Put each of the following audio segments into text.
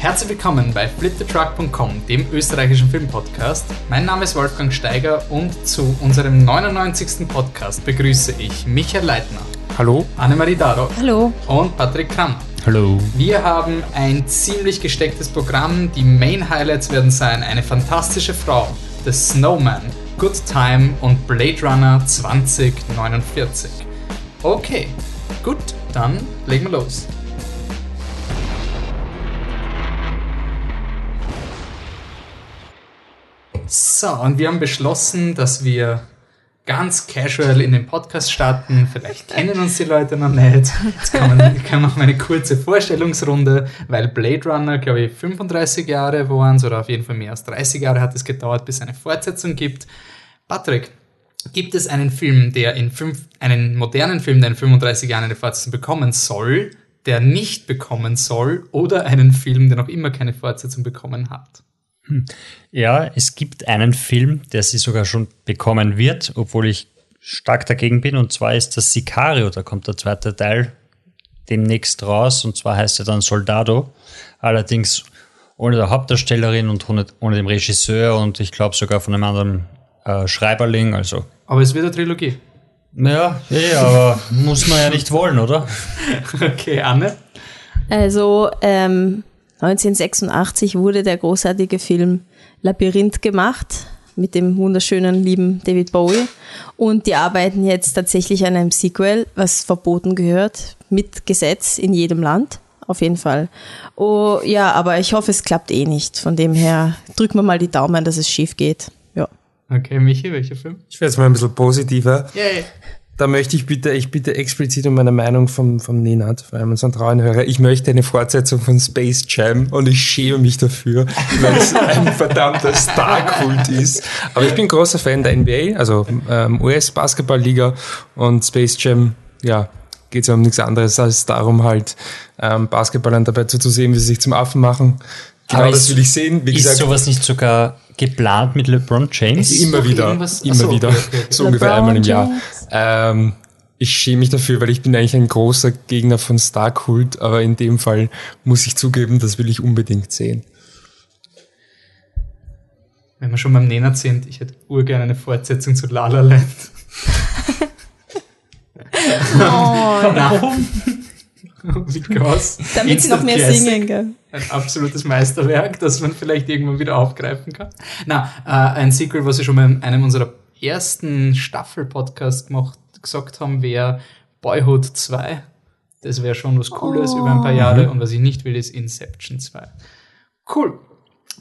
Herzlich willkommen bei flipthetruck.com, dem österreichischen Filmpodcast. Mein Name ist Wolfgang Steiger und zu unserem 99. Podcast begrüße ich Michael Leitner. Hallo. Annemarie Daro. Hallo. Und Patrick Kramer. Hallo. Wir haben ein ziemlich gestecktes Programm. Die Main Highlights werden sein eine fantastische Frau, The Snowman, Good Time und Blade Runner 2049. Okay, gut, dann legen wir los. So, und wir haben beschlossen, dass wir ganz casual in den Podcast starten. Vielleicht kennen uns die Leute noch nicht. Jetzt kann man, kann man eine kurze Vorstellungsrunde, weil Blade Runner, glaube ich, 35 Jahre waren es oder auf jeden Fall mehr als 30 Jahre hat es gedauert, bis es eine Fortsetzung gibt. Patrick, gibt es einen Film, der in fünf, einen modernen Film, der in 35 Jahren eine Fortsetzung bekommen soll, der nicht bekommen soll, oder einen Film, der noch immer keine Fortsetzung bekommen hat? Ja, es gibt einen Film, der sie sogar schon bekommen wird, obwohl ich stark dagegen bin. Und zwar ist das Sicario. Da kommt der zweite Teil demnächst raus. Und zwar heißt er dann Soldado. Allerdings ohne der Hauptdarstellerin und ohne, ohne dem Regisseur und ich glaube sogar von einem anderen äh, Schreiberling. Also. Aber es wird eine Trilogie. Ja, ja, aber muss man ja nicht wollen, oder? Okay, Anne? Also, ähm, 1986 wurde der großartige Film Labyrinth gemacht mit dem wunderschönen, lieben David Bowie. Und die arbeiten jetzt tatsächlich an einem Sequel, was verboten gehört, mit Gesetz in jedem Land. Auf jeden Fall. Oh, ja, aber ich hoffe, es klappt eh nicht. Von dem her drücken wir mal die Daumen, dass es schief geht. Ja. Okay, Michi, welcher Film? Ich werde jetzt mal ein bisschen positiver. Yay. Da möchte ich bitte, ich bitte explizit um meine Meinung vom, vom Nenad, von einem unserer treuen Hörer. Ich möchte eine Fortsetzung von Space Jam und ich schäme mich dafür, weil es ein verdammter Star-Kult ist. Aber ich bin großer Fan der NBA, also ähm, US-Basketball-Liga und Space Jam, ja, geht es ja um nichts anderes als darum halt ähm, Basketballern dabei zuzusehen, wie sie sich zum Affen machen. Genau Aber das will ich sehen. Wie ist gesagt, sowas nicht sogar geplant mit LeBron James? immer wieder, immer so, wieder, okay, okay, so ungefähr LeBron einmal im Jahr. Ähm, ich schäme mich dafür, weil ich bin eigentlich ein großer Gegner von Star-Kult, aber in dem Fall muss ich zugeben, das will ich unbedingt sehen. Wenn wir schon beim Nenad sind, ich hätte urgern eine Fortsetzung zu La La Land. Oh, Warum? Because damit sie noch mehr Classic. singen, gell? ein absolutes Meisterwerk, das man vielleicht irgendwann wieder aufgreifen kann. Na, äh, ein Sequel, was wir schon mal in einem unserer ersten Staffel-Podcasts gemacht, gesagt haben, wäre Boyhood 2. Das wäre schon was Cooles über ein paar Jahre. Und was ich nicht will, ist Inception 2. Cool.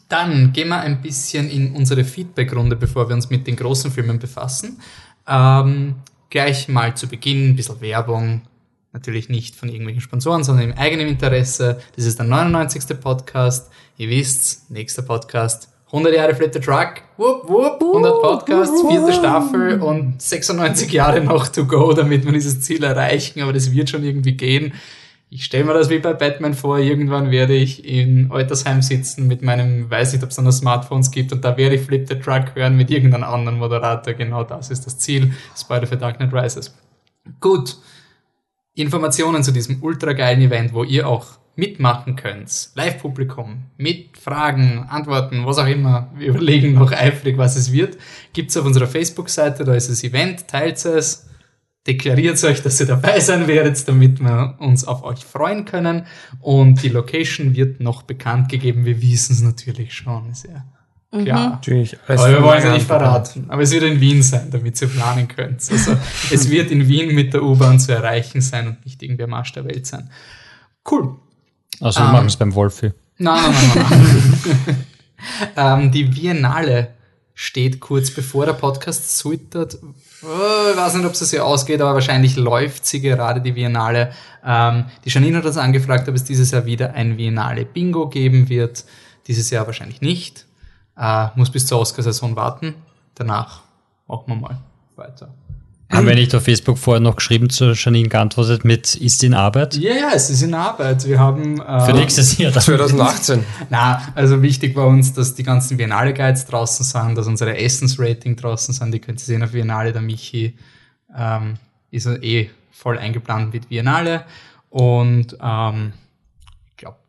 Dann gehen wir ein bisschen in unsere Feedback-Runde, bevor wir uns mit den großen Filmen befassen. Ähm, gleich mal zu Beginn ein bisschen Werbung. Natürlich nicht von irgendwelchen Sponsoren, sondern im eigenen Interesse. Das ist der 99. Podcast. Ihr wisst's, nächster Podcast. 100 Jahre Flip the Truck. Wupp, wupp. 100 Podcasts, vierte Staffel und 96 Jahre noch to go, damit wir dieses Ziel erreichen. Aber das wird schon irgendwie gehen. Ich stelle mir das wie bei Batman vor, irgendwann werde ich in Altersheim sitzen mit meinem, weiß nicht, ob es da noch Smartphones gibt, und da werde ich Flip the Truck hören mit irgendeinem anderen Moderator. Genau das ist das Ziel. Spider for Dark Knight Rises. Gut. Informationen zu diesem ultra geilen Event, wo ihr auch mitmachen könnt. Live-Publikum, mit Fragen, Antworten, was auch immer. Wir überlegen noch eifrig, was es wird. Gibt's auf unserer Facebook-Seite, da ist das Event, teilt es, deklariert euch, dass ihr dabei sein werdet, damit wir uns auf euch freuen können. Und die Location wird noch bekannt gegeben. Wir wissen es natürlich schon, ist ja klar. Natürlich. alles Aber wir von wollen es ja nicht verraten. Aber es wird in Wien sein, damit ihr planen könnt. Also es wird in Wien mit der U-Bahn zu erreichen sein und nicht irgendwie am Arsch der Welt sein. Cool. Also wir Ähm, machen es beim Wolfi. Nein, nein, nein, nein. nein. ähm, die Biennale steht kurz bevor der Podcast twittert. Oh, ich weiß nicht, ob es so ausgeht, aber wahrscheinlich läuft sie gerade, die Biennale. Ähm, die Janine hat uns angefragt, ob es dieses Jahr wieder ein Biennale Bingo geben wird. Dieses Jahr wahrscheinlich nicht. Äh, muss bis zur Oscarsaison warten. Danach machen wir mal weiter. Haben wir nicht auf Facebook vorher noch geschrieben zu Janine geantwortet mit Ist in Arbeit? Ja, ja, es ist in Arbeit. Wir haben äh, Für nächstes Jahr. dann. 2018. Na, also wichtig war uns, dass die ganzen Biennale Guides draußen sind, dass unsere Essensrating draußen sind. Die könnt ihr sehen auf Biennale. Der Michi ähm, ist eh voll eingeplant mit Biennale. Und ähm,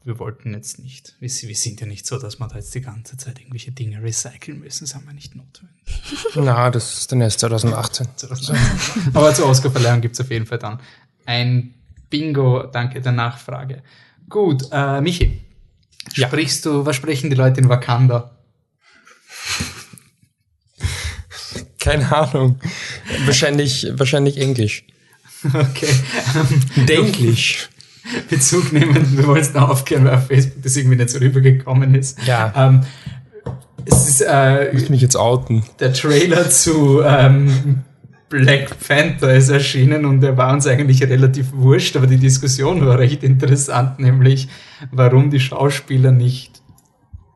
wir wollten jetzt nicht, wir, wir sind ja nicht so, dass wir da jetzt die ganze Zeit irgendwelche Dinge recyceln müssen, das haben wir nicht notwendig. Na, das ist dann erst 2018. Aber zur Oscarverleihung gibt es auf jeden Fall dann ein Bingo, danke der Nachfrage. Gut, äh, Michi, Ja. sprichst du, was sprechen die Leute in Wakanda? Keine Ahnung. Wahrscheinlich, wahrscheinlich Englisch. Okay. Denklich. Bezug nehmen, wir wollen es noch aufklären, weil auf Facebook das irgendwie nicht so rübergekommen ist. Ja. Ähm, es ist äh, Ich mich jetzt outen. der Trailer zu ähm, Black Panther ist erschienen und der war uns eigentlich relativ wurscht, aber die Diskussion war recht interessant, nämlich warum die Schauspieler nicht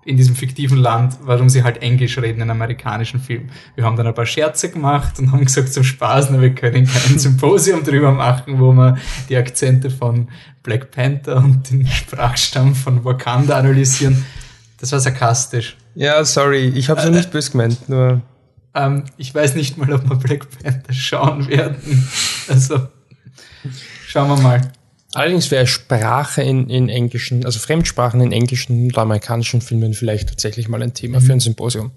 in diesem fiktiven Land, warum sie halt Englisch reden in amerikanischen Filmen. Wir haben dann ein paar Scherze gemacht und haben gesagt zum Spaß, na, wir können kein Symposium drüber machen, wo wir die Akzente von Black Panther und den Sprachstamm von Wakanda analysieren. Das war sarkastisch. Ja, sorry, ich habe so nicht böse gemeint, nur Ähm, ich weiß nicht mal, ob wir Black Panther schauen werden. Also, schauen wir mal. Allerdings wäre Sprache in, in englischen, also Fremdsprachen in englischen und amerikanischen Filmen vielleicht tatsächlich mal ein Thema für ein Symposium.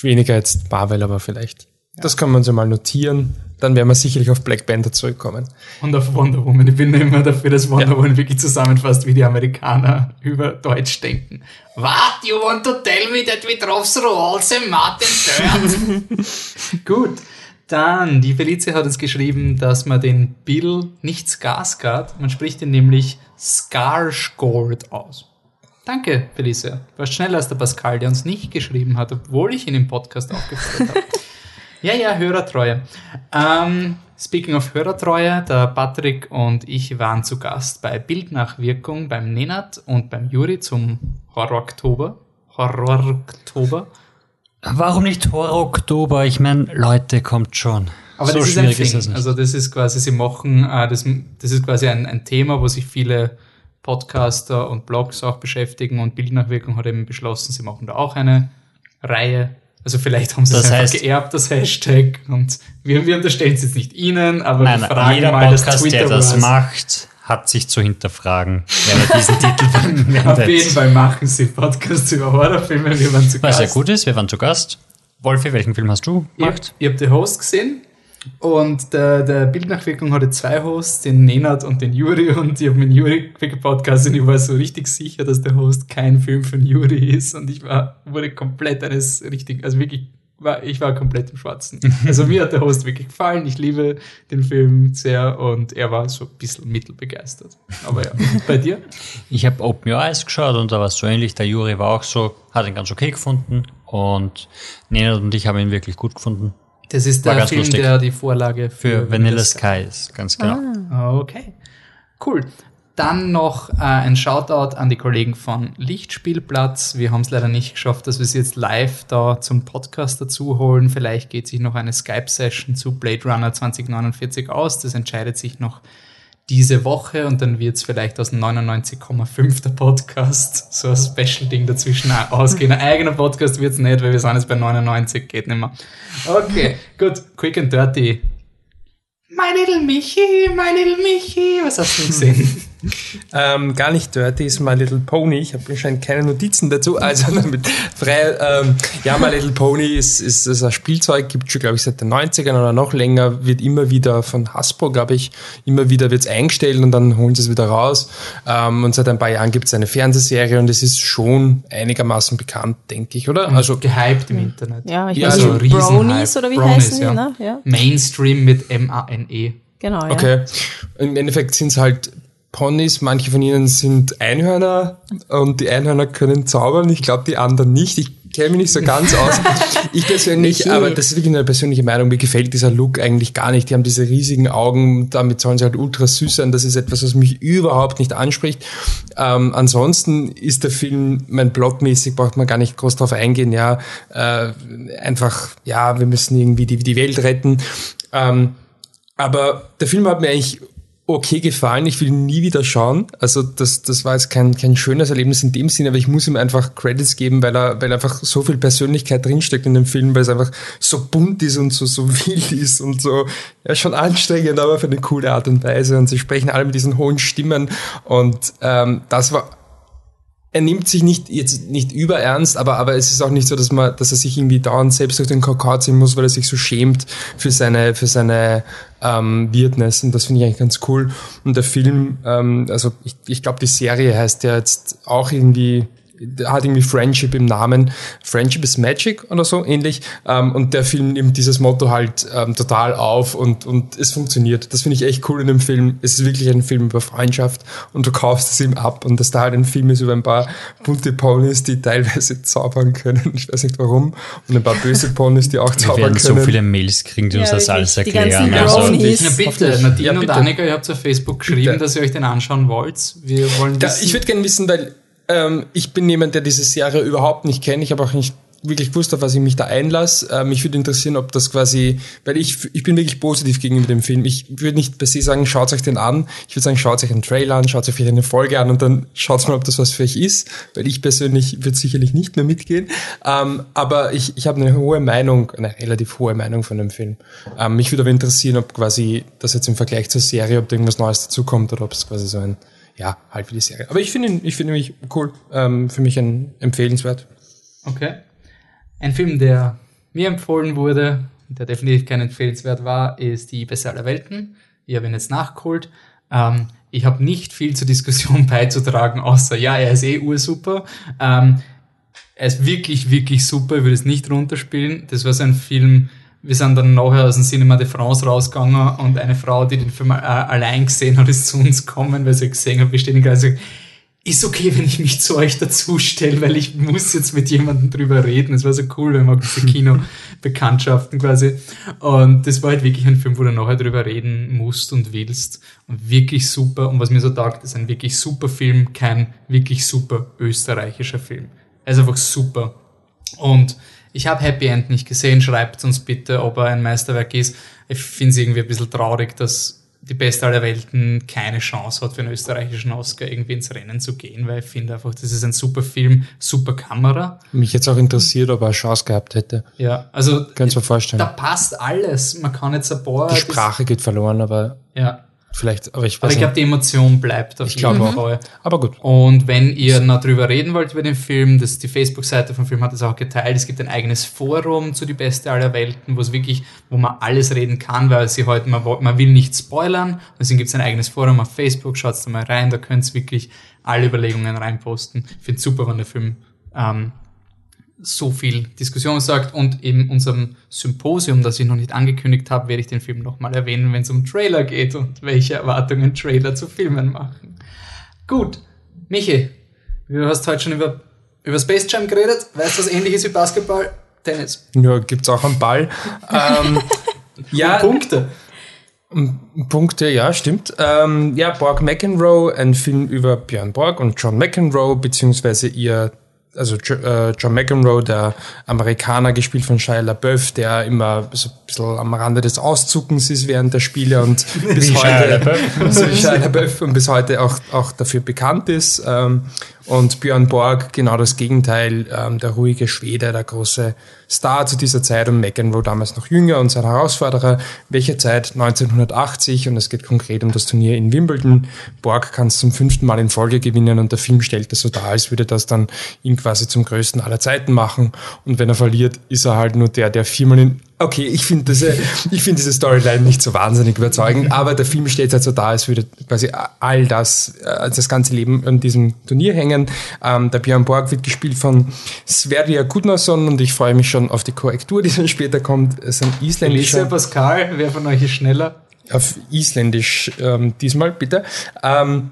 Weniger jetzt Marvel, aber vielleicht. Das kann man so mal notieren. Dann werden wir sicherlich auf Black Panther zurückkommen. Und auf Wonder Woman. Ich bin immer dafür, dass Wonder Woman wirklich zusammenfasst, wie die Amerikaner über Deutsch denken. What? You want to tell me that we drove through all the Martin dirt? Gut. Dann, die Felice hat uns geschrieben, dass man den Bill nicht Skarsgård, man spricht ihn nämlich Skarsgård aus. Danke, Felice. Du warst schneller als der Pascal, der uns nicht geschrieben hat, obwohl ich ihn im Podcast aufgeführt habe. Ja, ja, Hörertreue. Ähm, speaking of Hörertreue, der Patrick und ich waren zu Gast bei Bildnachwirkung beim Nenat und beim Juri zum Horror-Oktober. Horror-Oktober. Warum nicht Horror-Oktober? Ich meine, Leute, kommt schon. Aber so das ist ein schwierig ist Thing. das nicht. Also das ist quasi, sie machen, äh, das, das ist quasi ein, ein Thema, wo sich viele Podcaster und Blogs auch beschäftigen und Bildnachwirkung hat eben beschlossen, sie machen da auch eine Reihe. Also vielleicht haben sie Das es heißt- geerbt, das Hashtag. Und wir, wir unterstellen es jetzt nicht ihnen, aber Nein, wir nein, fragen jeder mal das Podcast, der Twitter das was. macht, hat sich zu hinterfragen, wenn er diesen Titel Auf jeden verwendet. Fall machen sie Podcasts über Horrorfilme, wir waren zu Was Gast. ja gut ist, wir waren zu Gast. Wolfi, welchen Film hast du gemacht? ihr habt den Host gesehen und der, der Bildnachwirkung hatte zwei Hosts, den Nenad und den Juri und ich habe mit Juri Podcast und ich war so richtig sicher, dass der Host kein Film von Juri ist und ich war, wurde komplett eines richtig, also wirklich, war, ich war komplett im Schwarzen. Also mir hat der Host wirklich gefallen, ich liebe den Film sehr und er war so ein bisschen mittelbegeistert. Aber ja, bei dir? Ich habe Open Your Eyes geschaut und da war es so ähnlich. Der Juri war auch so, hat ihn ganz okay gefunden und Nenad und ich haben ihn wirklich gut gefunden. Das ist War der Film, lustig. der die Vorlage Für Vanilla Sky ist, ganz genau. Okay, cool. Dann noch äh, ein Shoutout an die Kollegen von Lichtspielplatz. Wir haben es leider nicht geschafft, dass wir sie jetzt live da zum Podcast dazu holen. Vielleicht geht sich noch eine Skype-Session zu Blade Runner 2049 aus. Das entscheidet sich noch diese Woche und dann wird es vielleicht aus dem 99,5 der Podcast so ein Special-Ding dazwischen ausgehen. Ein eigener Podcast wird es nicht, weil wir sind jetzt bei 99, geht nicht mehr. Okay, gut. Quick and Dirty. My little Michi, my little Michi. Was hast du gesehen? Ähm, gar nicht dirty ist My Little Pony. Ich habe anscheinend keine Notizen dazu. Also damit frei. Ähm, ja, My Little Pony ist, ist, ist ein Spielzeug, gibt schon, glaube ich, seit den 90ern oder noch länger, wird immer wieder von Hasbro, glaube ich, immer wieder wird's eingestellt und dann holen sie es wieder raus. Ähm, und seit ein paar Jahren gibt es eine Fernsehserie und es ist schon einigermaßen bekannt, denke ich, oder? Also gehypt im Internet. Ja, ich Ja, weiß also nicht. Bronies oder wie Bronies, heißen die, ja. ne? Ja, Mainstream mit M-A-N-E. genau, ja. Okay. Im Endeffekt sind es halt Ponys, manche von ihnen sind Einhörner und die Einhörner können zaubern. Ich glaube, die anderen nicht. Ich kenne mich nicht so ganz aus. Ich persönlich, aber das ist wirklich eine persönliche Meinung, mir gefällt dieser Look eigentlich gar nicht. Die haben diese riesigen Augen, damit sollen sie halt ultra süß sein. Das ist etwas, was mich überhaupt nicht anspricht. Ähm, ansonsten ist der Film, mein Blogmäßig braucht man gar nicht groß drauf eingehen, ja, äh, einfach, ja, wir müssen irgendwie die, die Welt retten. Ähm, aber der Film hat mir eigentlich okay gefallen. Ich will ihn nie wieder schauen. Also das, das war jetzt kein, kein schönes Erlebnis in dem Sinne, aber ich muss ihm einfach Credits geben, weil er, weil einfach so viel Persönlichkeit drinsteckt in dem Film, weil es einfach so bunt ist und so, so wild ist und so, ja, schon anstrengend, aber auf eine coole Art und Weise. Und sie sprechen alle mit diesen hohen Stimmen. Und ähm, das war er nimmt sich nicht jetzt nicht überernst, aber aber es ist auch nicht so, dass man, dass er sich irgendwie dauernd selbst durch den Kakao ziehen muss, weil er sich so schämt für seine für seine ähm, Weirdness und das finde ich eigentlich ganz cool. Und der Film, ähm, also ich, ich glaube die Serie heißt ja jetzt auch irgendwie hat irgendwie Friendship im Namen. Friendship is Magic oder so ähnlich. Ähm, und der Film nimmt dieses Motto halt ähm, total auf und, und es funktioniert. Das finde ich echt cool in dem Film. Es ist wirklich ein Film über Freundschaft und du kaufst es ihm ab und dass da halt ein Film ist über ein paar bunte Ponys, die teilweise zaubern können. Ich weiß nicht warum. Und ein paar böse Ponys, die auch Wir zaubern werden können. so viele Mails kriegen, die uns Ja, das alles erklären. ganzen Also. Na bitte. Nadine Ja, und bitte. Annika, ihr habt auf Facebook geschrieben, Bitte. dass ihr euch den anschauen wollt. Wir wollen Ja, wissen, ich würde gerne wissen, weil ähm, ich bin jemand, der diese Serie überhaupt nicht kennt. Ich habe auch nicht wirklich gewusst, auf was ich mich da einlasse. Ähm, mich würde interessieren, ob das quasi, weil ich, ich bin wirklich positiv gegenüber dem Film. Ich würde nicht per se sagen, schaut euch den an. Ich würde sagen, schaut euch einen Trailer an, schaut euch vielleicht eine Folge an und dann schaut mal, ob das was für euch ist. Weil ich persönlich würde sicherlich nicht mehr mitgehen. Ähm, aber ich, ich habe eine hohe Meinung, eine relativ hohe Meinung von dem Film. Ähm, mich würde aber interessieren, ob quasi das jetzt im Vergleich zur Serie, ob da irgendwas Neues dazukommt oder ob es quasi so ein ja, halt wie die Serie. Aber ich finde ihn, ich finde mich cool. Ähm, für mich ein empfehlenswert. Okay. Ein Film, der mir empfohlen wurde, der definitiv kein empfehlenswert war, ist Die Beste aller Welten. Ich habe ihn jetzt nachgeholt. Ähm, ich habe nicht viel zur Diskussion beizutragen, außer ja, er ist eh ursuper. Ähm, er ist wirklich, wirklich super. Ich würde es nicht runterspielen. Das war so ein Film, wir sind dann nachher aus dem Cinema de France rausgegangen und eine Frau, die den Film äh, allein gesehen hat, ist zu uns gekommen, weil sie gesehen hat, wir stehen gerade so, ist okay, wenn ich mich zu euch dazustelle, weil ich muss jetzt mit jemandem drüber reden. Es war so cool, wenn man diese Kinobekanntschaften quasi. Und das war halt wirklich ein Film, wo du nachher drüber reden musst und willst. Und wirklich super. Und was mir so taugt, ist ein wirklich super Film, kein wirklich super österreichischer Film. Er ist einfach super. Und ich habe Happy End nicht gesehen. Schreibt uns bitte, ob er ein Meisterwerk ist. Ich finde es irgendwie ein bisschen traurig, dass die Beste aller Welten keine Chance hat, für einen österreichischen Oscar irgendwie ins Rennen zu gehen, weil ich finde einfach, das ist ein super Film, super Kamera. Mich jetzt auch interessiert, ob er eine Chance gehabt hätte. Ja, also Kannst du mir vorstellen. da passt alles. Man kann jetzt ein paar... Die Sprache geht verloren, aber Ja, vielleicht, aber ich aber weiß ich glaube, die Emotion bleibt auf Ich jeden. Fall. Aber gut. Und wenn ihr noch drüber reden wollt über den Film, das die Facebook-Seite vom Film hat das auch geteilt. Es gibt ein eigenes Forum zu die Beste aller Welten, wo es wirklich, wo man alles reden kann, weil sie heute, man, man will nicht spoilern. Deswegen gibt es ein eigenes Forum auf Facebook. Schaut da mal rein, da könnt ihr wirklich alle Überlegungen reinposten. Ich finde super, wenn der Film ähm, so viel Diskussion sagt und in unserem Symposium, das ich noch nicht angekündigt habe, werde ich den Film nochmal erwähnen, wenn es um Trailer geht und welche Erwartungen Trailer zu Filmen machen. Gut, Michi, du hast heute schon über, über Space Jam geredet. Weißt du, was ähnlich ist wie Basketball? Tennis. Ja, gibt's auch einen Ball. ähm, ja, Punkte. Punkte, ja, stimmt. Ähm, ja, Borg McEnroe, ein Film über Björn Borg und John McEnroe, beziehungsweise ihr, also äh, John McEnroe, der Amerikaner, gespielt von Shia LaBeouf, der immer so ein bisschen am Rande des Auszuckens ist während der Spiele und bis heute, LaBeouf. so wie Shia LaBeouf und bis heute auch, auch dafür bekannt ist. Ähm, und Björn Borg, genau das Gegenteil, ähm, der ruhige Schwede, der große Star zu dieser Zeit und McEnroe damals noch jünger und sein Herausforderer. Welche Zeit? 1980 und es geht konkret um das Turnier in Wimbledon. Borg kann es zum fünften Mal in Folge gewinnen und der Film stellt das so dar, als würde das dann ihn quasi zum größten aller Zeiten machen. Und wenn er verliert, ist er halt nur der, der viermal in Okay, ich finde diese, ich finde diese Storyline nicht so wahnsinnig überzeugend, aber der Film steht halt so da, als würde quasi all das, äh, das ganze Leben an diesem Turnier hängen. Ähm, der Björn Borg wird gespielt von Sverrir Gudnason und ich freue mich schon auf die Korrektur, die dann später kommt. Es ist ein isländischer, Pascal, wer von euch ist schneller? auf Isländisch ähm, diesmal, bitte. Ähm,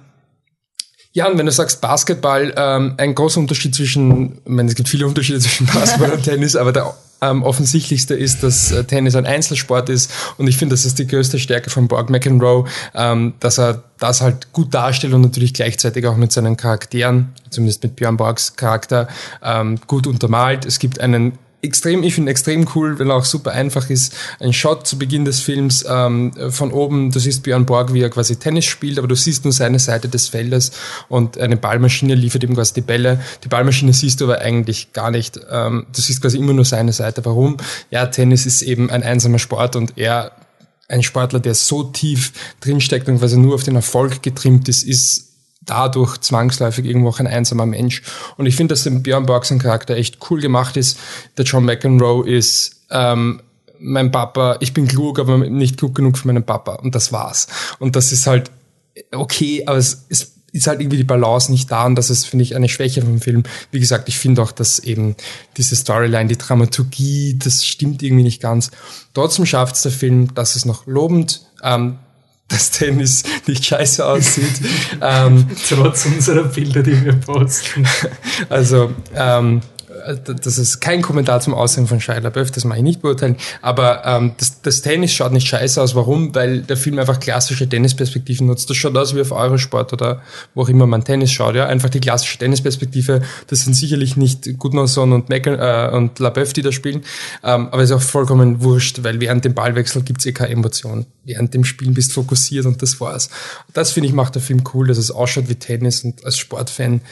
ja, und wenn du sagst Basketball, ähm, ein großer Unterschied zwischen, ich meine, es gibt viele Unterschiede zwischen Basketball und Tennis, aber der ähm, offensichtlichste ist, dass äh, Tennis ein Einzelsport ist und ich finde, das ist die größte Stärke von Borg McEnroe, ähm, dass er das halt gut darstellt und natürlich gleichzeitig auch mit seinen Charakteren, zumindest mit Björn Borgs Charakter, ähm, gut untermalt. Es gibt einen extrem, ich finde extrem cool, weil er auch super einfach ist. Ein Shot zu Beginn des Films ähm, von oben, du siehst Björn Borg, wie er quasi Tennis spielt, aber du siehst nur seine Seite des Feldes und eine Ballmaschine liefert ihm quasi die Bälle. Die Ballmaschine siehst du aber eigentlich gar nicht. Ähm, du siehst quasi immer nur seine Seite. Warum? Ja, Tennis ist eben ein einsamer Sport und er ein Sportler, der so tief drinsteckt und quasi nur auf den Erfolg getrimmt ist, ist dadurch zwangsläufig irgendwo ein einsamer Mensch. Und ich finde, dass der Björn Borg Charakter echt cool gemacht ist. Der John McEnroe ist ähm, mein Papa, ich bin klug, aber nicht klug genug für meinen Papa. Und das war's. Und das ist halt okay, aber es ist ist halt irgendwie die Balance nicht da und das ist, finde ich, eine Schwäche vom Film. Wie gesagt, ich finde auch, dass eben diese Storyline, die Dramaturgie, das stimmt irgendwie nicht ganz. Trotzdem schafft es der Film, dass es noch lobend, ähm, dass Tennis nicht scheiße aussieht. ähm, Trotz unserer Bilder, die wir posten. also, ähm, das ist kein Kommentar zum Aussehen von Shia LaBeouf, das mache ich nicht beurteilen, aber ähm, das, das Tennis schaut nicht scheiße aus. Warum? Weil der Film einfach klassische Tennisperspektiven nutzt. Das schaut aus wie auf Eurosport oder wo auch immer man Tennis schaut. Ja, Einfach die klassische Tennisperspektive. Das sind sicherlich nicht Gudnason und, Mac äh, und LaBeouf, die da spielen, ähm, aber ist auch vollkommen wurscht, weil während dem Ballwechsel gibt's eh keine Emotion. Während dem Spielen bist du fokussiert und das war's. Das finde ich macht der Film cool, dass es ausschaut wie Tennis und als Sportfan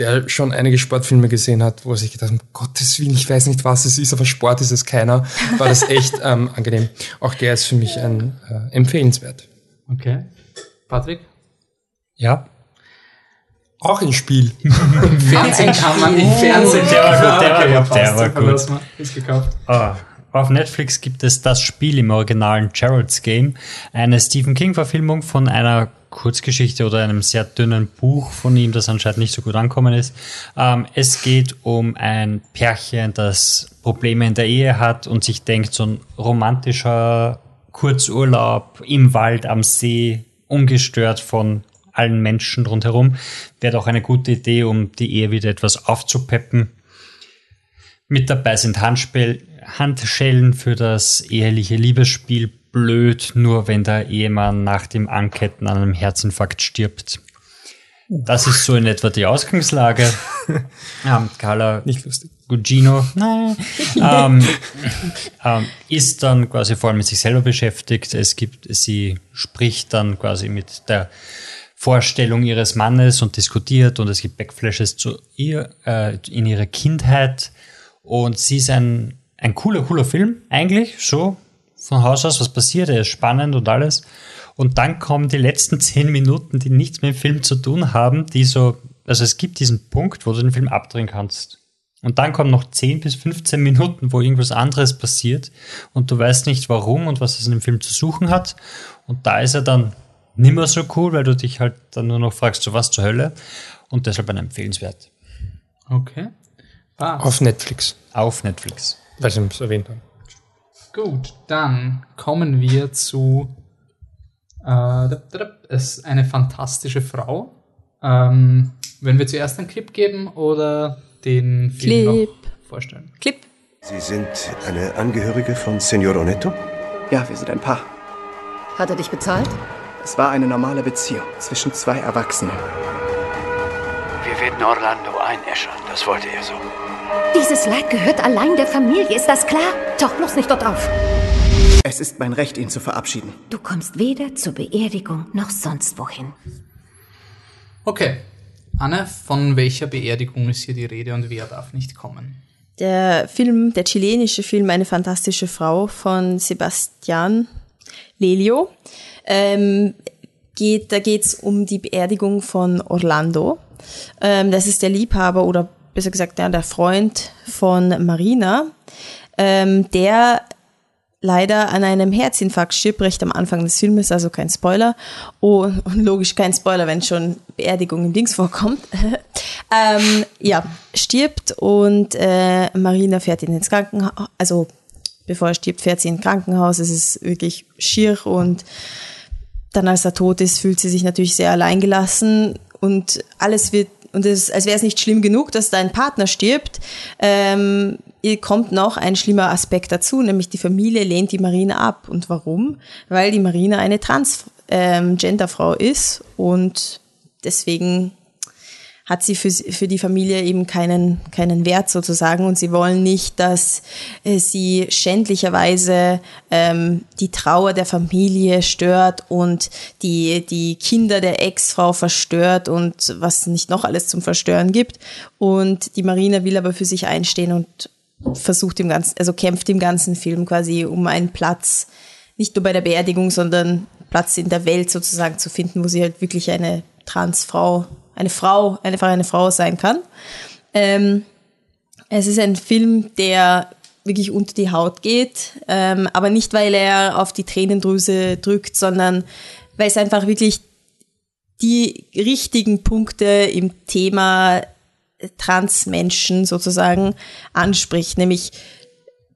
der schon einige Sportfilme gesehen hat, wo er sich gedacht hat, um Gottes Willen, ich weiß nicht, was es ist, aber Sport ist es keiner, war das echt ähm, angenehm. Auch der ist für mich ein äh, empfehlenswert. Okay. Patrick? Ja. Auch ein Spiel. Im Fernsehen kann man im Fernsehen. Der war gut, der war gut, der war gut. Ist gekauft. Ah, auf Netflix gibt es das Spiel im originalen Gerald's Game, eine Stephen King-Verfilmung von einer Kurzgeschichte oder einem sehr dünnen Buch von ihm, das anscheinend nicht so gut ankommen ist. Ähm, es geht um ein Pärchen, das Probleme in der Ehe hat und sich denkt, so ein romantischer Kurzurlaub im Wald, am See, ungestört von allen Menschen rundherum, wäre doch eine gute Idee, um die Ehe wieder etwas aufzupeppen. Mit dabei sind Handspiel, Handschellen für das eheliche Liebesspiel blöd, nur wenn der Ehemann nach dem Anketten an einem Herzinfarkt stirbt. Das ist so in etwa die Ausgangslage. ähm, Carla Nicht lustig. Gugino nein, ähm, ähm, ist dann quasi vor allem mit sich selber beschäftigt. Es gibt, sie spricht dann quasi mit der Vorstellung ihres Mannes und diskutiert und es gibt Backflashes zu ihr äh, in ihrer Kindheit und sie ist ein, ein cooler, cooler Film eigentlich, so von Haus aus, was passiert, er ist spannend und alles. Und dann kommen die letzten zehn Minuten, die nichts mit dem Film zu tun haben, die so, also es gibt diesen Punkt, wo du den Film abdrehen kannst. Und dann kommen noch 10 bis 15 Minuten, wo irgendwas anderes passiert und du weißt nicht warum und was es in dem Film zu suchen hat. Und da ist er dann nimmer so cool, weil du dich halt dann nur noch fragst, so was zur Hölle. Und deshalb ein empfehlenswert. Okay. Ah, Auf Netflix, Auf Netflix. Weil sie es erwähnt haben. gut. Dann kommen wir zu äh, es ist eine fantastische Frau. Ähm, wenn wir zuerst einen Clip geben oder den Film Clip. noch vorstellen? Clip. Sie sind eine Angehörige von Senor Oneto? Ja, wir sind ein Paar. Hat er dich bezahlt? Es war eine normale Beziehung zwischen zwei Erwachsenen. Werden Orlando einäschern, das wollte er so. Dieses Leid gehört allein der Familie, ist das klar? Tauch bloß nicht dort auf. Es ist mein Recht, ihn zu verabschieden. Du kommst weder zur Beerdigung noch sonst wohin. Okay. Anne, von welcher Beerdigung ist hier die Rede und wer darf nicht kommen? Der Film, der chilenische Film Eine fantastische Frau von Sebastian Lelio. Ähm, geht, da geht's um die Beerdigung von Orlando. Ähm, das ist der Liebhaber oder besser gesagt ja, der Freund von Marina, ähm, der leider an einem Herzinfarkt stirbt, recht am Anfang des Filmes, also kein Spoiler. Oh, und logisch kein Spoiler, wenn schon Beerdigung im Dings vorkommt. ähm, ja, stirbt und äh, Marina fährt ihn ins Krankenhaus, also bevor er stirbt, fährt sie ins Krankenhaus. Es ist wirklich schier und dann, als er tot ist, fühlt sie sich natürlich sehr alleingelassen und alles wird, und es als wäre es nicht schlimm genug, dass dein Partner stirbt, ähm, ihr kommt noch ein schlimmer Aspekt dazu, nämlich die Familie lehnt die Marina ab. Und warum? Weil die Marina eine Transgender-Frau ist und deswegen hat sie für, für die Familie eben keinen, keinen Wert sozusagen und sie wollen nicht, dass äh, sie schändlicherweise ähm, die Trauer der Familie stört und die, die Kinder der Ex-Frau verstört und was nicht noch alles zum Verstören gibt. Und die Marina will aber für sich einstehen und versucht im ganzen, also kämpft im ganzen Film quasi um einen Platz, nicht nur bei der Beerdigung, sondern Platz in der Welt sozusagen zu finden, wo sie halt wirklich eine Transfrau, eine Frau, einfach eine Frau sein kann. Ähm, es ist ein Film, der wirklich unter die Haut geht, ähm, aber nicht, weil er auf die Tränendrüse drückt, sondern weil es einfach wirklich die richtigen Punkte im Thema Transmenschen sozusagen anspricht, nämlich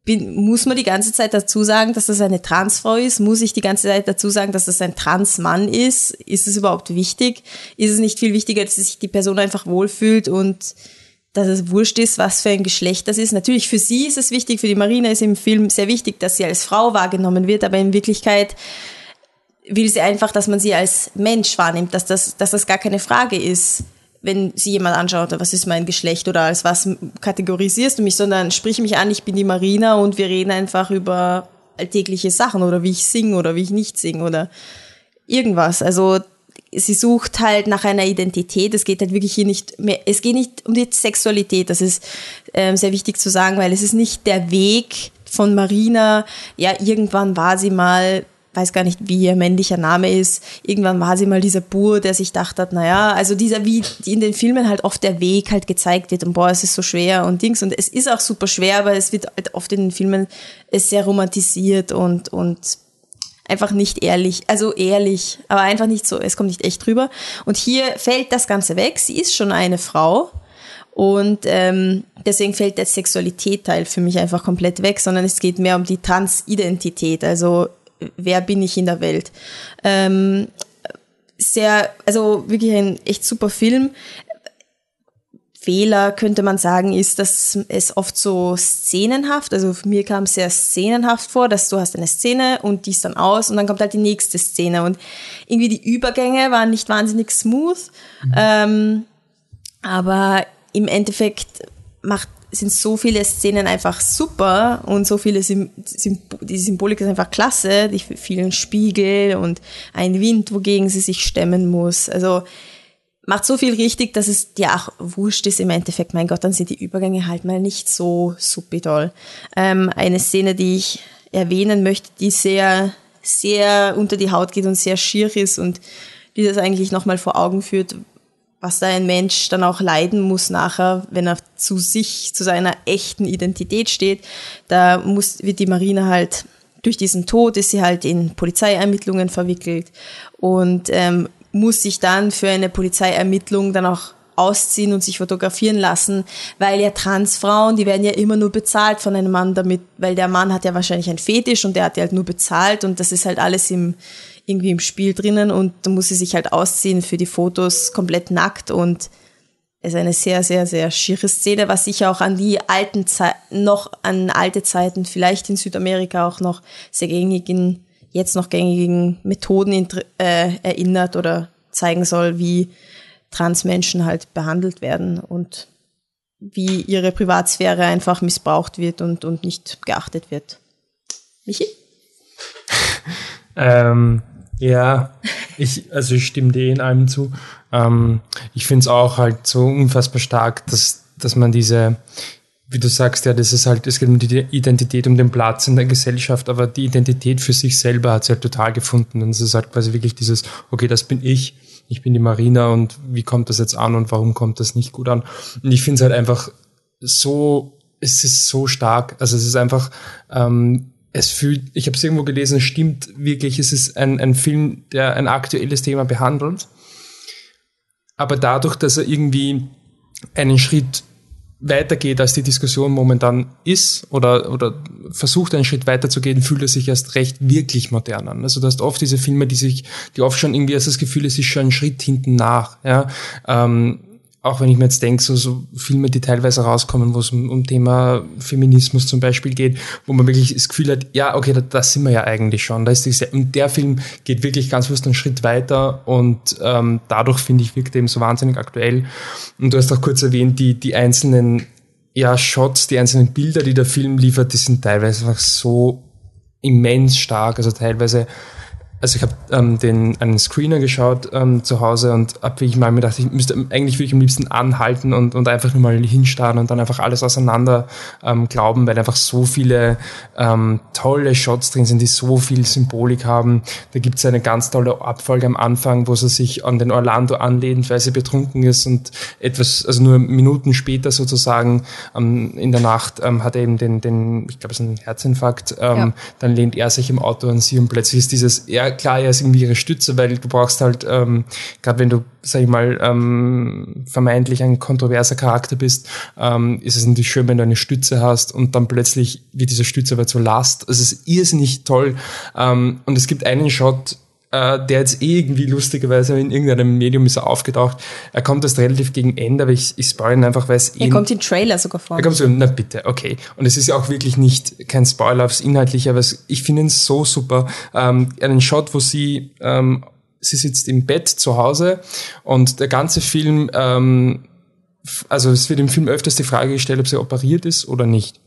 bin, muss man die ganze Zeit dazu sagen, dass das eine Transfrau ist? Muss ich die ganze Zeit dazu sagen, dass das ein Transmann ist? Ist es überhaupt wichtig? Ist es nicht viel wichtiger, dass sich die Person einfach wohlfühlt und dass es wurscht ist, was für ein Geschlecht das ist? Natürlich, für sie ist es wichtig, für die Marina ist im Film sehr wichtig, dass sie als Frau wahrgenommen wird, aber in Wirklichkeit will sie einfach, dass man sie als Mensch wahrnimmt, dass das, dass das gar keine Frage ist wenn sie jemand anschaut, was ist mein Geschlecht oder als was kategorisierst du mich, sondern sprich mich an, ich bin die Marina und wir reden einfach über alltägliche Sachen oder wie ich singe oder wie ich nicht singe oder irgendwas. Also sie sucht halt nach einer Identität. Es geht halt wirklich hier nicht mehr, es geht nicht um die Sexualität. Das ist ähm, sehr wichtig zu sagen, weil es ist nicht der Weg von Marina. Ja, irgendwann war sie mal weiß gar nicht, wie ihr männlicher Name ist. Irgendwann war sie mal dieser Bur, der sich dachte hat, naja, also dieser, wie in den Filmen halt oft der Weg halt gezeigt wird und boah, es ist so schwer und Dings und es ist auch super schwer, aber es wird halt oft in den Filmen es sehr romantisiert und, und einfach nicht ehrlich, also ehrlich, aber einfach nicht so, es kommt nicht echt drüber. Und hier fällt das Ganze weg. Sie ist schon eine Frau. Und ähm, deswegen fällt der Sexualität-Teil für mich einfach komplett weg, sondern es geht mehr um die Transidentität. Also wer bin ich in der Welt. Ähm, sehr, also wirklich ein echt super Film. Fehler könnte man sagen, ist, dass es oft so szenenhaft, also mir kam es sehr szenenhaft vor, dass du hast eine Szene und die ist dann aus und dann kommt halt die nächste Szene und irgendwie die Übergänge waren nicht wahnsinnig smooth, mhm. ähm, aber im Endeffekt macht sind so viele Szenen einfach super und so viele Sim die Symbolik ist einfach klasse, die vielen Spiegel und ein Wind, wogegen sie sich stemmen muss. Also macht so viel richtig, dass es dir auch wurscht ist im Endeffekt. Mein Gott, dann sind die Übergänge halt mal nicht so super toll. Ähm, eine Szene, die ich erwähnen möchte, die sehr, sehr unter die Haut geht und sehr schier ist und die das eigentlich nochmal vor Augen führt, was da ein Mensch dann auch leiden muss nachher, wenn er zu sich, zu seiner echten Identität steht. Da muss, wird die Marine halt, durch diesen Tod ist sie halt in Polizeiermittlungen verwickelt und ähm, muss sich dann für eine Polizeiermittlung dann auch ausziehen und sich fotografieren lassen, weil ja Transfrauen, die werden ja immer nur bezahlt von einem Mann damit, weil der Mann hat ja wahrscheinlich einen Fetisch und der hat ja halt nur bezahlt und das ist halt alles im, irgendwie im Spiel drinnen und da muss sie sich halt ausziehen für die Fotos komplett nackt und es ist eine sehr, sehr, sehr schiere Szene, was sich auch an die alten Zeiten, noch an alte Zeiten, vielleicht in Südamerika auch noch sehr gängigen, jetzt noch gängigen Methoden äh, erinnert oder zeigen soll, wie Transmenschen halt behandelt werden und wie ihre Privatsphäre einfach missbraucht wird und, und nicht geachtet wird. Michi? ähm, ja, ich, also ich stimme dir in allem zu. Ähm, ich finde es auch halt so unfassbar stark, dass, dass man diese, wie du sagst, ja, das ist halt, es geht um die Identität, um den Platz in der Gesellschaft, aber die Identität für sich selber hat sie halt total gefunden. Und es ist halt quasi wirklich dieses, okay, das bin ich, ich bin die Marina und wie kommt das jetzt an und warum kommt das nicht gut an? Und ich finde es halt einfach so, es ist so stark. Also es ist einfach, ähm, es fühlt, ich habe es irgendwo gelesen, es stimmt wirklich, es ist ein, ein Film, der ein aktuelles Thema behandelt. Aber dadurch, dass er irgendwie einen Schritt weitergeht, als die Diskussion momentan ist oder, oder versucht einen Schritt weiterzugehen, fühlt er sich erst recht wirklich modern an. Also du hast oft diese Filme, die sich, die oft schon irgendwie erst das Gefühl, es ist schon ein Schritt hinten nach. Ja? Ähm, auch wenn ich mir jetzt denke, so, so Filme, die teilweise rauskommen, wo es um, um Thema Feminismus zum Beispiel geht, wo man wirklich das Gefühl hat, ja, okay, da, da sind wir ja eigentlich schon. Da ist diese, und der Film geht wirklich ganz bewusst einen Schritt weiter und ähm, dadurch, finde ich, wirkt er eben so wahnsinnig aktuell. Und du hast auch kurz erwähnt, die, die einzelnen ja, Shots, die einzelnen Bilder, die der Film liefert, die sind teilweise einfach so immens stark. Also teilweise also ich habe ähm, den einen Screener geschaut ähm, zu Hause und habe wirklich mal mir gedacht, ich müsste eigentlich würde ich am liebsten anhalten und, und einfach nur mal hinstarren und dann einfach alles auseinander ähm, glauben, weil einfach so viele ähm, tolle Shots drin sind, die so viel Symbolik haben. Da gibt es eine ganz tolle Abfolge am Anfang, wo sie sich an den Orlando anlehnt, weil sie betrunken ist und etwas, also nur Minuten später sozusagen ähm, in der Nacht ähm, hat er eben den, den ich glaube es ist ein Herzinfarkt, ähm, Ja. dann lehnt er sich im Auto an sie und plötzlich ist dieses, ja klar, er ist irgendwie ihre Stütze, weil du brauchst halt, ähm, gerade wenn du, sag ich mal, ähm, vermeintlich ein kontroverser Charakter bist, ähm, ist es natürlich schön, wenn du eine Stütze hast und dann plötzlich wird diese Stütze aber zur Last. Also es ist irrsinnig toll. Ähm, und es gibt einen Shot, äh, der jetzt eh irgendwie lustigerweise in irgendeinem Medium ist er aufgetaucht. Er kommt erst relativ gegen Ende, aber ich, ich spoil ihn einfach, weil es eh Er kommt im Trailer sogar vor. da kommst du, na bitte, okay. Und es ist ja auch wirklich nicht kein Spoiler aufs Inhaltliche, aber es, ich finde ihn so super. Ähm, einen Shot, wo sie, ähm, sie sitzt im Bett zu Hause und der ganze Film, ähm, also es wird im Film öfters die Frage gestellt, ob sie operiert ist oder nicht.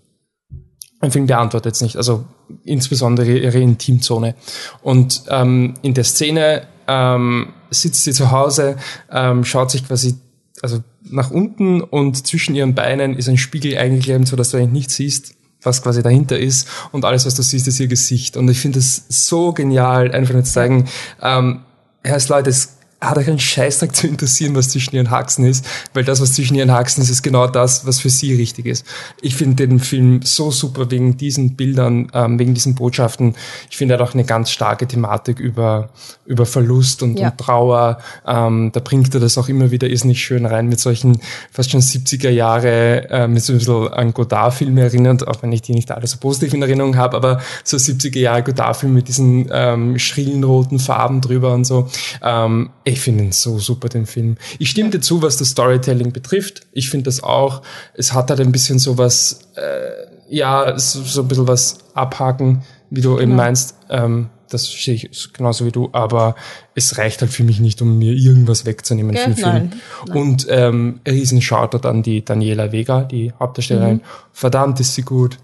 Ein Film beantwortet es nicht, also insbesondere ihre Intimzone. Und ähm, in der Szene ähm, sitzt sie zu Hause, ähm, schaut sich quasi also nach unten und zwischen ihren Beinen ist ein Spiegel eingeklemmt, so dass du eigentlich nicht siehst, was quasi dahinter ist und alles, was du siehst, ist ihr Gesicht. Und ich finde das so genial, einfach nur zu zeigen, ähm, Herr Leute, es hat euch einen Scheißdreck zu interessieren, was zwischen ihren Haxen ist, weil das, was zwischen ihren Haxen ist, ist genau das, was für sie richtig ist. Ich finde den Film so super wegen diesen Bildern, ähm, wegen diesen Botschaften. Ich finde er hat auch eine ganz starke Thematik über, über Verlust und, Ja. und Trauer. Ähm, da bringt er das auch immer wieder irrsinnig schön rein mit solchen fast schon 70er Jahre, äh, mit so ein bisschen an Godard-Filme erinnert, auch wenn ich die nicht alle so positiv in Erinnerung habe, aber so 70er Jahre Godard-Film mit diesen ähm, schrillen roten Farben drüber und so. Ähm, ich finde ihn so super, den Film. Ich stimme dir zu, was das Storytelling betrifft. Ich finde das auch. Es hat halt ein bisschen so was, äh, ja, so, so ein bisschen was abhaken, wie du eben meinst. Ähm, das sehe ich genauso wie du, aber es reicht halt für mich nicht, um mir irgendwas wegzunehmen Gell? für den Film. Nein, Und ähm, riesen Shoutout an die Daniela Vega, die Hauptdarstellerin. Verdammt ist sie gut.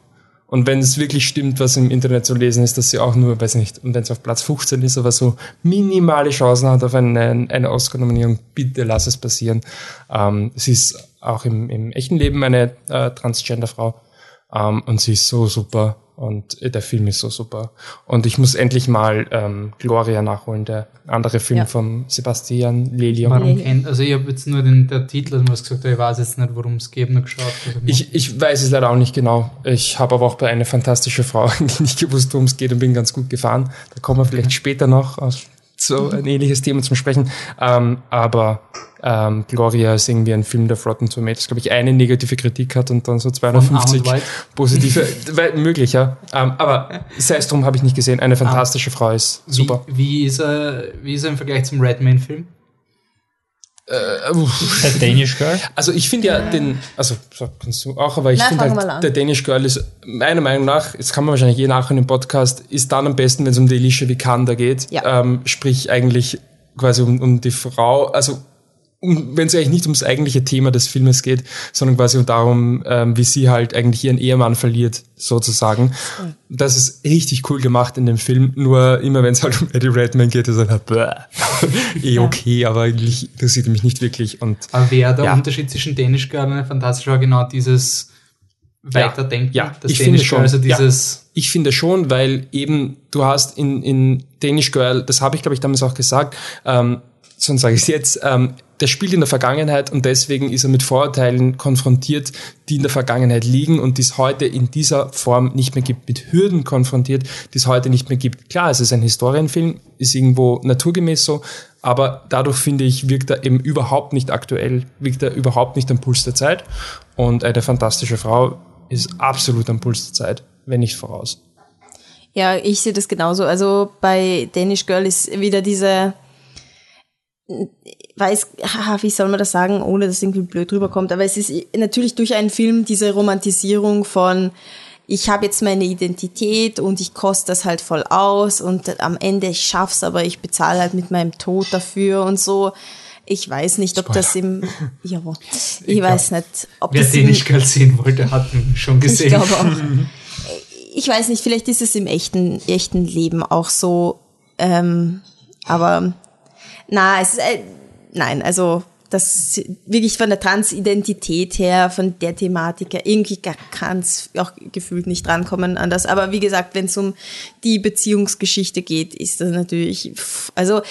Und wenn es wirklich stimmt, was im Internet zu lesen ist, dass sie auch nur, weiß nicht, und wenn es auf Platz 15 ist, aber so minimale Chancen hat auf eine, eine Oscar-Nominierung, bitte lass es passieren. Ähm, sie ist auch im, im echten Leben eine äh, Transgender-Frau ähm, und sie ist so super und äh, der Film ist so super. Und ich muss endlich mal ähm, Gloria nachholen, der andere Film Ja. von Sebastian Lelio. Warum kennt, also ich habe jetzt nur den der Titel, also du hast gesagt, ich weiß jetzt nicht, worum es geht, nur geschaut. Also Ich, ich weiß es leider auch nicht genau. Ich habe aber auch bei einer fantastische Frau eigentlich nicht gewusst, worum es geht und bin ganz gut gefahren. Da kommen wir vielleicht später noch auf so ein ähnliches Thema zum Sprechen. Ähm, aber ähm, Gloria ist irgendwie ein Film, der Rotten Tomatoes, glaube ich, eine negative Kritik hat und dann so 250 Arnold White? positive. möglich, ja. Ähm, aber sei es drum, habe ich nicht gesehen. Eine fantastische Frau ist super. Wie, wie, ist er, wie ist er im Vergleich zum Redman-Film? Äh. Der Danish Girl? Also ich finde ja den, also so kannst du auch, aber ich finde halt, der Danish Girl ist meiner Meinung nach, jetzt kann man wahrscheinlich je nachher im Podcast, ist dann am besten, wenn es um die Alicia Vikander geht. Ja. Ähm, sprich eigentlich quasi um, um die Frau, also um, wenn es eigentlich nicht ums eigentliche Thema des Filmes geht, sondern quasi darum, ähm, wie sie halt eigentlich ihren Ehemann verliert, sozusagen. Das ist richtig cool gemacht in dem Film, nur immer wenn es halt um Eddie Redmayne geht, ist er halt bäh. eh okay, aber eigentlich interessiert mich nicht wirklich und Aber wäre der Ja. Unterschied zwischen Danish Girl und eine fantastische war genau dieses Weiterdenken? Ja, das ich finde Danish Girl, schon. also Ja. dieses, Ich finde schon, weil eben du hast in, in Danish Girl, das habe ich glaube ich damals auch gesagt, ähm, sonst sage ich es jetzt, ähm, der spielt in der Vergangenheit und deswegen ist er mit Vorurteilen konfrontiert, die in der Vergangenheit liegen und die es heute in dieser Form nicht mehr gibt, mit Hürden konfrontiert, die es heute nicht mehr gibt. Klar, es ist ein Historienfilm, ist irgendwo naturgemäß so, aber dadurch finde ich, wirkt er eben überhaupt nicht aktuell, wirkt er überhaupt nicht am Puls der Zeit und eine fantastische Frau ist absolut am Puls der Zeit, wenn nicht voraus. Ja, ich sehe das genauso. Also bei Danish Girl ist wieder diese, weiß, wie soll man das sagen, ohne dass es irgendwie blöd rüberkommt, aber es ist natürlich durch einen Film diese Romantisierung von, ich habe jetzt meine Identität und ich koste das halt voll aus und am Ende ich schaff's, aber ich bezahle halt mit meinem Tod dafür und so. Ich weiß nicht, ob das im, ja, ich weiß nicht, ob wer das im, Danish Girl sehen wollte, hat schon ich gesehen. glaube auch. Ich weiß nicht, vielleicht ist es im echten, echten Leben auch so. Ähm, aber na, es ist, äh, nein, also das wirklich von der Transidentität her, von der Thematik her, irgendwie kann es auch gefühlt nicht drankommen an das. Aber wie gesagt, wenn es um die Beziehungsgeschichte geht, ist das natürlich, also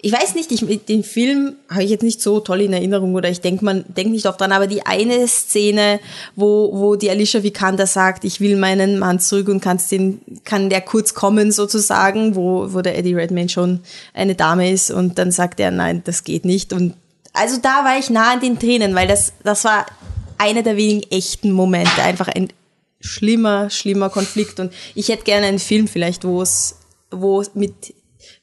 ich weiß nicht, ich, den Film habe ich jetzt nicht so toll in Erinnerung oder ich denke man denkt nicht oft dran, aber die eine Szene, wo, wo die Alicia Vikander sagt, ich will meinen Mann zurück und kannst den, kann der kurz kommen sozusagen, wo, wo der Eddie Redmayne schon eine Dame ist und dann sagt er, nein, das geht nicht. Und also da war ich nah an den Tränen, weil das, das war einer der wenigen echten Momente, einfach ein schlimmer, schlimmer Konflikt. Und ich hätte gerne einen Film vielleicht, wo es, wo mit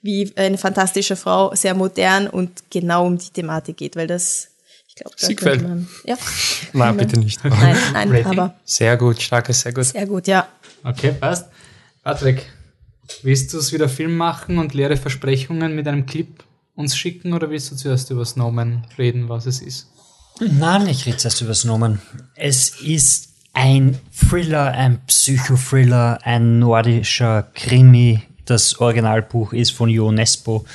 wie eine fantastische Frau, sehr modern und genau um die Thematik geht, weil das, ich glaube, da Siegfeld. könnte man, ja. Nein, bitte nicht. Nein, nein, Rating? aber Sehr gut, starkes, sehr gut. sehr gut, ja. Okay, passt. Patrick, willst du es wieder Film machen und leere Versprechungen mit einem Clip uns schicken oder willst du zuerst über Snowman reden, was es ist? Nein, ich rede erst über Snowman. Es ist ein Thriller, ein Psychothriller, ein nordischer Krimi. Das Originalbuch ist von Jo Nesbo.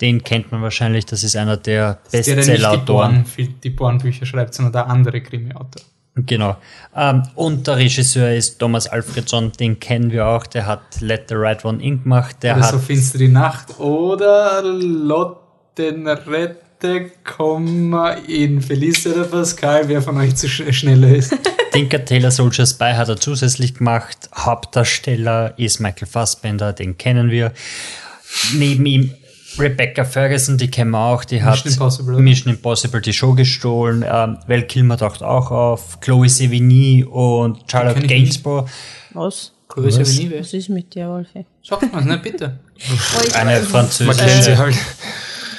Den kennt man wahrscheinlich, das ist einer der Der, der nicht die Bestseller-Autoren. Born, die Born-Bücher schreibt, sondern der andere Krimi-Autor. Genau. Ähm, und der Regisseur ist Thomas Alfredson, den kennen wir auch. Der hat Let the Right One In gemacht. Der Oder hat so finster die Nacht oder Lotten Rette, Komma in Felice oder Pascal, wer von euch zu sch schneller ist. Tinker Taylor Soldier Spy hat er zusätzlich gemacht. Hauptdarsteller ist Michael Fassbender, den kennen wir. Neben ihm Rebecca Ferguson, die kennen wir auch, die hat Mission Impossible? Mission Impossible die Show gestohlen. Ähm, Val Kilmer taucht auch auf. Chloe Sevigny und Charlotte. Gainsbourg. Was? Chloe Sevigny, wer? Was ist mit dir, Wolfi? Sag mal, ne, bitte. Eine Man französische. kennt sie halt.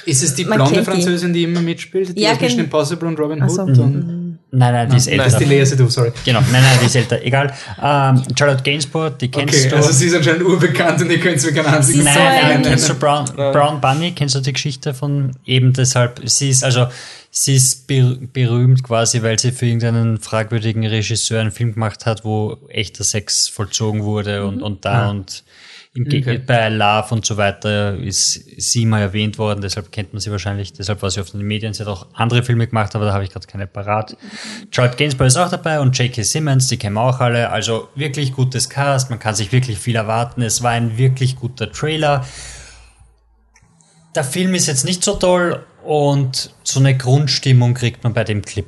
Ist es die Man blonde kennt die. Französin, die immer mitspielt? Die Ja, Mission kenn- Impossible und Robin Hood? so. Und Nein, nein, die ist das älter. ist die Lea Seydoux, sorry. Genau, nein, nein, die ist älter. Egal. Ähm, Charlotte Gainsbourg, die kennst Okay, du. also sie ist anscheinend urbekannt und ihr könnt mir keinen einzigen Nein, so nein, ein- kennst du Brown, Brown Bunny? Kennst du die Geschichte von eben deshalb? Sie ist also, sie ist ber berühmt quasi, weil sie für irgendeinen fragwürdigen Regisseur einen Film gemacht hat, wo echter Sex vollzogen wurde und, und da und im Okay. bei Love und so weiter ist sie mal erwähnt worden, deshalb kennt man sie wahrscheinlich, deshalb war sie oft in den Medien. Sie hat auch andere Filme gemacht, aber da habe ich gerade keine parat. Charlotte Gainsbourg ist auch dabei und J.K. Simmons, die kennen wir auch alle. Also wirklich gutes Cast, man kann sich wirklich viel erwarten. Es war ein wirklich guter Trailer. Der Film ist jetzt nicht so toll und so eine Grundstimmung kriegt man bei dem Clip.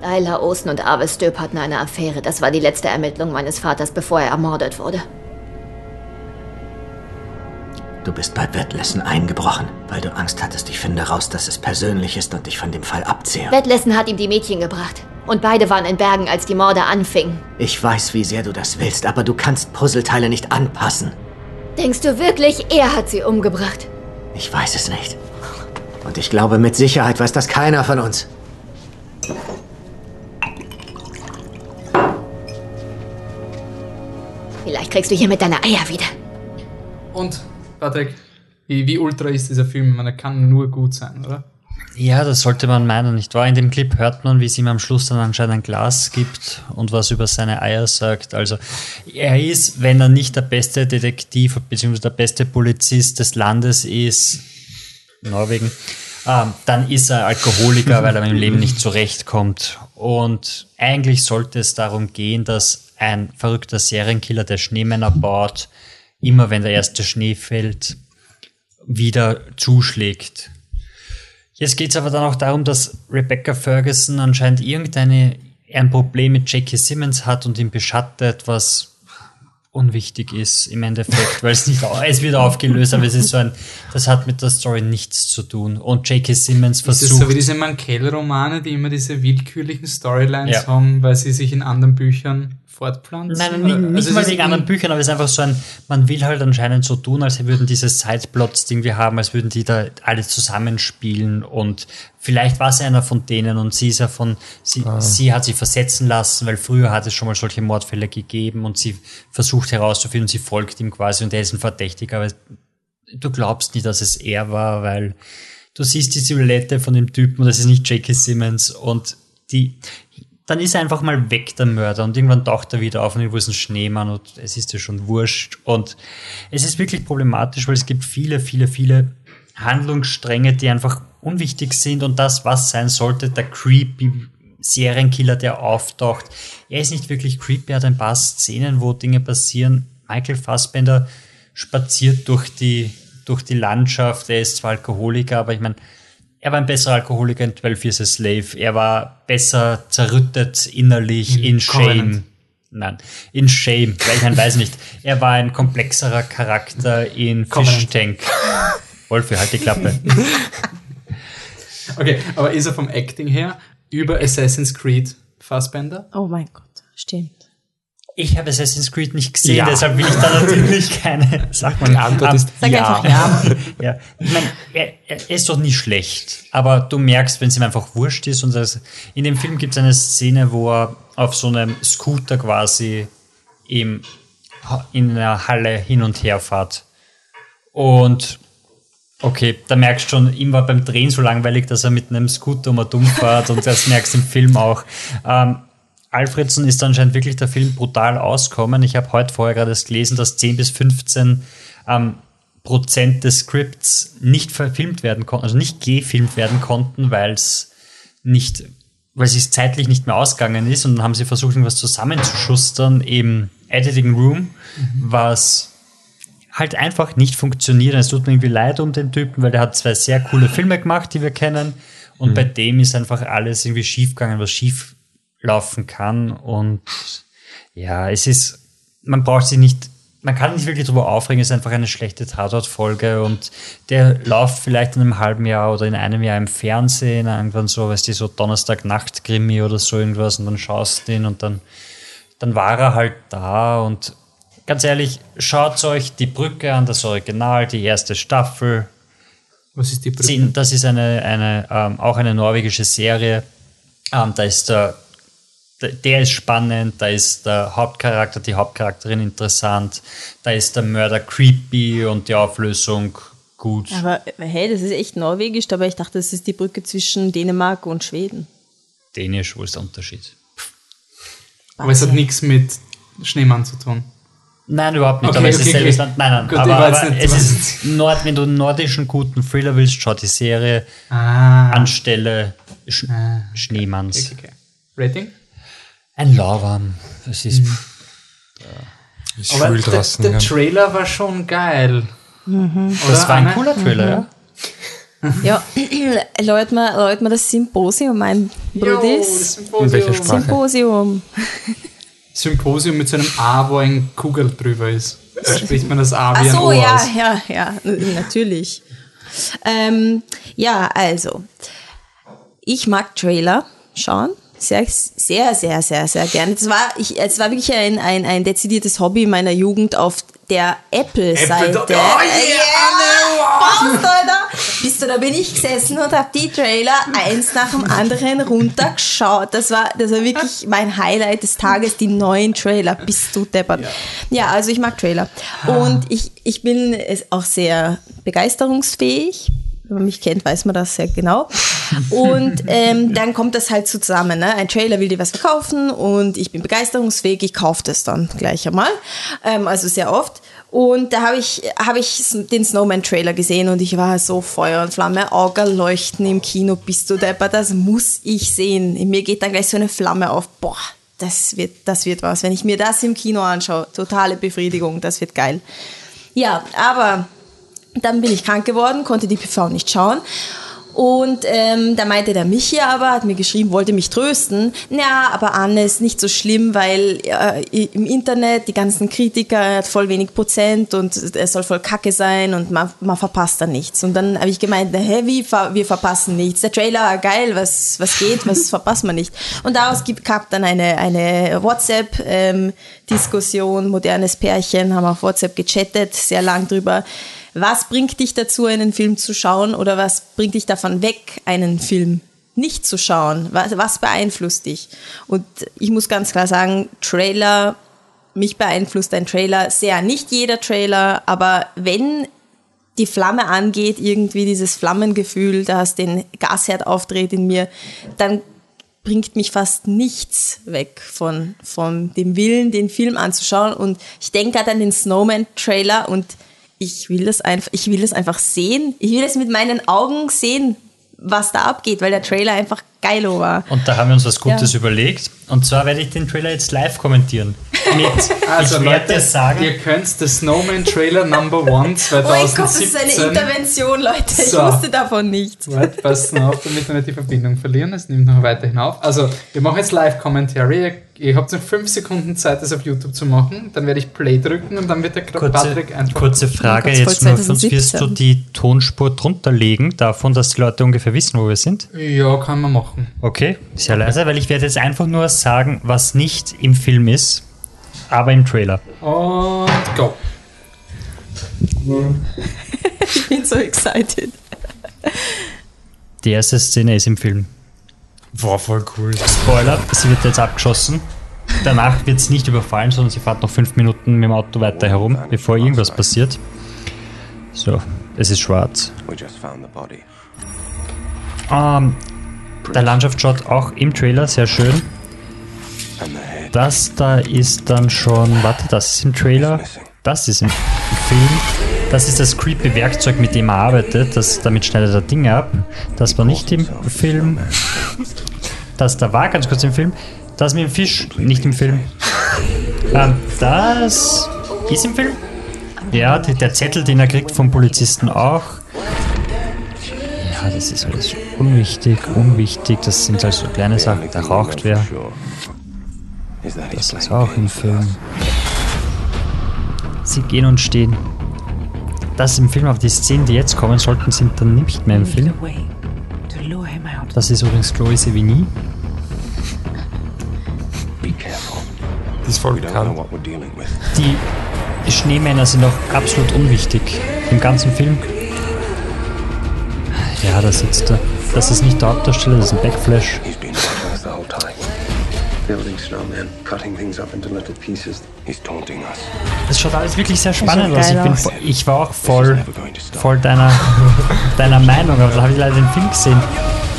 Laila Osten und Arve Stöp hatten eine Affäre. Das war die letzte Ermittlung meines Vaters, bevor er ermordet wurde. Du bist bei Wettlessen eingebrochen, weil du Angst hattest, ich finde raus, dass es persönlich ist und dich von dem Fall abziehe. Wettlessen hat ihm die Mädchen gebracht. Und beide waren in Bergen, als die Morde anfingen. Ich weiß, wie sehr du das willst, aber du kannst Puzzleteile nicht anpassen. Denkst du wirklich, er hat sie umgebracht? Ich weiß es nicht. Und ich glaube, mit Sicherheit weiß das keiner von uns. Vielleicht kriegst du hier mit deiner Eier wieder. Und, Patrick, wie, wie ultra ist dieser Film? Meine, er kann nur gut sein, oder? Ja, das sollte man meinen, nicht wahr? In dem Clip hört man, wie es ihm am Schluss dann anscheinend ein Glas gibt und was über seine Eier sagt. Also er ist, wenn er nicht der beste Detektiv bzw. der beste Polizist des Landes ist, Norwegen, ähm, dann ist er Alkoholiker, weil er im Leben nicht zurechtkommt. Und eigentlich sollte es darum gehen, dass ein verrückter Serienkiller, der Schneemänner baut, immer wenn der erste Schnee fällt, wieder zuschlägt. Jetzt geht es aber dann auch darum, dass Rebecca Ferguson anscheinend irgendeine ein Problem mit J.K. Simmons hat und ihn beschattet, was unwichtig ist im Endeffekt, weil es nicht, es wird aufgelöst, aber es ist so ein, das hat mit der Story nichts zu tun. Und J.K. Simmons Ist das versucht, so wie diese Mankell-Romane, die immer diese willkürlichen Storylines Ja. haben, weil sie sich in anderen Büchern fortpflanzen? Nein, nicht, nicht also mal wegen anderen Büchern, aber es ist einfach so ein, man will halt anscheinend so tun, als würden diese Sideplots, die wir haben, als würden die da alle zusammenspielen und vielleicht war es einer von denen und sie ist ja von, sie, sie hat sich versetzen lassen, weil früher hat es schon mal solche Mordfälle gegeben und sie versucht herauszufinden, sie folgt ihm quasi und er ist ein Verdächtiger, aber du glaubst nicht, dass es er war, weil du siehst die Silhouette von dem Typen und das ist nicht J.K. Simmons und die, dann ist er einfach mal weg, der Mörder, und irgendwann taucht er wieder auf und irgendwo ist ein Schneemann und es ist ja schon wurscht. Und es ist wirklich problematisch, weil es gibt viele, viele, viele Handlungsstränge, die einfach unwichtig sind und das, was sein sollte, der creepy Serienkiller, der auftaucht. Er ist nicht wirklich creepy, er hat ein paar Szenen, wo Dinge passieren. Michael Fassbender spaziert durch die, durch die Landschaft, er ist zwar Alkoholiker, aber ich meine, er war ein besserer Alkoholiker in 12 Years a Slave. Er war besser zerrüttet innerlich in, in Shame. Nein, in Shame, weil ich weiß nicht. Er war ein komplexerer Charakter in Fish Tank. Wolfi, halt die Klappe. okay, aber ist er vom Acting her über Assassin's Creed Fassbender? Oh mein Gott, stimmt. Ich habe Assassin's Creed nicht gesehen, ja. deshalb will ich da natürlich keine. Sag mal, die Antwort ist Sag ja. einfach ja. ja. Ich meine, er, er, ist doch nicht schlecht, aber du merkst, wenn es ihm einfach wurscht ist. Und das, in dem Film gibt es eine Szene, wo er auf so einem Scooter quasi im, in einer Halle hin und her fährt. Und okay, da merkst du schon, ihm war beim Drehen so langweilig, dass er mit einem Scooter um dumm fährt und das merkst du im Film auch. Ähm, Alfredson ist anscheinend wirklich der Film brutal auskommen. Ich habe heute vorher gerade gelesen, dass 10 bis 15 ähm, Prozent des Scripts nicht verfilmt werden konnten, also nicht gefilmt werden konnten, weil es nicht, weil es zeitlich nicht mehr ausgegangen ist und dann haben sie versucht, irgendwas zusammenzuschustern im Editing Room, mhm. was halt einfach nicht funktioniert. Es tut mir irgendwie leid um den Typen, weil der hat zwei sehr coole Filme gemacht, die wir kennen. Und mhm. bei dem ist einfach alles irgendwie schiefgegangen, was schief laufen kann. Und ja, es ist, man braucht sich nicht, man kann nicht wirklich darüber aufregen, es ist einfach eine schlechte Tatort-Folge und der läuft vielleicht in einem halben Jahr oder in einem Jahr im Fernsehen, irgendwann so, weißt du, so Donnerstag-Nacht-Krimi oder so irgendwas und dann schaust du ihn und dann, dann war er halt da und ganz ehrlich, schaut euch die Brücke an, das Original, die erste Staffel. Was ist die Brücke? Das ist eine, eine ähm, auch eine norwegische Serie. Ähm, da ist der der ist spannend, da ist der Hauptcharakter, die Hauptcharakterin interessant, da ist der Mörder creepy und die Auflösung gut. Aber hey, das ist echt norwegisch, aber ich dachte, das ist die Brücke zwischen Dänemark und Schweden. Dänisch, wo ist der Unterschied? Aber es hat nichts mit Schneemann zu tun. Nein, überhaupt nicht. Okay, aber es okay, ist selbes Land. Nein, nein. Gut, aber, aber nicht, es ist Nord, wenn du einen nordischen guten Thriller willst, schau die Serie ah. anstelle Sch ah. Schneemanns. Okay, Rating? Ein Lauwarm. Das ist. Mhm. Ja. Ist Aber der, der Trailer war schon geil. Mhm. Das war ein cooler Trailer, mhm. ja. Ja, läut mir, läut mir das Symposium ein, Brudis. Symposium. In welcher Sprache? Symposium. Symposium mit so einem A, wo ein Kugel drüber ist. Da spricht man das A wie Ach so, ein O ja, aus. ja, ja, natürlich. Ähm, ja, also, ich mag Trailer schauen sehr, sehr, sehr, sehr, sehr gerne. Es war, ich, es war wirklich ein, ein, ein dezidiertes Hobby meiner Jugend auf der Apple-Seite. Apple, oh yeah, yeah. Alter. Bist du, da bin ich gesessen und habe die Trailer eins nach dem anderen runtergeschaut. Das war, das war wirklich mein Highlight des Tages, die neuen Trailer. Bist du deppert. Ja, ja also ich mag Trailer. Und ich, ich bin auch sehr begeisterungsfähig wenn man mich kennt, weiß man das sehr genau. Und ähm, dann kommt das halt zusammen. Ne? Ein Trailer will dir was verkaufen und ich bin begeisterungsfähig, ich kaufe das dann gleich einmal. Ähm, also sehr oft. Und da habe ich, hab ich den Snowman-Trailer gesehen und ich war so Feuer und Flamme, Augen leuchten im Kino, bist du depper, das muss ich sehen. In mir geht dann gleich so eine Flamme auf. Boah, das wird, das wird was. Wenn ich mir das im Kino anschaue, totale Befriedigung, das wird geil. Ja, aber dann bin ich krank geworden, konnte die PV nicht schauen. Und ähm, da meinte der Michi aber, hat mir geschrieben, wollte mich trösten. Ja, aber Anne ist nicht so schlimm, weil äh, im Internet die ganzen Kritiker hat voll wenig Prozent und es soll voll Kacke sein und man, man verpasst da nichts. Und dann habe ich gemeint, hä, wie, wir verpassen nichts. Der Trailer, geil, was, was geht, was verpasst man nicht. Und daraus gab dann eine, eine WhatsApp-Diskussion, ähm, modernes Pärchen, haben auf WhatsApp gechattet, sehr lang drüber was bringt dich dazu, einen Film zu schauen oder was bringt dich davon weg, einen Film nicht zu schauen? Was, was beeinflusst dich? Und ich muss ganz klar sagen, Trailer, mich beeinflusst ein Trailer sehr. Nicht jeder Trailer, aber wenn die Flamme angeht, irgendwie dieses Flammengefühl, da es den Gasherd aufdreht in mir, dann bringt mich fast nichts weg von, von dem Willen, den Film anzuschauen. Und ich denke gerade an den Snowman-Trailer und ich will das einfach, ich will das einfach sehen. Ich will es mit meinen Augen sehen, was da abgeht, weil der Trailer einfach geilo war. Und da haben wir uns was Gutes Ja. überlegt. Und zwar werde ich den Trailer jetzt live kommentieren. Mit, Also ich werde Leute, sagen, ihr könnt The Snowman Trailer Number One Oh mein Gott, das ist 2017. eine Intervention, Leute. Ich So. wusste davon nichts. Warte, passt nur auf, damit wir nicht die Verbindung verlieren. Es nimmt noch weiterhin auf. Also, wir machen jetzt Live-Commentary. Ihr, habt noch fünf Sekunden Zeit, das auf YouTube zu machen. Dann werde ich Play drücken und dann wird der kurze, Patrick einfach. kurze Frage Kurz jetzt nur von uns. Wirst du 2017. die Tonspur drunter legen, davon, dass die Leute ungefähr wissen, wo wir sind? Ja, kann man machen. Okay, sehr leise, weil ich werde jetzt einfach nur sagen, was nicht im Film ist, aber im Trailer. Und go. Ich bin so excited. Die erste Szene ist im Film. War voll cool. Spoiler, sie wird jetzt abgeschossen. Danach wird es nicht überfallen, sondern sie fährt noch fünf Minuten mit dem Auto weiter herum, bevor irgendwas passiert. So, es ist schwarz. Body. Ähm, der Landschaftsshot auch im Trailer, sehr schön. Das da ist dann schon, warte, das ist im Trailer. Das ist im Film. Das ist das creepy Werkzeug, mit dem er arbeitet. Das, damit schneidet er Dinge ab. Das war nicht im Film. Das da war ganz kurz im Film. Das mit dem Fisch, nicht im Film. Ähm, das ist im Film. Ja, der Zettel, den er kriegt vom Polizisten auch. Ja, das ist alles unwichtig, unwichtig. Das sind also kleine Sachen. Da raucht wer. Das ist auch im. Film. Sie gehen und stehen. Das ist im Film, aber die Szenen, die jetzt kommen sollten, sind dann nicht mehr im Film. Das ist übrigens Chloe Sevigny. Be careful. Das ist voll bekannt. Die Schneemänner sind auch absolut unwichtig im ganzen Film. Ja, da sitzt er. Das ist nicht der Hauptdarsteller, das ist ein Backflash. Building snowmen, cutting things up into little pieces. He's taunting us. Das schaut alles wirklich sehr spannend aus. Ich, bin, ich war auch voll, voll deiner, deiner Meinung, aber da habe ich leider den Film gesehen.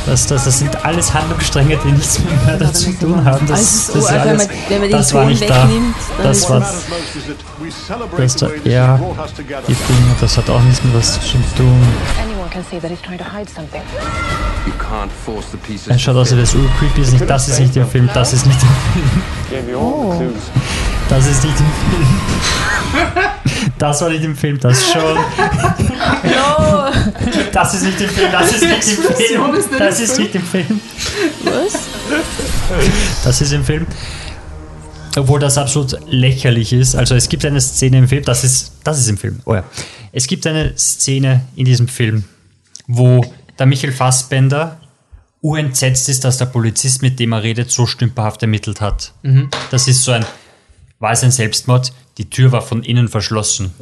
Das, das, das sind alles Handlungsstränge, die nichts mit Mörder zu tun haben. Das, Also, das, ist wenn, man, alles, das war nicht da. Das war das das da, ja, die Dinge, das hat auch nichts mit was zu tun. Er schaut aus, wie das creepy ist nicht. Das ist nicht im Film, das ist nicht im Film. Gave Das ist nicht im Film. Das war nicht im Film, das schon. No! Das ist nicht im Film, das ist nicht im Film. Das ist nicht im Film. Was? Das ist im Film. Obwohl das absolut lächerlich ist. Also es gibt eine Szene im Film, das ist, das ist im Film. Oh ja. Es gibt eine Szene in diesem Film, wo der Michael Fassbender urentsetzt ist, dass der Polizist, mit dem er redet, so stümperhaft ermittelt hat. Das ist so ein, war es ein Selbstmord? Die Tür war von innen verschlossen.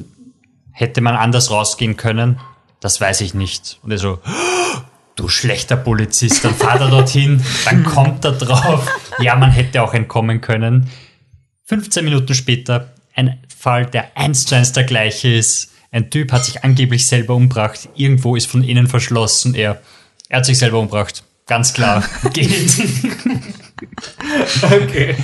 Hätte man anders rausgehen können? Das weiß ich nicht. Und er so, du schlechter Polizist, dann fahrt er dorthin, dann kommt er drauf. Ja, man hätte auch entkommen können. 15 Minuten später ein Fall, der eins zu eins der gleiche ist. Ein Typ hat sich angeblich selber umgebracht. Irgendwo ist von innen verschlossen. Er, er hat sich selber umgebracht. Ganz klar. Geht. Okay.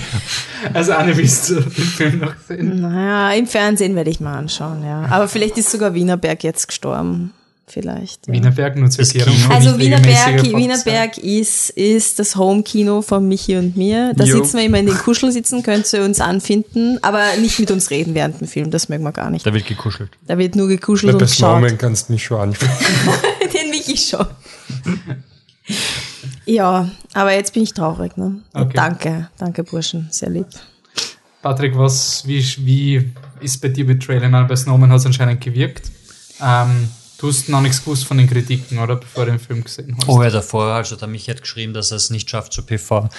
Also, Anne, willst du den Film noch sehen? Naja, im Fernsehen werde ich mal anschauen, ja. Aber vielleicht ist sogar Wienerberg jetzt gestorben. Vielleicht. Ja. Wienerberg nur zur Erklärung. Kino. Also Wienerberg. Wienerberg ist, ist das Home-Kino von Michi und mir. Da Jo. sitzen wir immer in den Kuschelsitzen, könnt ihr uns anfinden, aber nicht mit uns reden während dem Film, das mögen wir gar nicht. Da wird gekuschelt. Da wird nur gekuschelt Bei und geschaut. Snowman kannst du mich schon ansprechen. Den Michi schon. ja, aber jetzt bin ich traurig, ne? Okay. Danke, danke Burschen, sehr lieb. Patrick, was, wie, wie ist bei dir mit Trailer? Ich meine, bei Snowman hat es anscheinend gewirkt. Ähm, du hast noch nichts gewusst von den Kritiken, oder? Bevor du den Film gesehen hast. Oh ja, davor, also der Michi hat geschrieben, dass er es nicht schafft zu PV,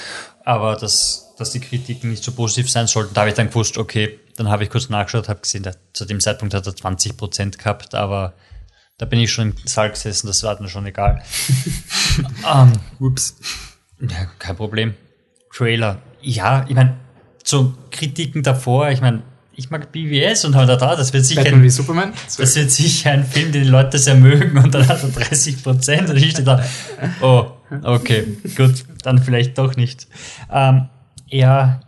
aber dass, dass die Kritiken nicht so positiv sein sollten. Da habe ich dann gewusst, okay, dann habe ich kurz nachgeschaut, habe gesehen, der, zu dem Zeitpunkt hat er 20% gehabt, aber da bin ich schon im Saal gesessen, das war dann schon egal. ähm, Ups. ja, kein Problem. Trailer, ja, ich meine, zu Kritiken davor, ich meine, ich mag BWS und halt da, das wird sicher Batman ein wie Superman? das wird sicher ein Film, den die Leute sehr mögen und dann hat er 30 Prozent und ich stehe da, oh, okay, gut. dann vielleicht doch nicht. Ähm, ja,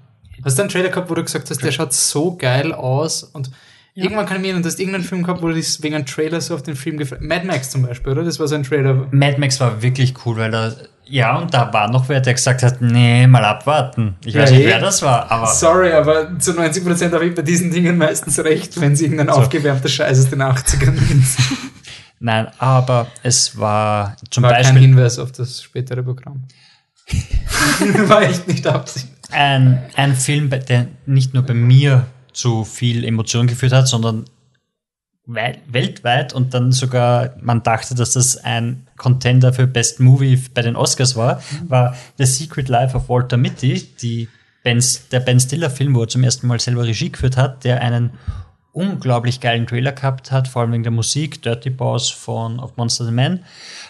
Hast du einen Trailer gehabt, wo du gesagt hast, der schaut so geil aus und irgendwann kann ich mir erinnern, du hast irgendeinen Film gehabt, wo du dich wegen einem Trailer so auf den Film gefreut Mad Max zum Beispiel, oder? Das war so ein Trailer. Mad Max war wirklich cool, weil da, ja, und da war noch wer, der gesagt hat, nee, mal abwarten. Ich weiß Ja, nicht, eh. wer das war, aber Sorry, aber zu 90% habe ich bei diesen Dingen meistens recht, wenn sie irgendein aufgewärmter Scheiß aus den 80ern ist. nein, aber es war zum War kein Beispiel Hinweis auf das spätere Programm. war echt nicht Absicht. ein, ein Film, der nicht nur bei mir zu viel Emotion geführt hat, sondern wei- weltweit. Und dann sogar man dachte, dass das ein Contender für Best Movie bei den Oscars war, war The Secret Life of Walter Mitty, die ben, der Ben Stiller Film, wo er zum ersten Mal selber Regie geführt hat, der einen unglaublich geilen Trailer gehabt hat, vor allem wegen der Musik, Dirty Boss von Of Monster the Man,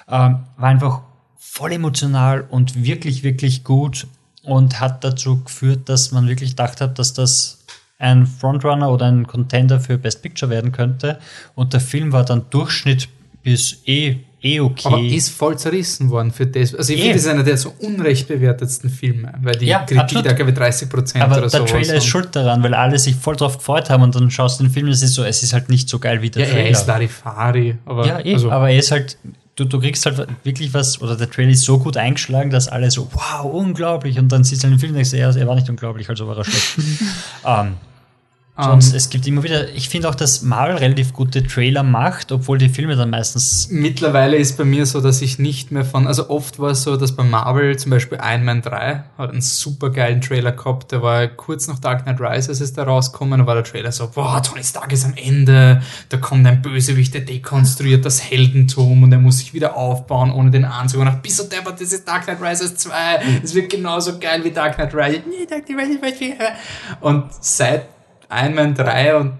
ähm, war einfach voll emotional und wirklich, wirklich gut und hat dazu geführt, dass man wirklich gedacht hat, dass das ein Frontrunner oder ein Contender für Best Picture werden könnte. Und der Film war dann Durchschnitt bis eh, eh okay. Aber ist voll zerrissen worden für das. Also ich Eh. finde, das ist einer der so unrecht bewertetsten Filme, weil die Ja, Kritik absolut. da, glaube ich, 30 Prozent aber oder der sowas. Trailer ist schuld daran, weil alle sich voll drauf gefreut haben und dann schaust du den Film und es ist so, es ist halt nicht so geil wie der Ja, er Trailer. ist Larifari. Aber, Ja, eh, also, aber er ist halt, du, du kriegst halt wirklich was, oder der Trailer ist so gut eingeschlagen, dass alle so, wow, unglaublich. Und dann siehst du den Film und denkst, ja, er war nicht unglaublich, also war er schlecht. ähm, sonst, es gibt immer wieder, ich finde auch, dass Marvel relativ gute Trailer macht, obwohl die Filme dann meistens Mittlerweile ist bei mir so, dass ich nicht mehr von, also oft war es so, dass bei Marvel zum Beispiel Iron Man 3 hat einen super geilen Trailer gehabt, der war kurz nach Dark Knight Rises ist da rausgekommen, da war der Trailer so, boah, Tony Stark ist am Ende, da kommt ein Bösewicht, der dekonstruiert das Heldentum und er muss sich wieder aufbauen ohne den Anzug und nach bis so deppert, das ist Dark Knight Rises 2, es wird genauso geil wie Dark Knight Rises, nee, Dark Knight Rises und seit Iron Man 3 und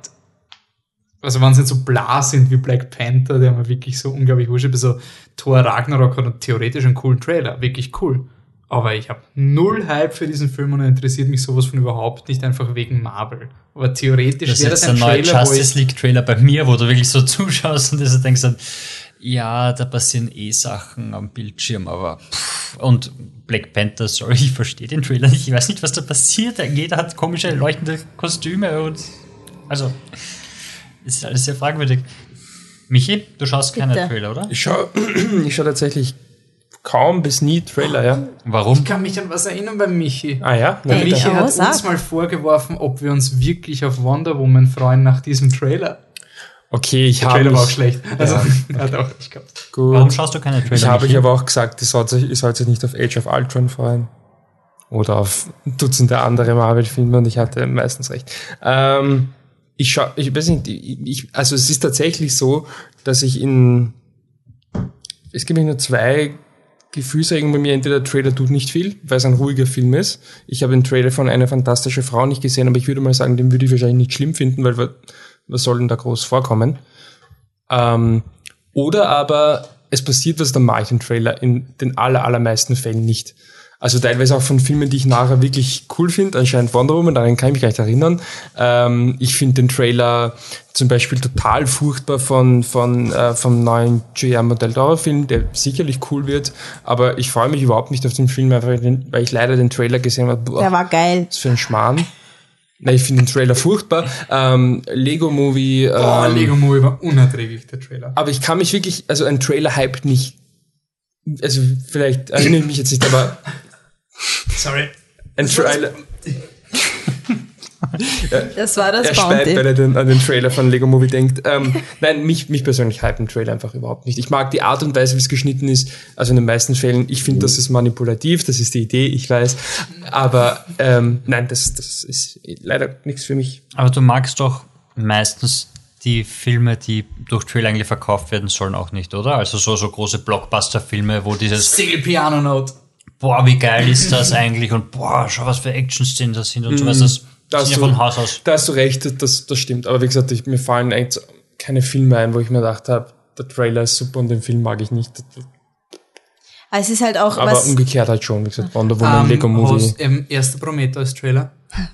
also wenn sie nicht so bla sind wie Black Panther, der mir wirklich so unglaublich wurscht, so Thor Ragnarok hat theoretisch einen coolen Trailer, wirklich cool. Aber ich habe null Hype für diesen Film und er interessiert mich sowas von überhaupt nicht, einfach wegen Marvel. Aber theoretisch Das wäre ist das der ein neue Trailer, Justice League Trailer bei mir, wo du wirklich so zuschaust und du denkst dann, ja, da passieren eh Sachen am Bildschirm, aber pff. und Black Panther, sorry, ich verstehe den Trailer nicht, ich weiß nicht, was da passiert. Jeder hat komische leuchtende Kostüme und also ist alles sehr fragwürdig. Michi, du schaust keine Bitte. Trailer, oder? Ich schaue ich schau tatsächlich kaum bis nie Trailer, ja. Warum? ich kann mich an was erinnern bei Michi. Ah ja? Bitte. Michi hat uns mal vorgeworfen, ob wir uns wirklich auf Wonder Woman freuen nach diesem Trailer. Okay, ich Der habe Trailer war auch schlecht. Also, ja. doch, ich glaube. Warum gut. schaust du keine Trailer? Ich habe euch aber auch gesagt, ihr sollt, euch, ihr sollt euch nicht auf Age of Ultron freuen. Oder auf Dutzende andere Marvel-Filme und ich hatte meistens recht. Ähm, ich schau, ich weiß nicht, ich, also es ist tatsächlich so, dass ich in, es gibt nur zwei Gefühlsregeln bei mir. Entweder der Trailer tut nicht viel, weil es ein ruhiger Film ist. Ich habe den Trailer von Eine fantastische Frau nicht gesehen, aber ich würde mal sagen, den würde ich wahrscheinlich nicht schlimm finden, weil was soll denn da groß vorkommen? Ähm, oder aber es passiert was, dann mache ich den Trailer in den aller, allermeisten Fällen nicht. Also teilweise auch von Filmen, die ich nachher wirklich cool finde, anscheinend Wonder Woman, daran kann ich mich gleich erinnern. Ähm, ich finde den Trailer zum Beispiel total furchtbar von, von, äh, vom neuen Guillermo del Toro Film, der sicherlich cool wird, aber ich freue mich überhaupt nicht auf den Film, einfach weil ich leider den Trailer gesehen habe. Boah, Der war geil. was für ein Schmarrn. Na, ich finde den Trailer furchtbar. Ähm, Lego Movie. Oh, ähm, Lego Movie war unerträglich, der Trailer. aber ich kann mich wirklich, also ein Trailer hypt nicht. Also vielleicht erinnere ich mich jetzt nicht, aber Sorry. ein Trailer. Das war das Er speit, weil er den, an den Trailer von Lego Movie denkt. Ähm, nein, mich, mich persönlich hypt ein Trailer einfach überhaupt nicht. Ich mag die Art und Weise, wie es geschnitten ist. Also in den meisten Fällen, ich finde, das ist manipulativ, das ist die Idee, ich weiß. Aber ähm, nein, das, das ist leider nichts für mich. Aber du magst doch meistens die Filme, die durch Trailer eigentlich verkauft werden sollen, auch nicht, oder? Also so, so große Blockbuster-Filme, wo dieses Single Piano Note. boah, wie geil ist das eigentlich und boah, schau, was für Action-Szenen das sind und so was. Das Da hast, ja du, von Haus aus. da hast du recht, das, das stimmt. Aber wie gesagt, ich, mir fallen eigentlich keine Filme ein, wo ich mir gedacht habe, der Trailer ist super und den Film mag ich nicht. Aber es ist halt auch Aber was. umgekehrt halt schon, wie gesagt, Wonder Woman, Ähm, Lego Movie. ähm, erster Prometheus Trailer.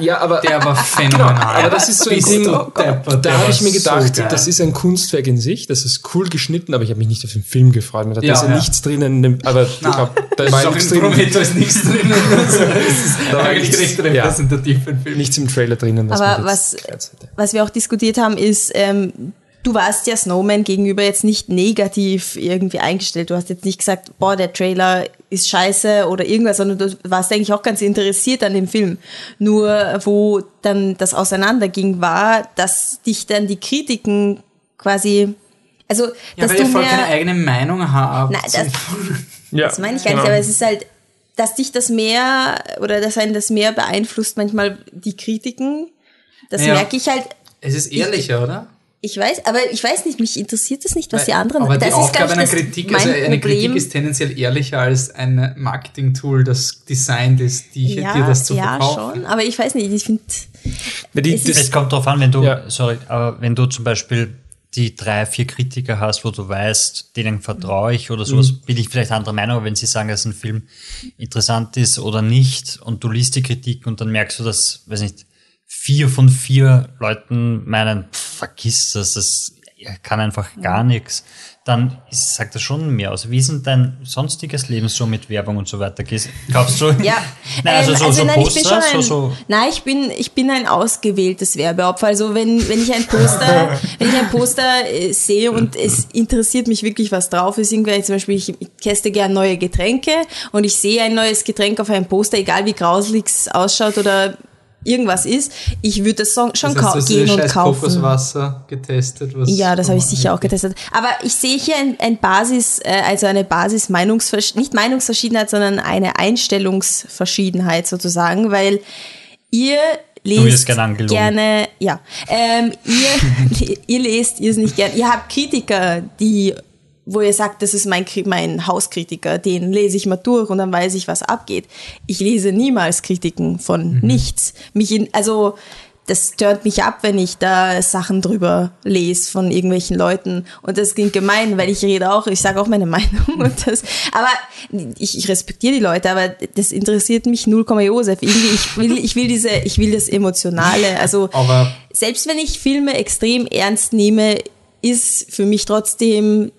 Ja, aber Der war phänomenal. Genau, aber das ist so ein Ding, deppert, der da habe war ich mir so gedacht, geil. das ist ein Kunstwerk in sich, das ist cool geschnitten, aber ich habe mich nicht auf den Film gefreut. Mir dachte, Ja, da ist ja ja. nichts drinnen, in dem- aber ich glaub, da ist ist auch nichts in drinnen. Prometheus nichts drin. Also, es ist Da war eigentlich nichts- recht repräsentativ für den Film. Nichts im Trailer drinnen. was Aber was, was wir auch diskutiert haben, ist, ähm, du warst ja Snowman gegenüber jetzt nicht negativ irgendwie eingestellt. Du hast jetzt nicht gesagt, boah, der Trailer ist scheiße oder irgendwas, sondern du warst eigentlich auch ganz interessiert an dem Film. Nur wo dann das auseinanderging, war, dass dich dann die Kritiken quasi, also, Ja, dass weil du voll mehr, keine eigene Meinung habt. Nein, das- Ja, das meine ich gar nicht, genau. aber es ist halt, dass dich das mehr oder dass einen das mehr beeinflusst, manchmal die Kritiken. Das Ja. merke ich halt, Es ist ehrlicher, oder? Ich weiß, aber ich weiß nicht, mich interessiert das nicht, was die anderen Aber die das Aufgabe ist, einer Kritik, also eine Problem. Kritik ist tendenziell ehrlicher als ein Marketing-Tool, das designt ist, die, ja, dir das zu ja, verkaufen. schon, aber ich weiß nicht, ich finde, Weil die, Es Es kommt darauf an, wenn du, Ja. sorry, aber wenn du zum Beispiel die drei, vier Kritiker hast, wo du weißt, denen vertraue ich oder sowas, bin ich vielleicht anderer Meinung, aber wenn sie sagen, dass ein Film interessant ist oder nicht und du liest die Kritik und dann merkst du, dass, weiß nicht, vier von vier Leuten meinen, pff, vergiss das, das kann einfach gar nichts, dann ist, sagt das schon mehr aus. Wie ist denn dein sonstiges Leben so mit Werbung und so weiter? Kaufst du? ja. Nein, also so, so nein, ich bin Poster, schon ein, so, so Nein, ich bin, ich bin ein ausgewähltes Werbeopfer. Also wenn, wenn ich ein Poster, wenn ich ein Poster äh, sehe und es interessiert mich wirklich was drauf ist, irgendwie zum Beispiel, ich, ich teste gern neue Getränke und ich sehe ein neues Getränk auf einem Poster, egal wie grauselig es ausschaut oder irgendwas ist, ich würde das so- schon Das heißt, gehen und kaufen. Kokoswasser getestet. Was Ja, das habe ich sicher auch getestet. Aber ich sehe hier ein, ein Basis, äh, also eine Basis Meinungsversch nicht Meinungsverschiedenheit, sondern eine Einstellungsverschiedenheit sozusagen, weil ihr lest wirst gern angelogen. gerne, ja, ähm, ihr, ihr lest ihr es nicht gern. Ihr habt Kritiker, die wo ihr sagt, das ist mein, mein Hauskritiker, den lese ich mal durch und dann weiß ich, was abgeht. Ich lese niemals Kritiken von nichts. Mich in, also das stört mich ab, wenn ich da Sachen drüber lese von irgendwelchen Leuten. Und das klingt gemein, weil ich rede auch, ich sage auch meine Meinung. Und das, aber ich, ich respektiere die Leute, aber das interessiert mich 0, Josef. Irgendwie, ich will, ich will diese, ich will das Emotionale. Also Aber selbst wenn ich Filme extrem ernst nehme, ist für mich trotzdem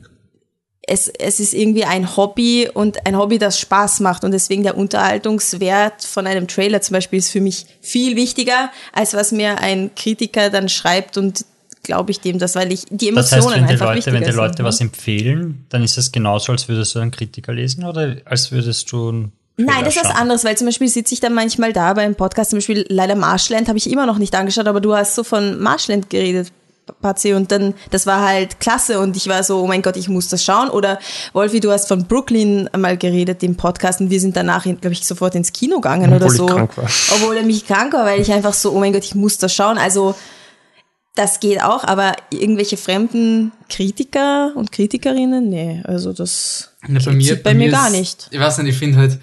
es, es ist irgendwie ein Hobby und ein Hobby, das Spaß macht. Und deswegen der Unterhaltungswert von einem Trailer zum Beispiel ist für mich viel wichtiger, als was mir ein Kritiker dann schreibt und glaube ich dem das, weil ich die Das Emotionen heißt, wenn die einfach Leute, wenn die sind, Leute ne? was empfehlen, dann ist das genauso, als würdest du einen Kritiker lesen oder als würdest du einen Nein, das ist was anderes, weil zum Beispiel sitze ich dann manchmal da beim Podcast, zum Beispiel leider Marshland habe ich immer noch nicht angeschaut, aber du hast so von Marshland geredet, Patsy, und dann, das war halt klasse und ich war so, oh mein Gott, ich muss das schauen. Oder Wolfi, du hast von Brooklyn einmal geredet im Podcast und wir sind danach, glaube ich, sofort ins Kino gegangen oder Obwohl ich so. krank war. Obwohl er mich krank war, weil ich einfach so, oh mein Gott, ich muss das schauen. Also, das geht auch, aber irgendwelche fremden Kritiker und Kritikerinnen, nee, also das Ja, bei mir, bei mir ist- gar nicht. Ich weiß nicht, ich finde halt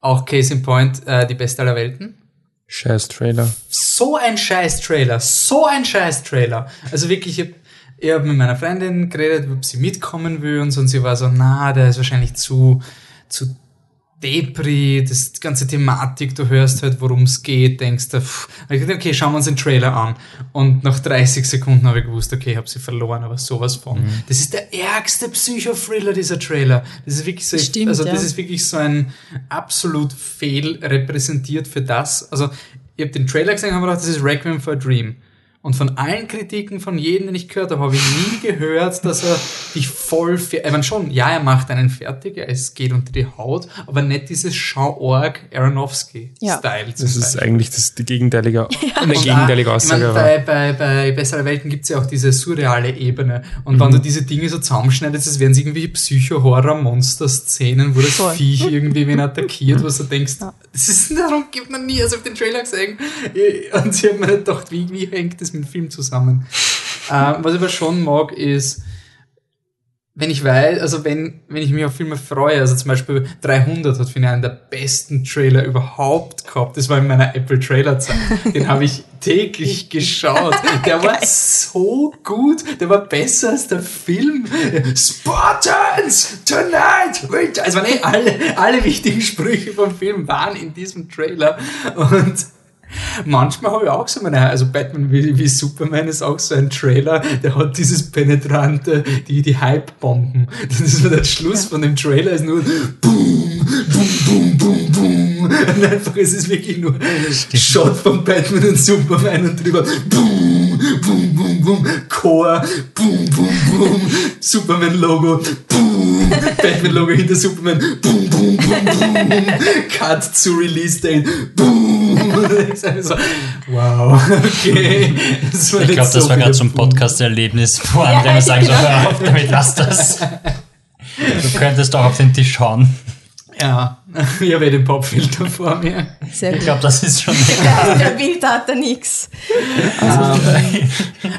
auch Case in Point äh, die beste aller Welten. Scheiß Trailer. So ein scheiß Trailer, so ein scheiß Trailer. Also wirklich, ich hab, ich hab mit meiner Freundin geredet, ob sie mitkommen will und so, und sie war so, na, der ist wahrscheinlich zu, zu Depri, das die ganze Thematik, du hörst halt, worum es geht, denkst du, okay, schauen wir uns den Trailer an. Und nach 30 Sekunden habe ich gewusst, okay, ich habe sie verloren, aber sowas von. Das ist der ärgste Psychothriller, dieser Trailer. Das ist wirklich so, Stimmt, also das ja. ist wirklich so ein absolut fehl repräsentiert für das. Also, ich habe den Trailer gesehen und habe gedacht, das ist Requiem for a Dream. Und von allen Kritiken, von jedem, den ich gehört habe, habe ich nie gehört, dass er dich voll, ich meine schon, ja, er macht einen fertig, er ist, geht unter die Haut, aber nicht dieses Schau-Org Aronofsky-Style. zum Das ist eigentlich das, die gegenteilige, eine Und gegenteilige auch, ich mein, Aussage. aber- bei, bei, bei Bessere Welten gibt's ja auch diese surreale Ebene. Und wenn du diese Dinge so zusammenschneidest, das wären irgendwie Psycho-Horror-Monster-Szenen, wo das Voll. Viech irgendwie wen attackiert, wo du denkst, das ist darum gibt man nie, also auf den Trailer gesehen. Und sie haben mir gedacht, wie, wie hängt das dem Film zusammen? ähm, was ich aber schon mag, ist, wenn ich weiß, also wenn, wenn ich mich auf Filme freue, also zum Beispiel 300 hat, finde ich, einen der besten Trailer überhaupt gehabt. Das war in meiner Apple Trailer Zeit. Den habe ich täglich geschaut. Der war so gut. Der war besser als der Film. Spartans, tonight. wait. Also nee, alle, alle wichtigen Sprüche vom Film waren in diesem Trailer. Und Manchmal habe ich auch so meine, also Batman wie, wie Superman ist auch so ein Trailer, der hat dieses penetrante, die, die Hype-Bomben. Das ist so der Schluss von dem Trailer, ist nur boom, boom, boom, boom, boom. Und einfach, es ist wirklich nur ein Shot von Batman und Superman und drüber boom, boom, boom, boom, Chor, boom, boom, boom, Superman-Logo, boom, Batman-Logo hinter Superman, boom, boom, boom, boom, Cut zu Release-Date, boom. So, wow, okay. Ich nicht glaube, das so war gerade so ein. Podcast-Erlebnis, wo andere sagen so, hör auf damit, lass das. Du könntest auch auf den Tisch schauen. Ja, ich habe eh den Popfilter vor mir. Sehr Ich glaube, das ist schon Der Bild hat er nix.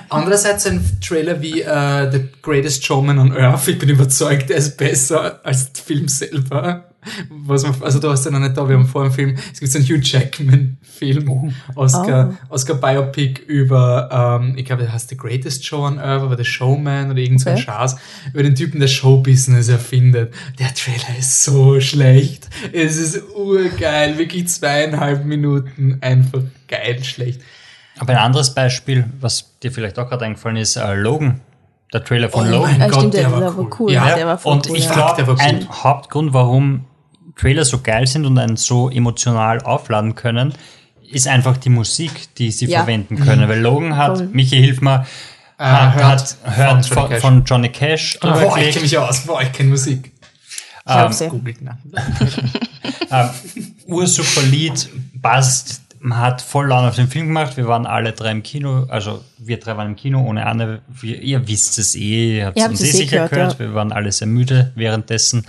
Andererseits ein Trailer wie äh, The Greatest Showman on Earth, ich bin überzeugt, der ist besser als der Film selber. Was man, also du hast ja noch nicht da, wir haben vor dem Film, es gibt so einen Hugh Jackman Film, Oscar, Oscar Biopic über, ähm, ich glaube, der heißt The Greatest Show on Earth, aber The Showman oder irgend so ein Okay. Schatz, über den Typen, der Showbusiness erfindet. Der Trailer ist so schlecht. Es ist urgeil, wirklich zweieinhalb Minuten, einfach geil schlecht. Aber ein anderes Beispiel, was dir vielleicht auch gerade eingefallen ist, äh, Logan. Der Trailer von Oh Logan. mein Gott, stimmt, der der, war cool. cool. Ja, der war voll Und cool, ich ja. Glaube, ein. Hauptgrund, warum Trailer so geil sind und einen so emotional aufladen können, ist einfach die Musik, die sie Ja. verwenden können. Weil Logan hat, Voll. Michi, hilf mir, hat, Hurt hat Hurt von Johnny von, Johnny Cash Boah, ich kenne mich aus. Boah, ich kenne Musik. Ich ja. Googelt nach. Ähm, ursuper Lied, passt, man hat voll Laune auf den Film gemacht. Wir waren alle drei im Kino, also wir drei waren im Kino ohne Anne. Wir, ihr wisst es eh, ihr habt es uns eh eh sicher gehört, gehört. ja. Wir waren alle sehr müde währenddessen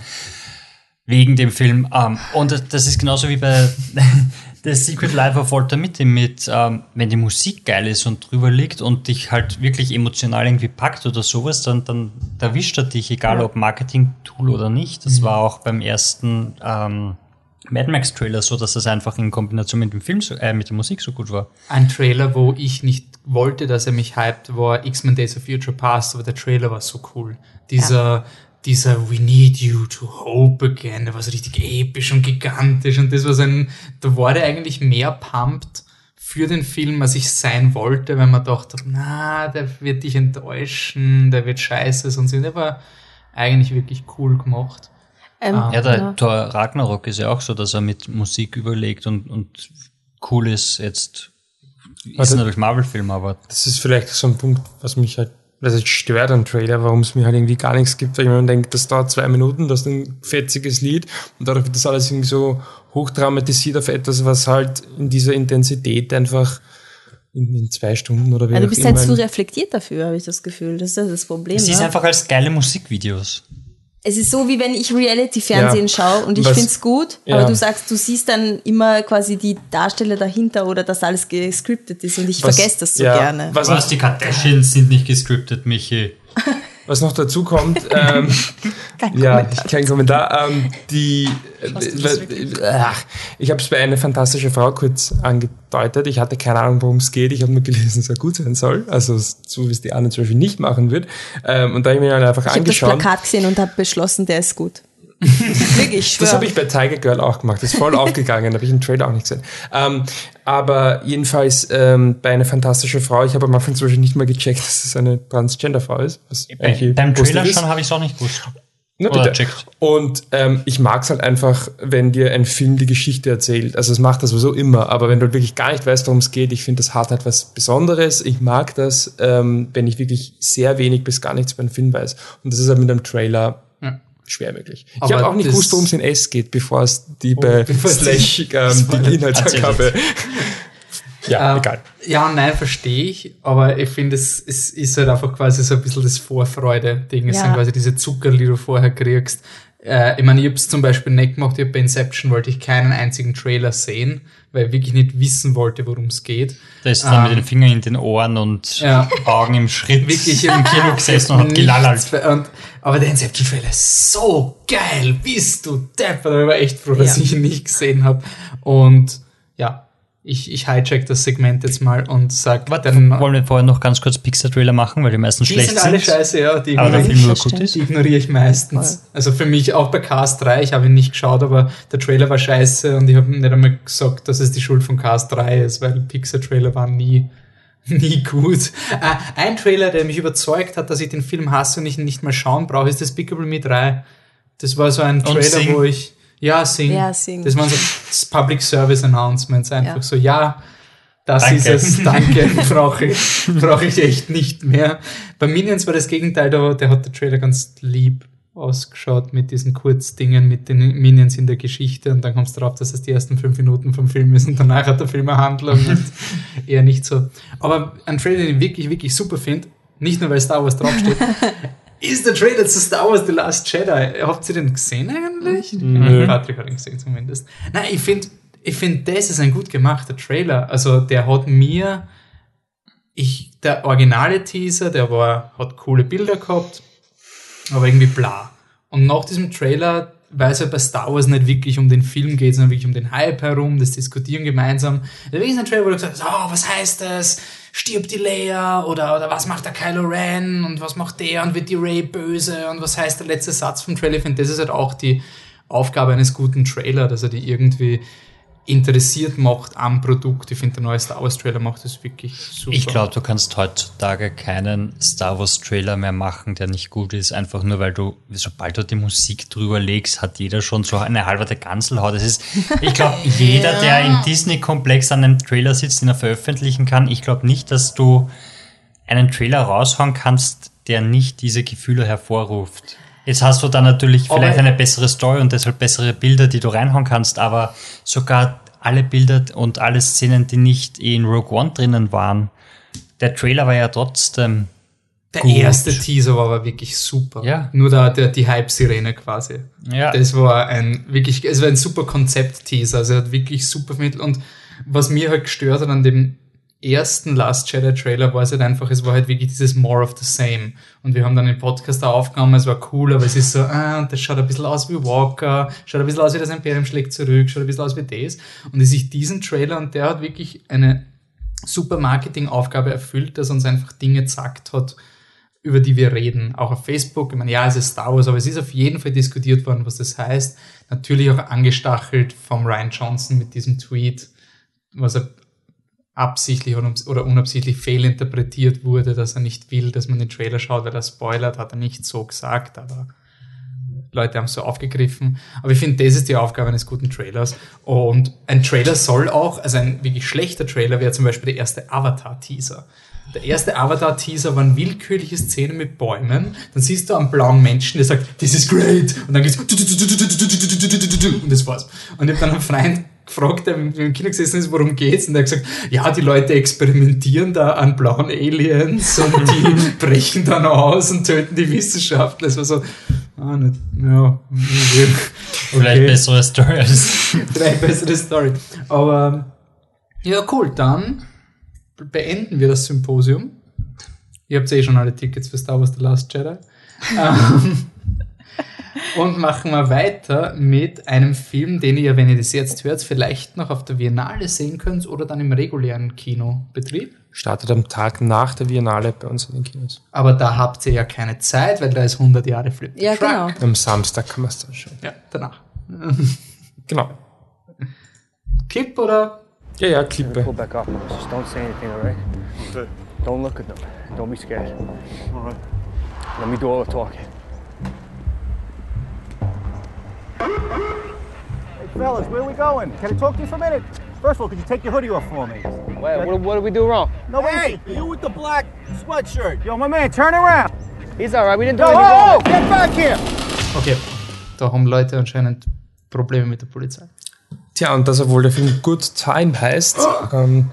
wegen dem Film. Ähm, und das- das ist genauso wie bei The Secret Life of Walter Mitty mit, ähm, wenn die Musik geil ist und drüber liegt und dich halt wirklich emotional irgendwie packt oder sowas, dann, dann erwischt er dich, egal ob Marketing-Tool oder nicht. Das war auch beim ersten ähm, Mad Max Trailer so, dass das einfach in Kombination mit dem Film, so, äh, mit der Musik so gut war. Ein Trailer, wo ich nicht wollte, dass er mich hypt, war X-Men Days of Future Past, aber der Trailer war so cool. Dieser, dieser We Need You to Hope Again, der war so richtig episch und gigantisch und das war so ein, da war der eigentlich mehr pumped für den Film, als ich sein wollte, weil man dachte, na, der wird dich enttäuschen, der wird scheiße, sonst der war eigentlich wirklich cool gemacht. Ähm, Ja, der genau. Thor Ragnarok ist ja auch so, dass er mit Musik überlegt und, und cool ist. Jetzt ist Also- natürlich Marvel-Film, aber Das ist vielleicht so ein Punkt, was mich halt, halt stört am Trailer, warum es mir halt irgendwie gar nichts gibt, weil ich mir dann denke, das dauert zwei Minuten, das ist ein fetziges Lied und dadurch wird das alles irgendwie so hochdramatisiert auf etwas, was halt in dieser Intensität einfach in, in zwei Stunden oder wie Ja, du bist halt zu reflektiert dafür, habe ich das Gefühl. Das ist ja das Problem. es ist ja. einfach als geile Musikvideos. Es ist so, wie wenn ich Reality-Fernsehen Ja. schaue und ich Was- find's gut, Ja. aber du sagst, du siehst dann immer quasi die Darsteller dahinter oder dass alles gescriptet ist und ich Was- vergesse das so ja, gerne. Was, Was, die Kardashians sind nicht gescriptet, Michi. was noch dazu kommt, ähm, Kein ja, Kommentar. kein Kommentar. Ähm, die, äh, ich habe es bei einer fantastische Frau kurz angedeutet. Ich hatte keine Ahnung, worum es geht. Ich habe nur gelesen, es soll gut sein soll. Also so wie es die Anne zum Beispiel nicht machen wird. Ähm, und da habe ich mir dann einfach Ich habe das angeschaut. Plakat gesehen und habe beschlossen, der ist gut. Wirklich, ich Das habe ich bei Tiger Girl auch gemacht. Das ist voll aufgegangen, habe ich im Trailer auch nicht gesehen. Ähm, aber jedenfalls ähm, bei einer fantastischen Frau, ich habe am Anfang zum Beispiel nicht mal gecheckt, dass es eine Transgender-Frau ist. Was Bei, beim Trailer ist. schon habe ich es auch nicht gewusst. Na, Oder bitte. checkt. Und ähm, ich mag's halt einfach, wenn dir ein Film die Geschichte erzählt. Also es macht das sowieso immer, aber wenn du wirklich gar nicht weißt, worum es geht, ich finde, das hat halt was Besonderes. Ich mag das, ähm, wenn ich wirklich sehr wenig bis gar nichts über einen Film weiß. Und das ist halt mit einem Trailer. Schwer möglich. Ich Aber habe auch nicht gewusst, worum es in S geht, bevor es die bei bevor es Slash die- ähm, die Inhaltsangabe. Ja, Ähm, egal. Ja, nein, verstehe ich, aber ich finde, es, es ist halt einfach quasi so ein bisschen das Vorfreude-Ding. Es Ja. sind quasi diese Zucker, die du vorher kriegst. Äh, ich meine, ich hab's zum Beispiel nicht gemacht, ich hab bei Inception wollte ich keinen einzigen Trailer sehen, weil ich wirklich nicht wissen wollte, worum es geht. Da ist dann Ähm, mit den Fingern in den Ohren und Ja. Augen im Schritt Wirklich im Kino gesessen und hat gelallert. Und, aber der Inception-Trailer ist so geil, bist du deppert. Ich war echt froh, dass Ja. ich ihn nicht gesehen habe. Und ja, ich, ich hijack das Segment jetzt mal und sag, Warte, dann, wollen wir vorher noch ganz kurz Pixar-Trailer machen, weil die meisten die schlecht sind alle scheiße, ja, die Aber der Film nur ich, gut ist. die ignoriere ich meistens. Also für mich auch bei Cast 3, ich habe ihn nicht geschaut, aber der Trailer war scheiße und ich habe nicht einmal gesagt, dass es die Schuld von Cast 3 ist, weil Pixar-Trailer waren nie, nie gut. Äh, ein Trailer, der mich überzeugt hat, dass ich den Film hasse und ich ihn nicht mal schauen brauche, ist Despicable Me 3. Das war so ein Trailer, wo ich, ja, Sing. Ja, Sing. Das waren so Public Service Announcements, einfach Ja. so, ja, das Danke. ist es, danke, brauche ich, brauche ich echt nicht mehr. Bei Minions war das Gegenteil, da, der hat der Trailer ganz lieb ausgeschaut mit diesen Kurzdingen, mit den Minions in der Geschichte und dann kommst du drauf, dass es die ersten fünf Minuten vom Film ist und danach hat der Film eine Handlung und eher nicht so. Aber ein Trailer, den ich wirklich, wirklich super finde, nicht nur weil Star Wars draufsteht, ist der Trailer zu Star Wars The Last Jedi. Habt ihr den gesehen eigentlich? Nö. Patrick hat ihn gesehen zumindest. Nein, ich finde, ich finde, das ist ein gut gemachter Trailer. Also der hat mir, ich, der originale Teaser, der war, hat coole Bilder gehabt, aber irgendwie bla. Und nach diesem Trailer, weil es ja bei Star Wars nicht wirklich um den Film geht, sondern wirklich um den Hype herum, das Diskutieren gemeinsam. Da ist ein Trailer, wo du gesagt hast, oh, was heißt das? Stirbt die Leia? Oder, oder was macht der Kylo Ren? Und was macht der? Und wird die Ray böse? Und was heißt der letzte Satz vom Trailer? Ich finde, das ist halt auch die Aufgabe eines guten Trailer, dass er die irgendwie interessiert macht am Produkt. Ich finde, der neue Star Wars Trailer macht das wirklich super. Ich glaube, du kannst heutzutage keinen Star Wars Trailer mehr machen, der nicht gut ist, einfach nur weil du, sobald du die Musik drüber legst, hat jeder schon so eine halbe Ganselhaut. Das ist, ich glaube, jeder, der im Disney-Komplex an einem Trailer sitzt, den er veröffentlichen kann, ich glaube nicht, dass du einen Trailer raushauen kannst, der nicht diese Gefühle hervorruft. Jetzt hast du dann natürlich Aber- vielleicht eine bessere Story und deshalb bessere Bilder, die du reinhauen kannst, aber sogar alle Bilder und alle Szenen, die nicht in Rogue One drinnen waren, der Trailer war ja trotzdem Der gut. erste Teaser war aber wirklich super. Ja. Nur da, der, die Hype-Sirene quasi. Ja. Das war ein wirklich, es war ein super Konzept-Teaser. Also er hat wirklich super vermittelt. Und was mir halt gestört hat an dem ersten Last Jedi Trailer war es halt einfach, es war halt wirklich dieses More of the Same. Und wir haben dann den Podcast da aufgenommen, es war cool, aber es ist so, ah, das schaut ein bisschen aus wie Walker, schaut ein bisschen aus wie das Imperium schlägt zurück, schaut ein bisschen aus wie das. Und es ist diesen Trailer und der hat wirklich eine super Marketingaufgabe erfüllt, dass uns einfach Dinge gesagt hat, über die wir reden. Auch auf Facebook. Ich meine, ja, es ist Star Wars, aber es ist auf jeden Fall diskutiert worden, was das heißt. Natürlich auch angestachelt vom Ryan Johnson mit diesem Tweet, was er absichtlich oder unabsichtlich fehlinterpretiert wurde, dass er nicht will, dass man den Trailer schaut, weil er spoilert, hat er nicht so gesagt, aber Leute haben es so aufgegriffen. Aber ich finde, das ist die Aufgabe eines guten Trailers. Und ein Trailer soll auch, also ein wirklich schlechter Trailer wäre zum Beispiel der erste Avatar-Teaser. Der erste Avatar-Teaser waren willkürliche Szenen mit Bäumen. Dann siehst du einen blauen Menschen, der sagt, this is great. Und dann geht's und das war's. Und ich habe dann einen Freund gefragt, der im Kino gesessen ist, worum geht's? Und der hat gesagt, ja, die Leute experimentieren da an blauen Aliens und die brechen dann aus und töten die Wissenschaftler. Das war so, ah, nicht, ja, okay. vielleicht bessere Story als Vielleicht bessere Story. Aber ja, cool, dann beenden wir das Symposium. Ihr habt eh schon alle Tickets für Star Wars The Last Jedi. Ähm, Und machen wir weiter mit einem Film, den ihr, wenn ihr das jetzt hört, vielleicht noch auf der Biennale sehen könnt oder dann im regulären Kinobetrieb. Startet am Tag nach der Biennale bei uns in den Kinos. Aber da habt ihr ja keine Zeit, weil da ist 100 Jahre Flip. Ja, Truck. genau. Am Samstag kann man es dann schauen. Ja, danach. Genau. Clip oder? Ja, ja, Klippe. Pull back off. Just don't say anything, all right? Okay. Don't look at them. Don't be scared. All right. Let me do all the talking. Hey, fellas, where are we going? Can I talk to you for a minute? First of all, could you take your hoodie off for me? Wait, what, what did we do wrong? No, hey, you with the black sweatshirt. Yo, my man, turn around. He's all right. We didn't do Yo, anything oh, wrong. get back here. Okay, da haben Leute anscheinend Probleme mit der Polizei. Tja, und das, obwohl der Film Good Time heißt. Ähm,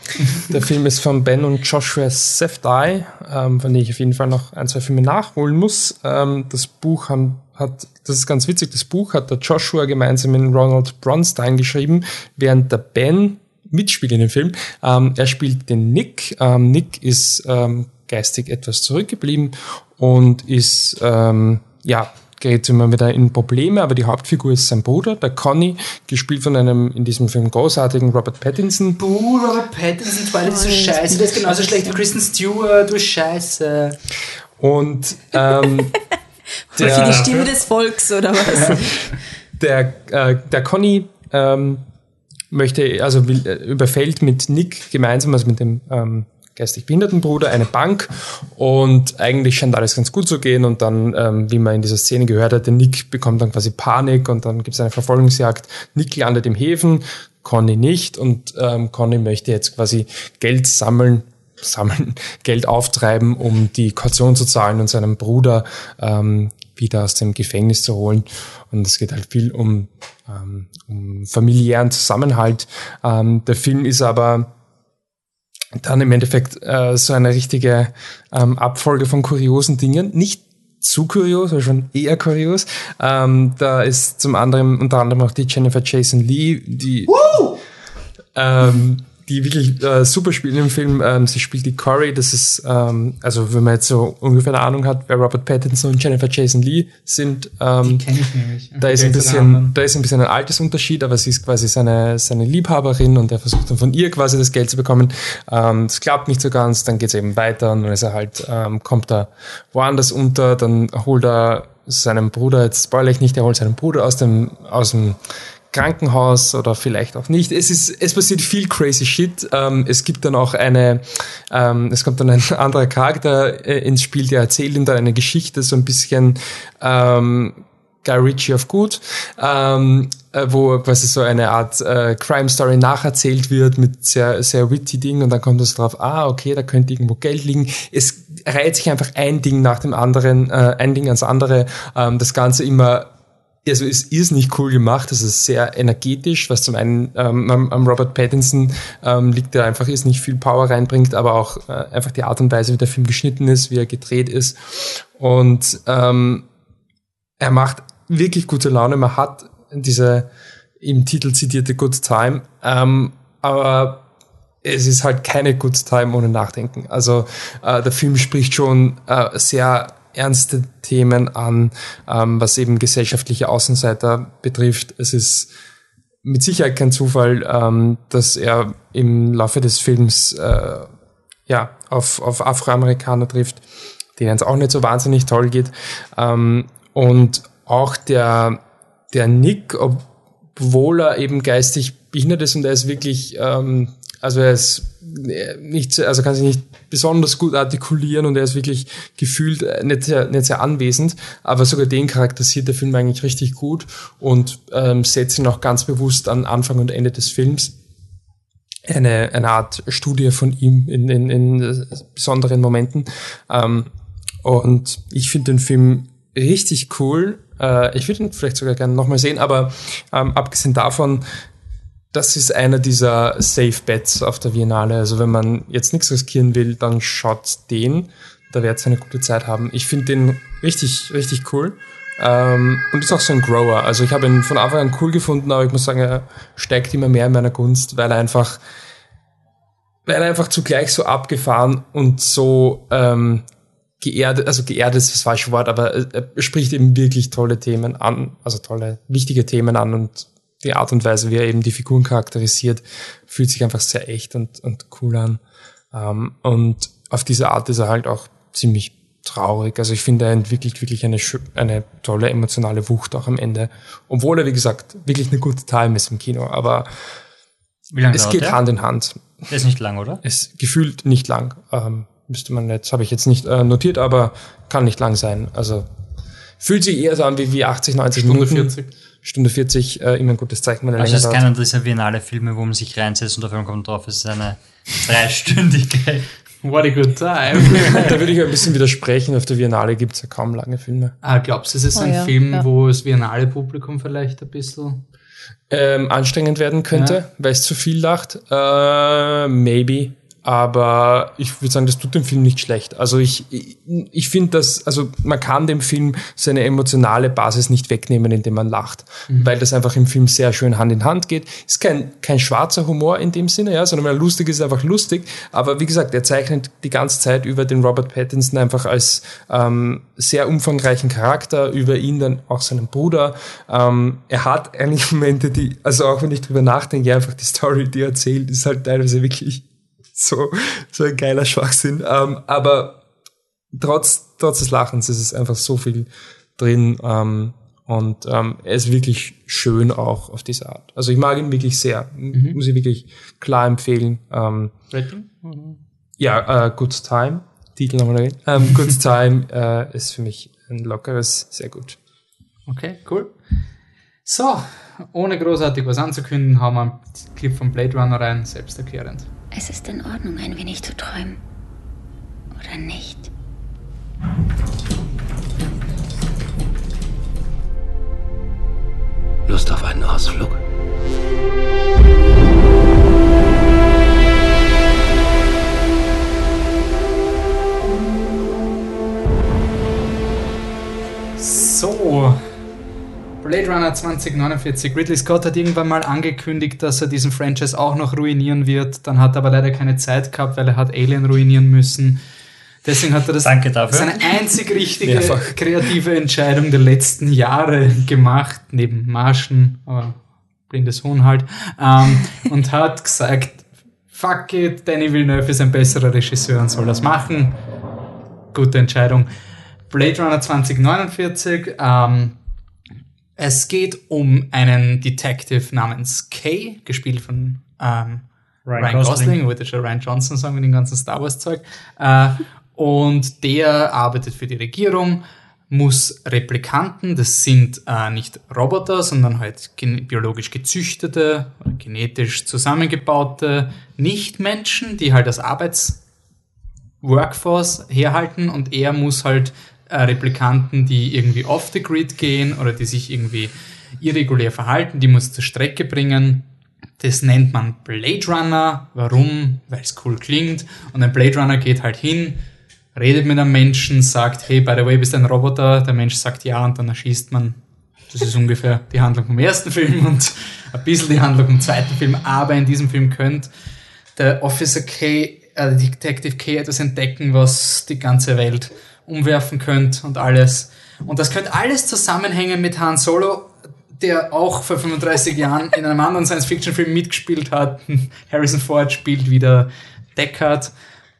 der Film ist von Ben und Joshua Sefdai, ähm, von dem ich auf jeden Fall noch ein, zwei Filme nachholen muss. Ähm, das Buch haben, hat, das ist ganz witzig, das Buch hat der Joshua gemeinsam mit Ronald Bronstein geschrieben, während der Ben mitspielt in dem Film. Ähm, er spielt den Nick. Ähm, Nick ist ähm, geistig etwas zurückgeblieben und ist, ähm, ja, gerät immer wieder in Probleme, aber die Hauptfigur ist sein Bruder, der Conny, gespielt von einem in diesem Film großartigen Robert Pattinson. Buh, Robert Pattinson, Twilight ist so scheiße, der ist genauso schlecht wie Kristen Stewart, du Scheiße. Und ähm, Für die Stimme des Volks oder was? der, äh, der Conny ähm, möchte, also will, äh, überfällt mit Nick gemeinsam, also mit dem ähm, geistig behinderten Bruder, eine Bank und eigentlich scheint alles ganz gut zu gehen und dann, ähm, wie man in dieser Szene gehört hat, der Nick bekommt dann quasi Panik und dann gibt es eine Verfolgungsjagd. Nick landet im Häfen, Conny nicht und ähm, Conny möchte jetzt quasi Geld sammeln, sammeln, Geld auftreiben, um die Kaution zu zahlen und seinem Bruder ähm, wieder aus dem Gefängnis zu holen. Und es geht halt viel um, ähm, um familiären Zusammenhalt. Ähm, der Film ist aber dann im Endeffekt äh, so eine richtige ähm, Abfolge von kuriosen Dingen. Nicht zu kurios, aber schon eher kurios. Ähm, da ist zum anderen unter anderem auch die Jennifer Jason Lee, die ähm, die wirklich äh, super spielt im Film. Ähm, sie spielt die Corey, das ist, ähm, also wenn man jetzt so ungefähr eine Ahnung hat, wer Robert Pattinson und Jennifer Jason Lee sind, ähm, Kenn ich nämlich. da ist ein bisschen, da ist ein bisschen ein Altersunterschied, aber sie ist quasi seine, seine Liebhaberin und er versucht dann von ihr quasi das Geld zu bekommen. Ähm, das klappt nicht so ganz, dann geht's eben weiter und dann ist er halt, ähm, kommt er woanders unter, dann holt er seinen Bruder, jetzt spoilere ich nicht, er holt seinen Bruder aus dem, aus dem Krankenhaus oder vielleicht auch nicht. Es ist, es passiert viel crazy shit. Ähm, es gibt dann auch eine, ähm, es kommt dann ein anderer Charakter äh, ins Spiel, der erzählt ihm dann eine Geschichte, so ein bisschen ähm, Guy Ritchie of Good, ähm, äh, wo quasi so eine Art äh, Crime Story nacherzählt wird mit sehr, sehr witty Ding und dann kommt es drauf, ah, okay, da könnte irgendwo Geld liegen. Es reiht sich einfach ein Ding nach dem anderen, äh, ein Ding ans andere. Ähm, das Ganze immer also es ist nicht cool gemacht, es ist sehr energetisch, was zum einen ähm, am, am Robert Pattinson ähm, liegt, der einfach ist, nicht viel Power reinbringt, aber auch äh, einfach die Art und Weise, wie der Film geschnitten ist, wie er gedreht ist. Und ähm, er macht wirklich gute Laune. Man hat diese im Titel zitierte Good Time, ähm, aber es ist halt keine Good Time ohne Nachdenken. Also äh, der Film spricht schon äh, sehr ernste Themen an, ähm, was eben gesellschaftliche Außenseiter betrifft. Es ist mit Sicherheit kein Zufall, ähm, dass er im Laufe des Films äh, ja auf, auf Afroamerikaner trifft, denen es auch nicht so wahnsinnig toll geht. Ähm, und auch der, der Nick, obwohl er eben geistig behindert ist und er ist wirklich, ähm, also er ist nicht, also kann sich nicht besonders gut artikulieren und er ist wirklich gefühlt äh, nicht sehr, nicht sehr anwesend, aber sogar den charakterisiert der Film eigentlich richtig gut und ähm, setzt ihn auch ganz bewusst an Anfang und Ende des Films eine, eine Art Studie von ihm in, in, in besonderen Momenten. Ähm, und ich finde den Film richtig cool. Äh, ich würde ihn vielleicht sogar gerne nochmal sehen, aber ähm, abgesehen davon das ist einer dieser Safe Bets auf der Biennale. Also wenn man jetzt nichts riskieren will, dann schaut den. Da werdet ihr eine gute Zeit haben. Ich finde den richtig, richtig cool. Ähm, und ist auch so ein Grower. Also ich habe ihn von Anfang an cool gefunden, aber ich muss sagen, er steigt immer mehr in meiner Gunst, weil er einfach, weil er einfach zugleich so abgefahren und so ähm, geerdet, also geerdet ist das falsche Wort, aber er spricht eben wirklich tolle Themen an, also tolle, wichtige Themen an und die Art und Weise, wie er eben die Figuren charakterisiert, fühlt sich einfach sehr echt und, und cool an. Ähm, und auf diese Art ist er halt auch ziemlich traurig. Also ich finde, er entwickelt wirklich eine, eine tolle emotionale Wucht auch am Ende. Obwohl er, wie gesagt, wirklich eine gute Time ist im Kino. Aber es geht der? Hand in Hand. Der ist nicht lang, oder? Es gefühlt nicht lang. Ähm, müsste man jetzt, habe ich jetzt nicht äh, notiert, aber kann nicht lang sein. Also fühlt sich eher so an wie, wie 80, 90 Stunde Minuten. 40. Stunde 40, äh, immer ein gutes Zeichen, wenn er Also länger es ist keiner dieser Biennale Filme, wo man sich reinsetzt und auf einmal kommt drauf, es ist eine dreistündige. What a good time. da würde ich ein bisschen widersprechen. Auf der Biennale gibt es ja kaum lange Filme. ah, glaubst du, es ist Oh ein ja, Film, ja. wo das Biennale Publikum vielleicht ein bisschen Ähm, anstrengend werden könnte, Ja. weil es zu viel lacht. Äh, maybe. Aber ich würde sagen, das tut dem Film nicht schlecht. Also ich, ich, ich finde das, also man kann dem Film seine emotionale Basis nicht wegnehmen, indem man lacht, mhm. weil das einfach im Film sehr schön Hand in Hand geht. Ist kein, kein schwarzer Humor in dem Sinne, ja, sondern wenn er lustig ist, einfach lustig. Aber wie gesagt, er zeichnet die ganze Zeit über den Robert Pattinson einfach als ähm, sehr umfangreichen Charakter, über ihn dann auch seinen Bruder. Ähm, er hat eigentlich Momente, die, also auch wenn ich drüber nachdenke, einfach die Story, die er erzählt, ist halt teilweise wirklich so, so ein geiler Schwachsinn. Ähm, aber trotz, trotz des Lachens ist es einfach so viel drin. Ähm, und ähm, er ist wirklich schön auch auf diese Art. Also ich mag ihn wirklich sehr. Mhm. Muss ich wirklich klar empfehlen. Ähm, mhm. Ja, äh, Good Time. Titel nochmal erwähnen. Ähm, Good Time äh, ist für mich ein lockeres, sehr gut. Okay, cool. So, ohne großartig was anzukündigen, haben wir einen Clip von Blade Runner rein, selbsterklärend. Es ist in Ordnung, ein wenig zu träumen. Oder nicht? Lust auf einen Ausflug? So, Blade Runner 2049. Ridley Scott hat irgendwann mal angekündigt, dass er diesen Franchise auch noch ruinieren wird. Dann hat er aber leider keine Zeit gehabt, weil er hat Alien ruinieren müssen. Deswegen hat er das Danke dafür. seine einzig richtige kreative Entscheidung der letzten Jahre gemacht, neben Marschen, aber blindes Huhn halt, ähm, und hat gesagt, fuck it, Danny Villeneuve ist ein besserer Regisseur und soll das machen. Gute Entscheidung. Blade Runner 2049, ähm, es geht um einen Detective namens Kay, gespielt von ähm, Ryan, Ryan Gosling, Gosling wollte schon Ryan Johnson sagen mit dem ganzen Star Wars Zeug. Äh, und der arbeitet für die Regierung, muss Replikanten, das sind äh, nicht Roboter, sondern halt biologisch gezüchtete, genetisch zusammengebaute Nichtmenschen, die halt als Arbeitsworkforce herhalten und er muss halt äh, Replikanten, die irgendwie off the grid gehen oder die sich irgendwie irregulär verhalten, die muss zur Strecke bringen. Das nennt man Blade Runner. Warum? Weil es cool klingt. Und ein Blade Runner geht halt hin, redet mit einem Menschen, sagt, hey, by the way, bist du ein Roboter? Der Mensch sagt ja und dann erschießt man. Das ist ungefähr die Handlung vom ersten Film und ein bisschen die Handlung vom zweiten Film. Aber in diesem Film könnt der Officer K, äh, Detective K etwas entdecken, was die ganze Welt umwerfen könnt und alles. Und das könnte alles zusammenhängen mit Han Solo, der auch vor 35 Jahren in einem anderen Science-Fiction-Film mitgespielt hat. Harrison Ford spielt wieder Deckard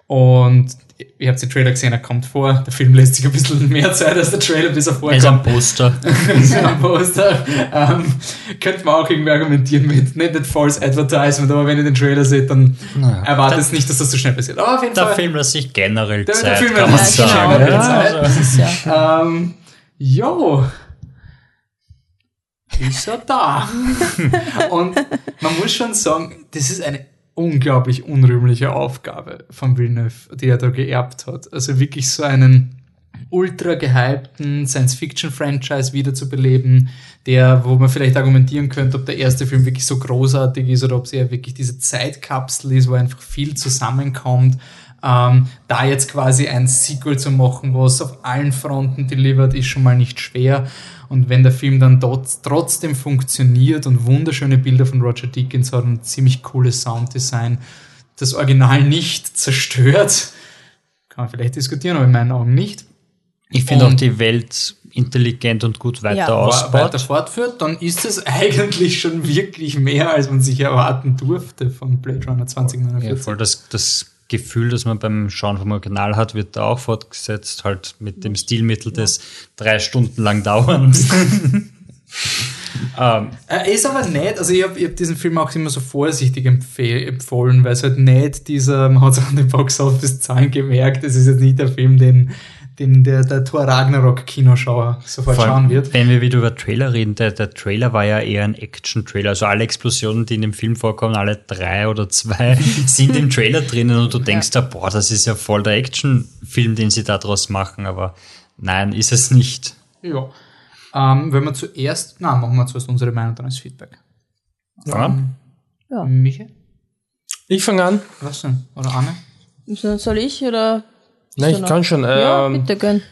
und ihr habt den Trailer gesehen, er kommt vor. Der Film lässt sich ein bisschen mehr Zeit als der Trailer, bis er vorkommt. Er ist ein Poster. ist ein Poster. ähm, könnte man auch irgendwie argumentieren mit, nicht, nicht False Advertisement, aber wenn ihr den Trailer seht, dann naja. erwartet es nicht, dass das so schnell passiert. Aber auf jeden der Fall. Film lässt sich generell der, Zeit, der Film lässt sich generell ja, Zeit. Also, ja. ähm, jo. Ist er da? Und man muss schon sagen, das ist eine unglaublich unrühmliche Aufgabe von Villeneuve, die er da geerbt hat. Also wirklich so einen ultra gehypten Science-Fiction-Franchise wiederzubeleben, der, wo man vielleicht argumentieren könnte, ob der erste Film wirklich so großartig ist oder ob es eher wirklich diese Zeitkapsel ist, wo einfach viel zusammenkommt. Ähm, da jetzt quasi ein Sequel zu machen, was auf allen Fronten delivered, ist schon mal nicht schwer. Und wenn der Film dann dort trotzdem funktioniert und wunderschöne Bilder von Roger Deakins hat und ziemlich cooles Sounddesign, das Original nicht zerstört, kann man vielleicht diskutieren, aber in meinen Augen nicht. Ich finde auch die Welt intelligent und gut weiter ja. ausbaut. weiter fortführt, dann ist es eigentlich schon wirklich mehr, als man sich erwarten durfte von Blade Runner 2049. Ja, voll das, das Gefühl, das man beim Schauen vom Original hat, wird da auch fortgesetzt, halt mit dem Stilmittel des drei Stunden lang dauerns. ähm, er ist aber nicht, also ich habe hab diesen Film auch immer so vorsichtig empfohlen, weil es halt nicht dieser, man hat es an den Box-Office-Zahlen gemerkt, es ist jetzt nicht der Film, den den der, der Thor Ragnarok Kinoschauer sofort Vor schauen wird. Wenn wir wieder über Trailer reden, der, der Trailer war ja eher ein Action-Trailer. Also alle Explosionen, die in dem Film vorkommen, alle drei oder zwei, sind im Trailer drinnen und du denkst ja. da, boah, das ist ja voll der Action-Film, den sie da draus machen, aber nein, ist es nicht. Ja. Ähm, wenn wir zuerst, na, machen wir zuerst unsere Meinung, dann als Feedback. Ja. Ähm, ja. Michael? Ich fange an. Was denn? Oder Anne? Soll ich oder? Nein, ich kann schon. Ja, Ähm, bitte gönn.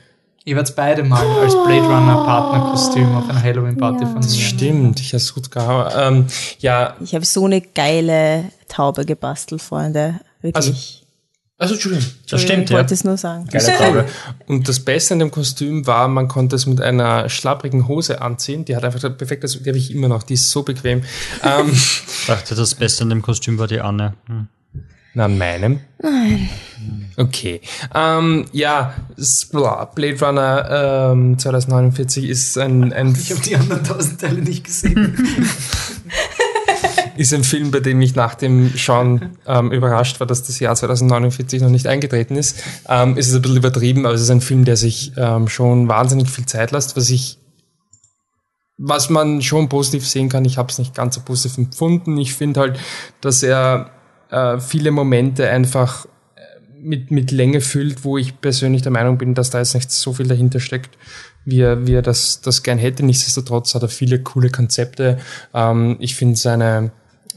Ihr werdet beide mal als Blade Runner Partnerkostüm auf einer Halloween-Party Ja. von mir. Stimmt, ich habe es gut gehauen. Ähm, ja, Ich habe so eine geile Taube gebastelt, Freunde. Wirklich. Also, also Entschuldigung. Das stimmt, ich ja. wollte es nur sagen. Geile Taube. Und das Beste an dem Kostüm war, man konnte es mit einer schlapprigen Hose anziehen. Die hat einfach perfekt, also die habe ich immer noch, die ist so bequem. ähm, Ich dachte, das Beste an dem Kostüm war die Anne. Hm. na, an meinem? Nein. Okay. Ähm, ja, Blade Runner ähm, 2049 ist ein, ein, Ich habe die anderen tausend Teile nicht gesehen. ist ein Film, bei dem ich nach dem Schauen ähm, überrascht war, dass das Jahr 2049 noch nicht eingetreten ist. Ähm, es ist ein bisschen übertrieben, aber es ist ein Film, der sich ähm, schon wahnsinnig viel Zeit lässt, was ich was man schon positiv sehen kann, ich habe es nicht ganz so positiv empfunden. Ich finde halt, dass er äh, viele Momente einfach mit, mit Länge füllt, wo ich persönlich der Meinung bin, dass da jetzt nicht so viel dahinter steckt, wie er, wie er das, das gern hätte. Nichtsdestotrotz hat er viele coole Konzepte. Ähm, ich finde seine,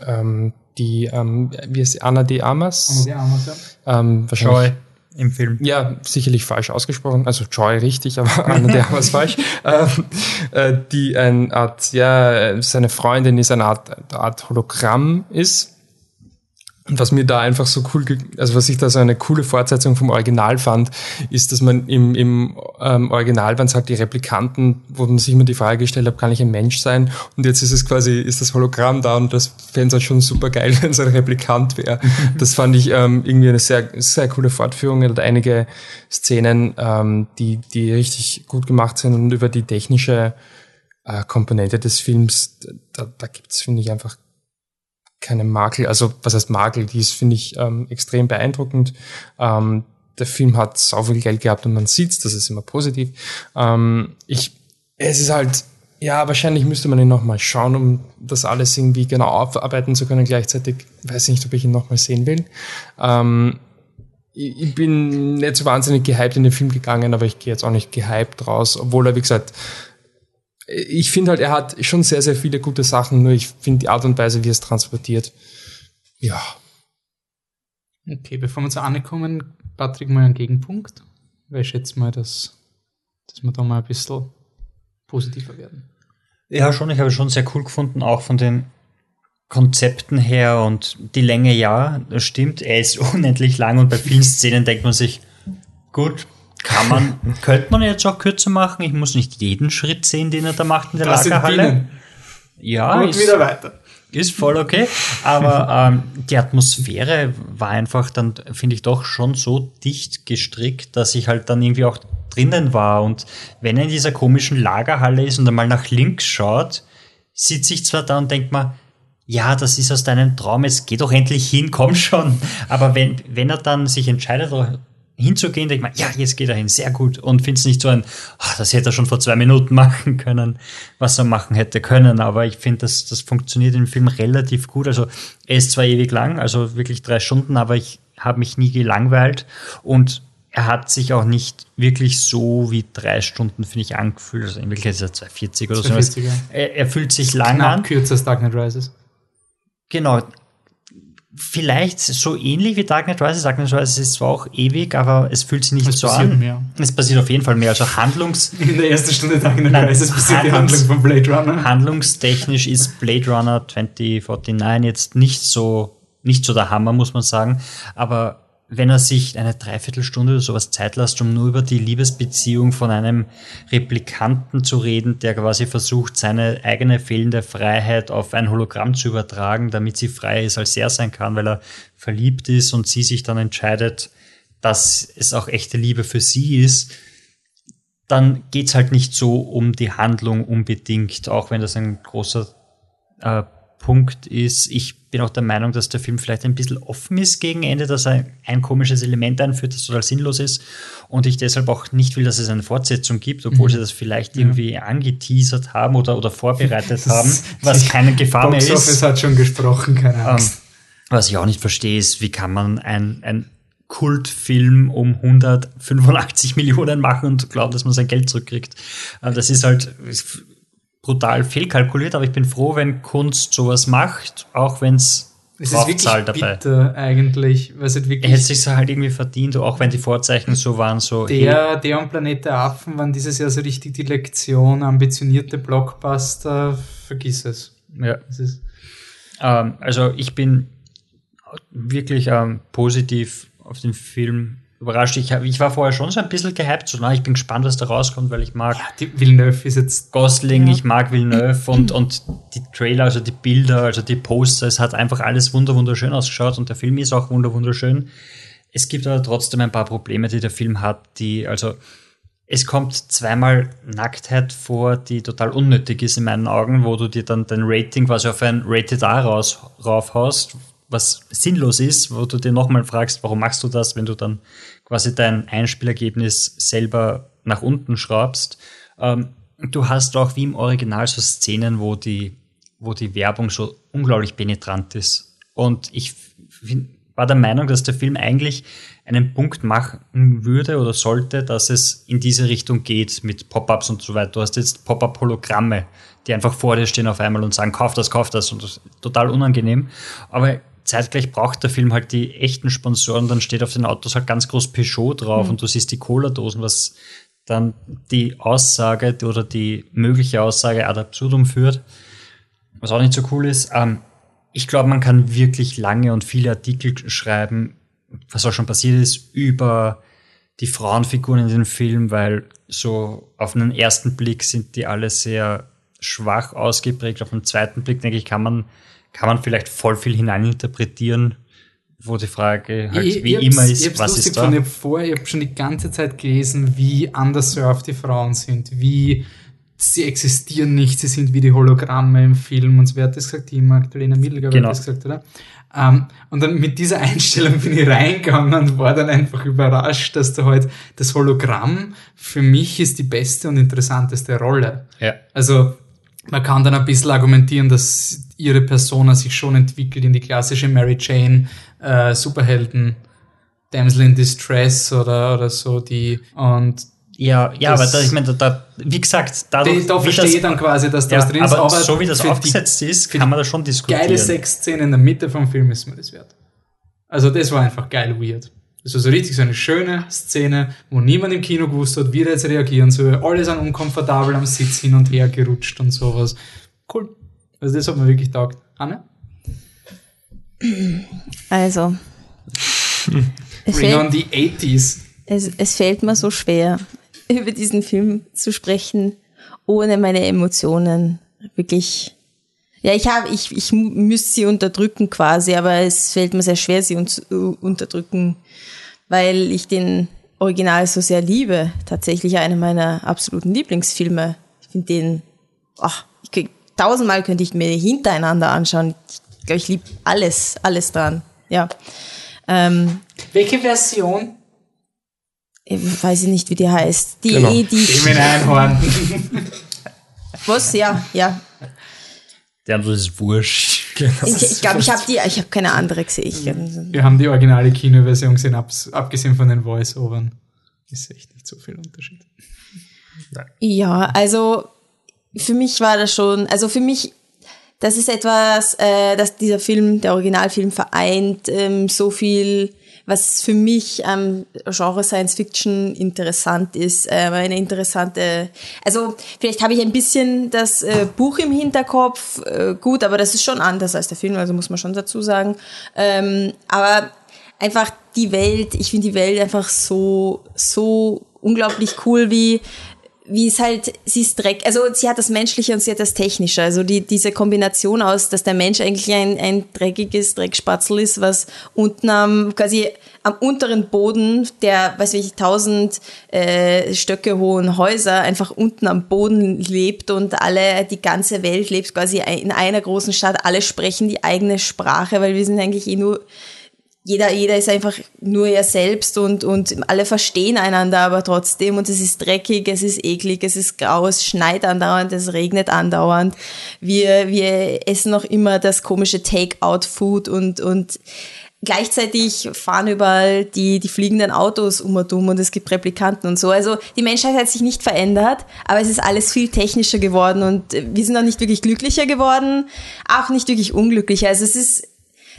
ähm, die, ähm, wie heißt sie, Anna de Amas? Ähm, wahrscheinlich. Joy im Film. Ja, sicherlich falsch ausgesprochen. Also Joy richtig, aber Anna de Amas falsch. Ähm, äh, die eine Art, ja, seine Freundin ist eine Art, eine Art Hologramm ist. Und was mir da einfach so cool, also was ich da so eine coole Fortsetzung vom Original fand, ist, dass man im, im ähm, Original waren es halt die Replikanten, wo man sich immer die Frage gestellt hat, kann ich ein Mensch sein? Und jetzt ist es quasi, ist das Hologramm da und das fände es halt schon super geil, wenn es ein Replikant wäre. das fand ich ähm, irgendwie eine sehr, sehr coole Fortführung. Er hat einige Szenen, ähm, die, die richtig gut gemacht sind und über die technische äh, Komponente des Films, da, da gibt's finde ich, einfach keine Makel. Also was heißt Makel? Die ist, finde ich, ähm, extrem beeindruckend. Ähm, der Film hat sau viel Geld gehabt und man sieht's, das ist immer positiv. Ähm, ich, es ist halt, ja, wahrscheinlich müsste man ihn nochmal schauen, um das alles irgendwie genau aufarbeiten zu können. Gleichzeitig weiß ich nicht, ob ich ihn nochmal sehen will. Ähm, ich ich bin nicht so wahnsinnig gehypt in den Film gegangen, aber ich gehe jetzt auch nicht gehypt raus, obwohl er, wie gesagt, ich finde halt, er hat schon sehr, sehr viele gute Sachen, nur ich finde die Art und Weise, wie er es transportiert, ja. Okay, bevor wir zu Anne kommen, Patrick, mal einen Gegenpunkt. Weil ich schätze mal, dass, dass wir da mal ein bisschen positiver werden. Ja, schon. Ich habe es schon sehr cool gefunden, auch von den Konzepten her und die Länge, ja, das stimmt. Er ist unendlich lang und bei vielen Szenen denkt man sich, gut, kann man, könnte man jetzt auch kürzer machen. Ich muss nicht jeden Schritt sehen, den er da macht in der Das Lagerhalle. Ja, Und ist, wieder weiter. ist voll okay. Aber ähm, die Atmosphäre war einfach dann, finde ich, doch schon so dicht gestrickt, dass ich halt dann irgendwie auch drinnen war. Und wenn er in dieser komischen Lagerhalle ist und einmal nach links schaut, sitzt sich zwar da und denkt man, ja, das ist aus deinem Traum, jetzt geh doch endlich hin, komm schon. Aber wenn, wenn er dann sich entscheidet, da hinzugehen, denkt man, ja, jetzt geht er hin, sehr gut. Und findet es nicht so ein, ach, das hätte er schon vor zwei Minuten machen können, was er machen hätte können. Aber ich finde, das, das funktioniert im Film relativ gut. Also er ist zwar ewig lang, also wirklich drei Stunden, aber ich habe mich nie gelangweilt. Und er hat sich auch nicht wirklich so wie drei Stunden, finde ich, angefühlt. Also in Wirklichkeit ist er 240 oder so. 240, ja. Er, er fühlt sich lang Knapp an. kürzer als Dark Knight Rises. Genau. Vielleicht so ähnlich wie Dark Knight Rises. Dark Knight Rises ist zwar auch ewig, aber es fühlt sich nicht Es so an. mehr. Es passiert auf jeden Fall mehr. Also Handlungs... In der ersten Stunde Dark Knight Nein, Rises passiert die Handlungs- Handlung von Blade Runner. Handlungstechnisch ist Blade Runner 2049 jetzt nicht so, nicht so der Hammer, muss man sagen. Aber wenn er sich eine Dreiviertelstunde oder sowas Zeit lässt, um nur über die Liebesbeziehung von einem Replikanten zu reden, der quasi versucht, seine eigene fehlende Freiheit auf ein Hologramm zu übertragen, damit sie freier ist, als er sein kann, weil er verliebt ist und sie sich dann entscheidet, dass es auch echte Liebe für sie ist, dann geht's halt nicht so um die Handlung unbedingt, auch wenn das ein großer äh, Punkt ist. Ich bin auch der Meinung, dass der Film vielleicht ein bisschen offen ist gegen Ende, dass er ein komisches Element einführt, das total sinnlos ist und ich deshalb auch nicht will, dass es eine Fortsetzung gibt, obwohl Mhm. sie das vielleicht irgendwie angeteasert haben oder, oder vorbereitet haben, was keine Gefahr mehr Box Office ist. hat schon gesprochen, keine Ähm, Angst. was ich auch nicht verstehe, ist, wie kann man ein, ein Kultfilm um 185 Millionen machen und glauben, dass man sein Geld zurückkriegt. Äh, Das ist halt brutal fehlkalkuliert, aber ich bin froh, wenn Kunst sowas macht, auch wenn es Es ist wirklich dabei. bitter eigentlich, weil es halt Er wirklich hätte sich halt irgendwie verdient, auch wenn die Vorzeichen so waren, so der, der und Planet der Affen waren dieses Jahr so richtig die Lektion, ambitionierte Blockbuster, vergiss es. Ja. Es ist, Ähm, also ich bin wirklich ähm, positiv auf den Film überrascht. Ich, ich war vorher schon so ein bisschen gehypt, so na, ich bin gespannt, was da rauskommt, weil ich mag die Villeneuve ist jetzt Gosling, ich mag Villeneuve und, und die Trailer, also die Bilder, also die Poster, es hat einfach alles wunder wunderschön ausgeschaut und der Film ist auch wunder wunderschön. Es gibt aber trotzdem ein paar Probleme, die der Film hat, die, also es kommt zweimal Nacktheit vor, die total unnötig ist in meinen Augen, wo du dir dann dein Rating quasi auf ein Rated A raus, raufhaust, was sinnlos ist, wo du dir nochmal fragst, warum machst du das, wenn du dann quasi dein Einspielergebnis selber nach unten schraubst. Ähm, du hast auch wie im Original so Szenen, wo die, wo die Werbung so unglaublich penetrant ist. Und ich war der Meinung, dass der Film eigentlich einen Punkt machen würde oder sollte, dass es in diese Richtung geht mit Pop-ups und so weiter. Du hast jetzt Pop-up-Hologramme, die einfach vor dir stehen auf einmal und sagen, kauf das, kauf das und das ist total unangenehm. Aber zeitgleich braucht der Film halt die echten Sponsoren, dann steht auf den Autos halt ganz groß Peugeot drauf Mhm. und du siehst die Cola-Dosen, was dann die Aussage oder die mögliche Aussage ad absurdum führt. Was auch nicht so cool ist, ähm, ich glaube, man kann wirklich lange und viele Artikel schreiben, was auch schon passiert ist, über die Frauenfiguren in dem Film, weil so auf einen ersten Blick sind die alle sehr schwach ausgeprägt. Auf einen zweiten Blick, denke ich, kann man, kann man vielleicht voll viel hineininterpretieren, wo die Frage halt ich, wie ich immer ist, ich was ist da? gefunden. Ich hab vorher, ich habe schon die ganze Zeit gelesen, wie underserved die Frauen sind, wie sie existieren nicht, sie sind wie die Hologramme im Film. Und wer hat das gesagt? Die Magdalena ich, Genau. hat das gesagt, oder? Ähm, und dann mit dieser Einstellung bin ich reingegangen und war dann einfach überrascht, dass da halt das Hologramm für mich ist die beste und interessanteste Rolle. Ja. Also man kann dann ein bisschen argumentieren, dass ihre Persona sich schon entwickelt in die klassische Mary Jane äh, Superhelden Damsel in Distress oder, oder so die und Ja, ja, aber da, ich meine, da, wie gesagt, dadurch, Die- da verstehe ich dann quasi, dass das ja, drin ist, aber, aber so wie das für die aufgesetzt ist, kann man da schon diskutieren. geile Sexszene in der Mitte vom Film ist mir das wert. Also das war einfach geil weird. Das war so richtig so eine schöne Szene, wo niemand im Kino gewusst hat, wie er jetzt reagieren soll. Alle sind unkomfortabel am Sitz hin und her gerutscht und sowas. Cool. Also das hat mir wirklich taugt. Anne? Also. Es Bring on fällt, the 80s. es, es fällt mir so schwer, über diesen Film zu sprechen, ohne meine Emotionen wirklich. Ja, ich habe, ich, ich müsste sie unterdrücken quasi, aber es fällt mir sehr schwer, sie un zu unterdrücken, weil ich den Original so sehr liebe. Tatsächlich einer meiner absoluten Lieblingsfilme. Ich finde den, ach, ich könnte, tausendmal könnte ich mir hintereinander anschauen. Ich glaube, ich liebe alles, alles dran. Ja. Ähm, Welche Version? ich weiß ich nicht, wie die heißt. Die, Genau. die, Emin Einhorn. Was? Ja, ja. Der andere ist wurscht. Ich, ich glaube, ich habe die, ich habe keine andere gesehen. Wir haben die originale Kinoversion gesehen, abgesehen von den Voice-Overn. Ist echt nicht so viel Unterschied. Ja, also für mich war das schon, also für mich, das ist etwas, äh, dass dieser Film, der Originalfilm vereint ähm, so viel, was für mich am Genre Science Fiction interessant ist, äh, eine interessante, also vielleicht habe ich ein bisschen das äh, Buch im Hinterkopf, äh, gut, aber das ist schon anders als der Film, also muss man schon dazu sagen. Ähm, aber einfach die Welt, ich finde die Welt einfach so, so unglaublich cool, wie, wie es halt, sie ist Dreck, also sie hat das Menschliche und sie hat das Technische. Also die, diese Kombination aus, dass der Mensch eigentlich ein, ein dreckiges Dreckspatzel ist, was unten am, quasi am unteren Boden der, weiß ich, tausend äh, Stöcke hohen Häuser einfach unten am Boden lebt und alle, die ganze Welt lebt quasi in einer großen Stadt. Alle sprechen die eigene Sprache, weil wir sind eigentlich eh nur jeder, jeder ist einfach nur er selbst und, und alle verstehen einander aber trotzdem und es ist dreckig, es ist eklig, es ist grau, es schneit andauernd, es regnet andauernd. Wir, wir essen noch immer das komische Take-out-Food und, und gleichzeitig fahren überall die, die fliegenden Autos um und um und es gibt Replikanten und so. Also die Menschheit hat sich nicht verändert, aber es ist alles viel technischer geworden und wir sind auch nicht wirklich glücklicher geworden, auch nicht wirklich unglücklicher. Also es ist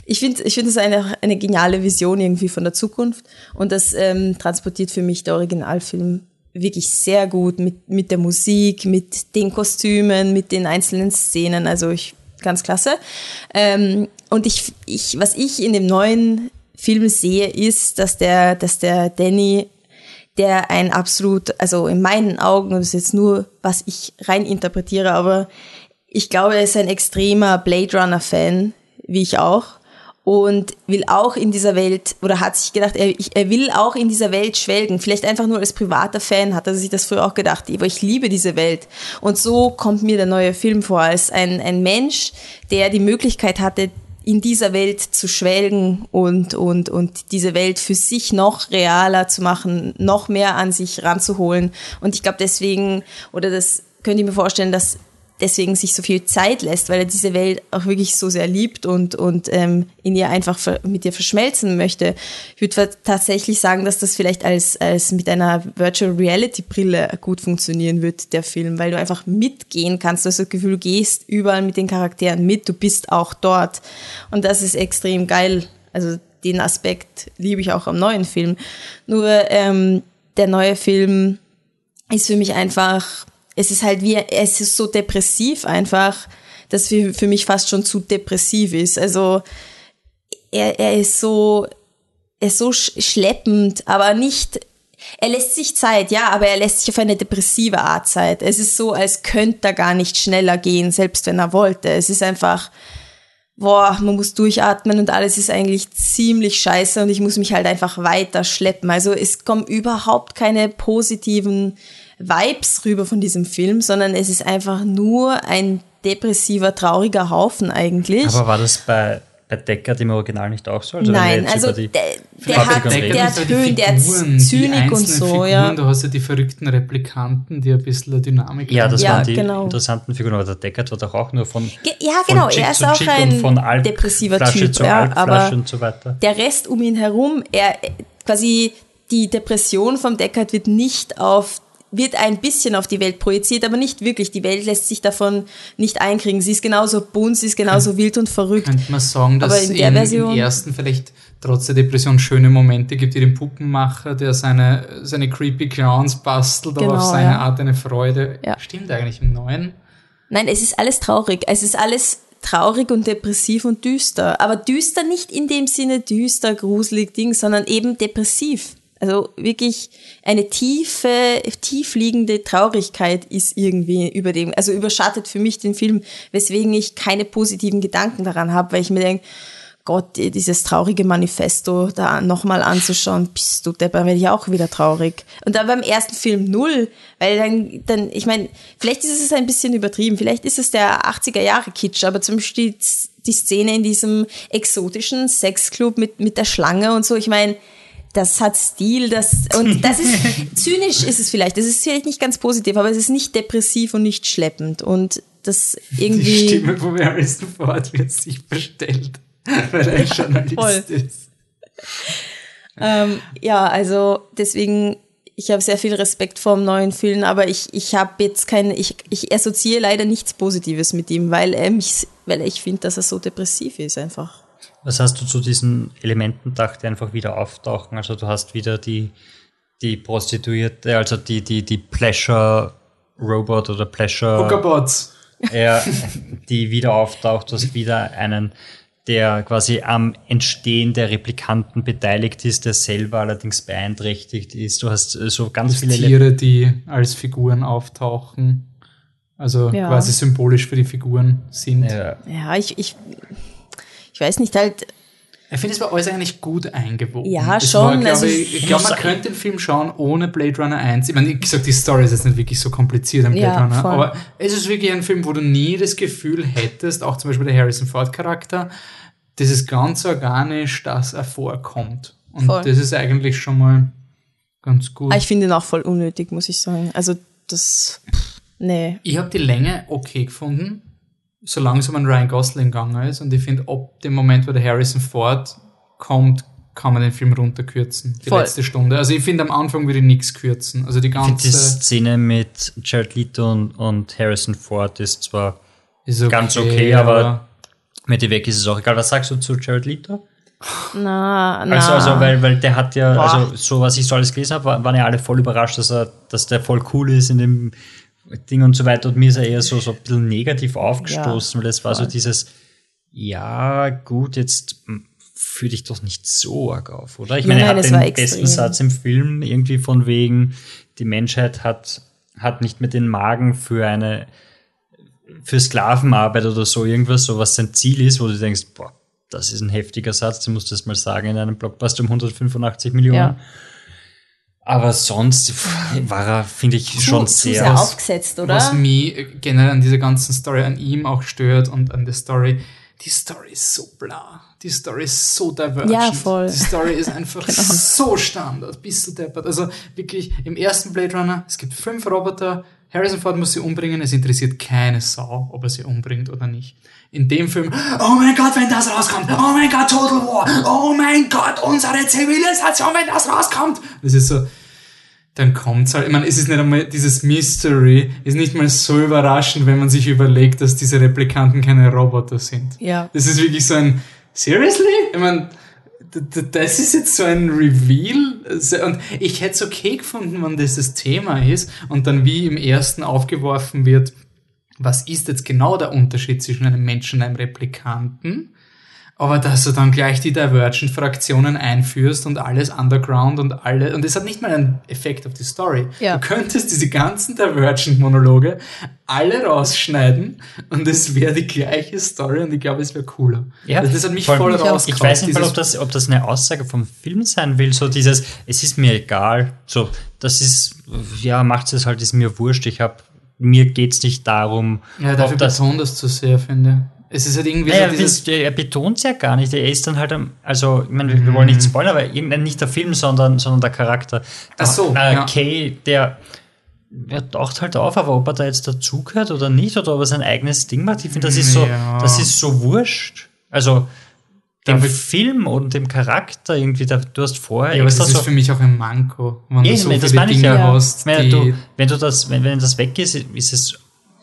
ich finde, ich finde es eine, eine geniale Vision irgendwie von der Zukunft und das ähm, transportiert für mich der Originalfilm wirklich sehr gut mit, mit der Musik, mit den Kostümen, mit den einzelnen Szenen. Also ich, ganz klasse. Ähm, und ich, ich, was ich in dem neuen Film sehe, ist, dass der, dass der Danny, der ein absolut, also in meinen Augen, das ist jetzt nur, was ich rein interpretiere, aber ich glaube, er ist ein extremer Blade Runner Fan, wie ich auch und will auch in dieser Welt oder hat sich gedacht, er, er will auch in dieser Welt schwelgen. Vielleicht einfach nur als privater Fan hat er sich das früher auch gedacht, aber ich liebe diese Welt. Und so kommt mir der neue Film vor, als ein, ein Mensch, der die Möglichkeit hatte, in dieser Welt zu schwelgen und, und, und diese Welt für sich noch realer zu machen, noch mehr an sich ranzuholen. Und ich glaube deswegen, oder das könnte ich mir vorstellen, dass deswegen sich so viel Zeit lässt, weil er diese Welt auch wirklich so sehr liebt und, und ähm, in ihr einfach mit ihr verschmelzen möchte. Ich würde tatsächlich sagen, dass das vielleicht als, als mit einer Virtual Reality Brille gut funktionieren wird, der Film, weil du einfach mitgehen kannst. Du hast das Gefühl, du gehst überall mit den Charakteren mit, du bist auch dort. Und das ist extrem geil. Also den Aspekt liebe ich auch am neuen Film. Nur ähm, der neue Film ist für mich einfach es ist halt wie, es ist so depressiv einfach, dass für, für mich fast schon zu depressiv ist. Also er, er ist so, er ist so schleppend, aber nicht, er lässt sich Zeit, ja, aber er lässt sich auf eine depressive Art Zeit. Es ist so, als könnte er gar nicht schneller gehen, selbst wenn er wollte. Es ist einfach, boah, man muss durchatmen und alles ist eigentlich ziemlich scheiße und ich muss mich halt einfach weiter schleppen. Also es kommen überhaupt keine positiven Vibes rüber von diesem Film, sondern es ist einfach nur ein depressiver, trauriger Haufen eigentlich. Aber war das bei, bei Deckard im Original nicht auch so? Also Nein, also der, der hat, der hat Höhen, der hat Zynik und so, Figuren, ja. Du hast ja die verrückten Replikanten, die ein bisschen eine Dynamik Ja, das Ja, waren die genau. interessanten Figuren, aber der Deckard war doch auch nur von, Ge- Ja, genau, er ist zu auch ein depressiver Flasche Typ, zu ja, aber und so weiter. der Rest um ihn herum, er quasi die Depression vom Deckard wird nicht auf wird ein bisschen auf die Welt projiziert, aber nicht wirklich. Die Welt lässt sich davon nicht einkriegen. Sie ist genauso bunt, sie ist genauso wild und verrückt. Könnte man sagen, dass Aber es in der im, Version- im ersten vielleicht trotz der Depression schöne Momente gibt, wie den Puppenmacher, der seine, seine creepy Clowns bastelt, aber Genau, auf seine ja. Art eine Freude. Ja. Stimmt eigentlich im Neuen. Nein, es ist alles traurig. Es ist alles traurig und depressiv und düster. Aber düster nicht in dem Sinne düster, gruselig Ding, sondern eben depressiv. Also wirklich eine tiefe, tief liegende Traurigkeit ist irgendwie über dem, also überschattet für mich den Film, weswegen ich keine positiven Gedanken daran habe, weil ich mir denke, Gott, dieses traurige Manifesto da nochmal anzuschauen, bist du Depper, werde ich auch wieder traurig. Und dann beim ersten Film null, weil dann, dann ich meine, vielleicht ist es ein bisschen übertrieben, vielleicht ist es der 80er Jahre Kitsch, aber zum Beispiel die, die Szene in diesem exotischen Sexclub mit, mit der Schlange und so, ich meine, das hat Stil, das, und das ist, zynisch ist es vielleicht, das ist vielleicht nicht ganz positiv, aber es ist nicht depressiv und nicht schleppend und das Die irgendwie. Stimme von Harrison Ford wird sich bestellt, weil er ein Journalist voll. ist. Ähm, ja, also deswegen, ich habe sehr viel Respekt vor dem neuen Film, aber ich, ich habe jetzt keine, ich, ich assoziiere leider nichts Positives mit ihm, weil er mich, weil ich finde, dass er so depressiv ist einfach. Was hast du zu diesen Elementen gedacht, die einfach wieder auftauchen? Also du hast wieder die, die Prostituierte, also die, die, die Pleasure Robot oder Pleasure Hookerbots. ja, die wieder auftaucht, du hast wieder einen, der quasi am Entstehen der Replikanten beteiligt ist, der selber allerdings beeinträchtigt ist. Du hast äh, so ganz viele Ele- Tiere, die als Figuren auftauchen. Also Ja. quasi symbolisch für die Figuren sind. Ja. Ja, ich, ich, ich weiß nicht, halt, Ich finde, es war alles eigentlich gut eingewoben. Ja, es schon, War, glaube also ich, ich ich glaube, man könnte den Film schauen ohne Blade Runner 1. Ich meine, wie gesagt, die Story ist jetzt nicht wirklich so kompliziert am Blade Ja, Runner, voll. aber es ist wirklich ein Film, wo du nie das Gefühl hättest, auch zum Beispiel der Harrison Ford Charakter, das ist ganz organisch, dass er vorkommt. Und Voll. das ist eigentlich schon mal ganz gut. ah, ich finde ihn auch voll unnötig, muss ich sagen. Also das, nee. Ich habe die Länge okay gefunden, solange es um einen Ryan Gosling gegangen ist. Und ich finde, ab dem Moment, wo der Harrison Ford kommt, kann man den Film runterkürzen. Die Voll. letzte Stunde. Also ich finde, am Anfang würde ich nichts kürzen. Also die Ich finde die ganze Szene mit Jared Leto und, und Harrison Ford ist zwar ist okay, ganz okay, aber Wenn die weg ist, es auch egal. Was sagst du zu Jared Leto? Na, na. Also, also weil, weil der hat ja, Boah. also so was ich so alles gelesen habe, war- waren ja alle voll überrascht, dass er, dass der voll cool ist in dem Ding und so weiter. Und mir ist er eher so, so ein bisschen negativ aufgestoßen, weil es war so dieses, ja, gut, jetzt hm, fühl dich doch nicht so arg auf, oder? Ich Nein, meine, er hat den besten extrem. Satz im Film irgendwie von wegen, die Menschheit hat, hat nicht mehr den Magen für eine, für Sklavenarbeit oder so irgendwas, so was sein Ziel ist, wo du denkst, boah, das ist ein heftiger Satz, du musst das mal sagen in einem Blockbuster um 185 Millionen. Ja. Aber sonst war er, finde ich, Zu- schon sehr. sehr aufgesetzt, oder? Was mich äh, generell an dieser ganzen Story an ihm auch stört und an der Story, die Story ist so bla. Die Story ist so divergent. Ja, voll. Die Story ist einfach Genau. so Standard, bist du deppert. Also wirklich, im ersten Blade Runner, es gibt fünf Roboter, Harrison Ford muss sie umbringen, es interessiert keine Sau, ob er sie umbringt oder nicht. In dem Film, oh mein Gott, wenn das rauskommt, oh mein Gott, Total War, oh mein Gott, unsere Zivilisation, wenn das rauskommt. Das ist so, dann kommt's halt. Ich meine, es ist nicht einmal, dieses Mystery ist nicht mal so überraschend, wenn man sich überlegt, dass diese Replikanten keine Roboter sind. Ja. Das ist wirklich so ein, seriously? Ich meine, das ist jetzt so ein Reveal. So- Und ich hätte es okay gefunden, wenn das das Thema ist und dann wie im ersten aufgeworfen wird, was ist jetzt genau der Unterschied zwischen einem Menschen und einem Replikanten? Aber dass du dann gleich die Divergent-Fraktionen einführst und alles underground und alle, und das hat nicht mal einen Effekt auf die Story. Ja. Du könntest diese ganzen Divergent-Monologe alle rausschneiden und es wäre die gleiche Story und ich glaube, es wäre cooler. Ja, also das hat mich vor voll allem- Ich weiß nicht mal, ob das, ob das eine Aussage vom Film sein will. So dieses, es ist mir egal. So, das ist, ja, macht es halt, ist mir wurscht. Ich hab, mir geht's nicht darum, Ja, dafür ob das, betont das zu sehr, finde ich. Es ist halt irgendwie naja, so dieses, er betont ja gar nicht. Er ist dann halt, am- also, ich meine, wir wollen nicht spoilern, aber nicht der Film, sondern, sondern der Charakter. Mhm. Ach so, äh, ja. Kay, der, er taucht halt auf, aber ob er da jetzt dazugehört oder nicht, oder ob er sein eigenes Ding macht, ich finde, das ist so, Ja. das ist so wurscht. Also, dem Film und dem Charakter irgendwie, da, du hast vorher ja, aber das ist für mich auch ein Manko, wenn Eh, du so das viele meine ich Dinge ja. hast, Wenn du, wenn du das, wenn, wenn das weg ist, ist es,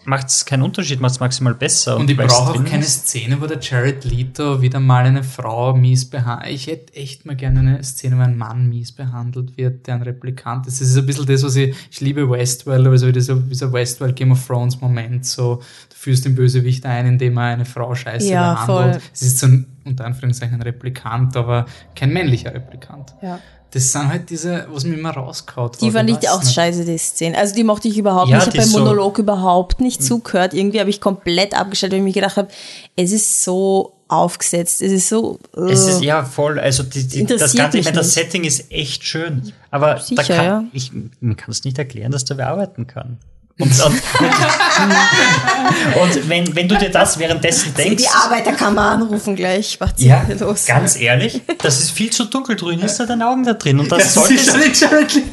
macht es keinen Unterschied, macht es maximal besser. Und ich brauche auch keine ist- Szene, wo der Jared Leto wieder mal eine Frau mies behandelt. Ich hätte echt mal gerne eine Szene, wo ein Mann mies behandelt wird, der ein Replikant ist. Das ist ein bisschen das, was ich, ich liebe Westworld, aber so dieser, dieser Westworld Game of Thrones Moment, so, du führst den Bösewicht ein, indem er eine Frau scheiße Ja, behandelt. voll. Es ist so ein, unter Anführungszeichen ein Replikant, aber kein männlicher Replikant. Ja. Das sind halt diese, was mir immer rauskaut. Die fand ich auch nicht. scheiße, die Szene. Also die mochte ich überhaupt Ja, nicht. Ich habe beim ist so- Monolog überhaupt nicht zugehört. Irgendwie habe ich komplett abgestellt, weil ich mir gedacht habe, es ist so aufgesetzt. Es ist so. Es ist äh, ja voll, also die, die, das ganze, ich meine, das. Setting ist echt schön, aber Sicher, da kann, ja. ich, man kann es nicht erklären, dass der wer arbeiten kann. Und, und, und wenn, wenn du dir das währenddessen denkst, die Arbeiterkammer anrufen gleich. Was ja, ist hier los? ganz ehrlich, das ist viel zu dunkel drüben, ist da deine Augen da drin und das Das ist solltest,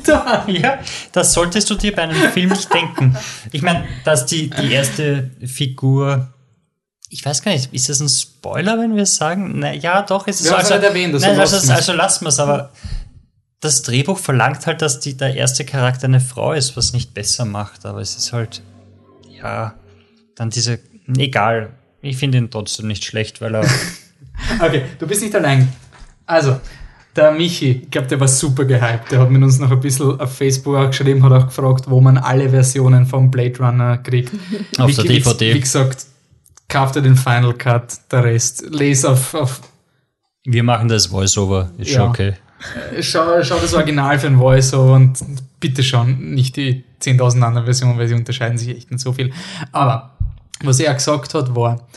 schon an. ja, das solltest du dir bei einem Film nicht denken. Ich meine, dass die, die erste Figur ich weiß gar nicht, ist das ein Spoiler, wenn wir es sagen? Na, ja, doch, es ist Wir haben es also, erwähnt, also nein, also, also lassen wir es, aber das Drehbuch verlangt halt, dass die, der erste Charakter eine Frau ist, was nicht besser macht, aber es ist halt, ja, dann diese, egal, ich finde ihn trotzdem nicht schlecht, weil er, Okay, du bist nicht allein. Also, der Michi, ich glaube, der war super gehypt. Der hat mit uns noch ein bisschen auf Facebook auch geschrieben, hat auch gefragt, wo man alle Versionen vom Blade Runner kriegt. Auf wie, der DVD. Wie gesagt, kauft er den Final Cut, der Rest. Les auf, auf wir machen das Voiceover, ist Ja. schon okay. Äh, schau, schau das Original für ein Voiceover und bitte schon, nicht die 10.000 anderen Versionen, weil sie unterscheiden sich echt nicht so viel. Aber was er gesagt hat, war,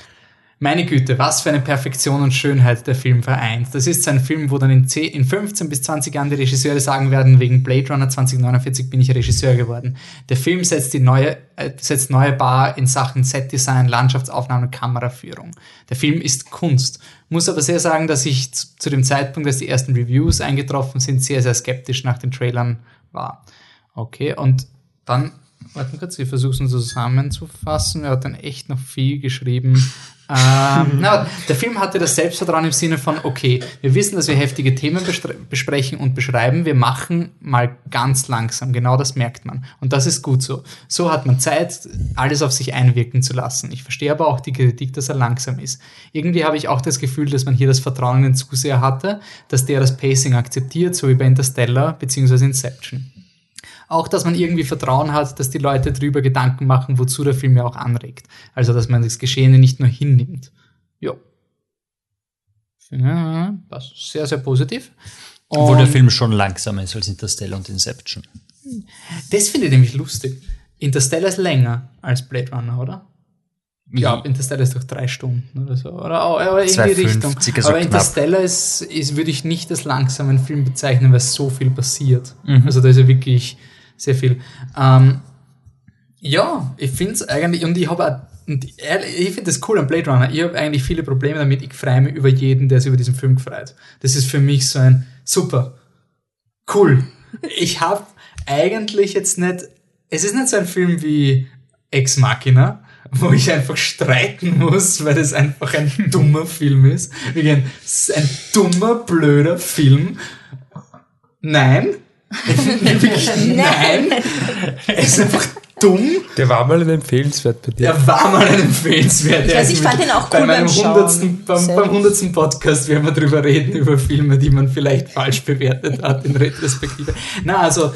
meine Güte, was für eine Perfektion und Schönheit der Film vereint. Das ist ein Film, wo dann in, 10, in 15 bis 20 Jahren die Regisseure sagen werden, wegen Blade Runner 2049 bin ich Regisseur geworden. Der Film setzt die neue, äh, setzt neue Bar in Sachen Setdesign, Landschaftsaufnahme und Kameraführung. Der Film ist Kunst. Muss aber sehr sagen, dass ich zu, zu dem Zeitpunkt, als die ersten Reviews eingetroffen sind, sehr, sehr skeptisch nach den Trailern war. Okay, und dann, warte kurz, ich versuche es zusammenzufassen. Er hat dann echt noch viel geschrieben. Äh, Ähm, na, der Film hatte das Selbstvertrauen im Sinne von, okay, wir wissen, dass wir heftige Themen besprechen und beschreiben, wir machen mal ganz langsam, genau das merkt man. Und das ist gut so. So hat man Zeit, alles auf sich einwirken zu lassen. Ich verstehe aber auch die Kritik, dass er langsam ist. Irgendwie habe ich auch das Gefühl, dass man hier das Vertrauen in den Zuseher hatte, dass der das Pacing akzeptiert, so wie bei Interstellar bzw. Inception. Auch, dass man irgendwie Vertrauen hat, dass die Leute drüber Gedanken machen, wozu der Film ja auch anregt. Also, dass man das Geschehene nicht nur hinnimmt. Ja. Ja, passt. Sehr, sehr positiv. Obwohl der Und Film schon langsamer ist als Interstellar und Inception. Das finde ich nämlich lustig. Interstellar ist länger als Blade Runner, oder? Ich glaube, Interstellar ist doch drei Stunden oder so. Oder aber in die 2,50, Richtung. so aber knapp. Interstellar ist, ist, würde ich nicht als langsamen Film bezeichnen, weil so viel passiert. Mhm. Also da ist ja wirklich sehr viel. Ähm, ja, ich finde es eigentlich, und ich habe auch, und ehrlich, ich finde das cool an Blade Runner. Ich habe eigentlich viele Probleme damit. Ich freue mich über jeden, der sich über diesen Film freut. Das ist für mich so ein super, cool. Ich habe eigentlich jetzt nicht, es ist nicht so ein Film wie Ex Machina, wo ich einfach streiten muss, weil das einfach ein dummer Film ist. Es ist ein dummer, blöder Film. Nein. Nein. Es ist einfach dumm. Der war mal ein empfehlenswert bei dir. Der war mal ein empfehlenswert. Ich Der weiß, ist ich fand ihn auch bei cool meinem beim Schauen. hundertsten, beim, beim hundertsten Podcast werden wir drüber reden, über Filme, die man vielleicht falsch bewertet hat in Retrospektive. Na, also,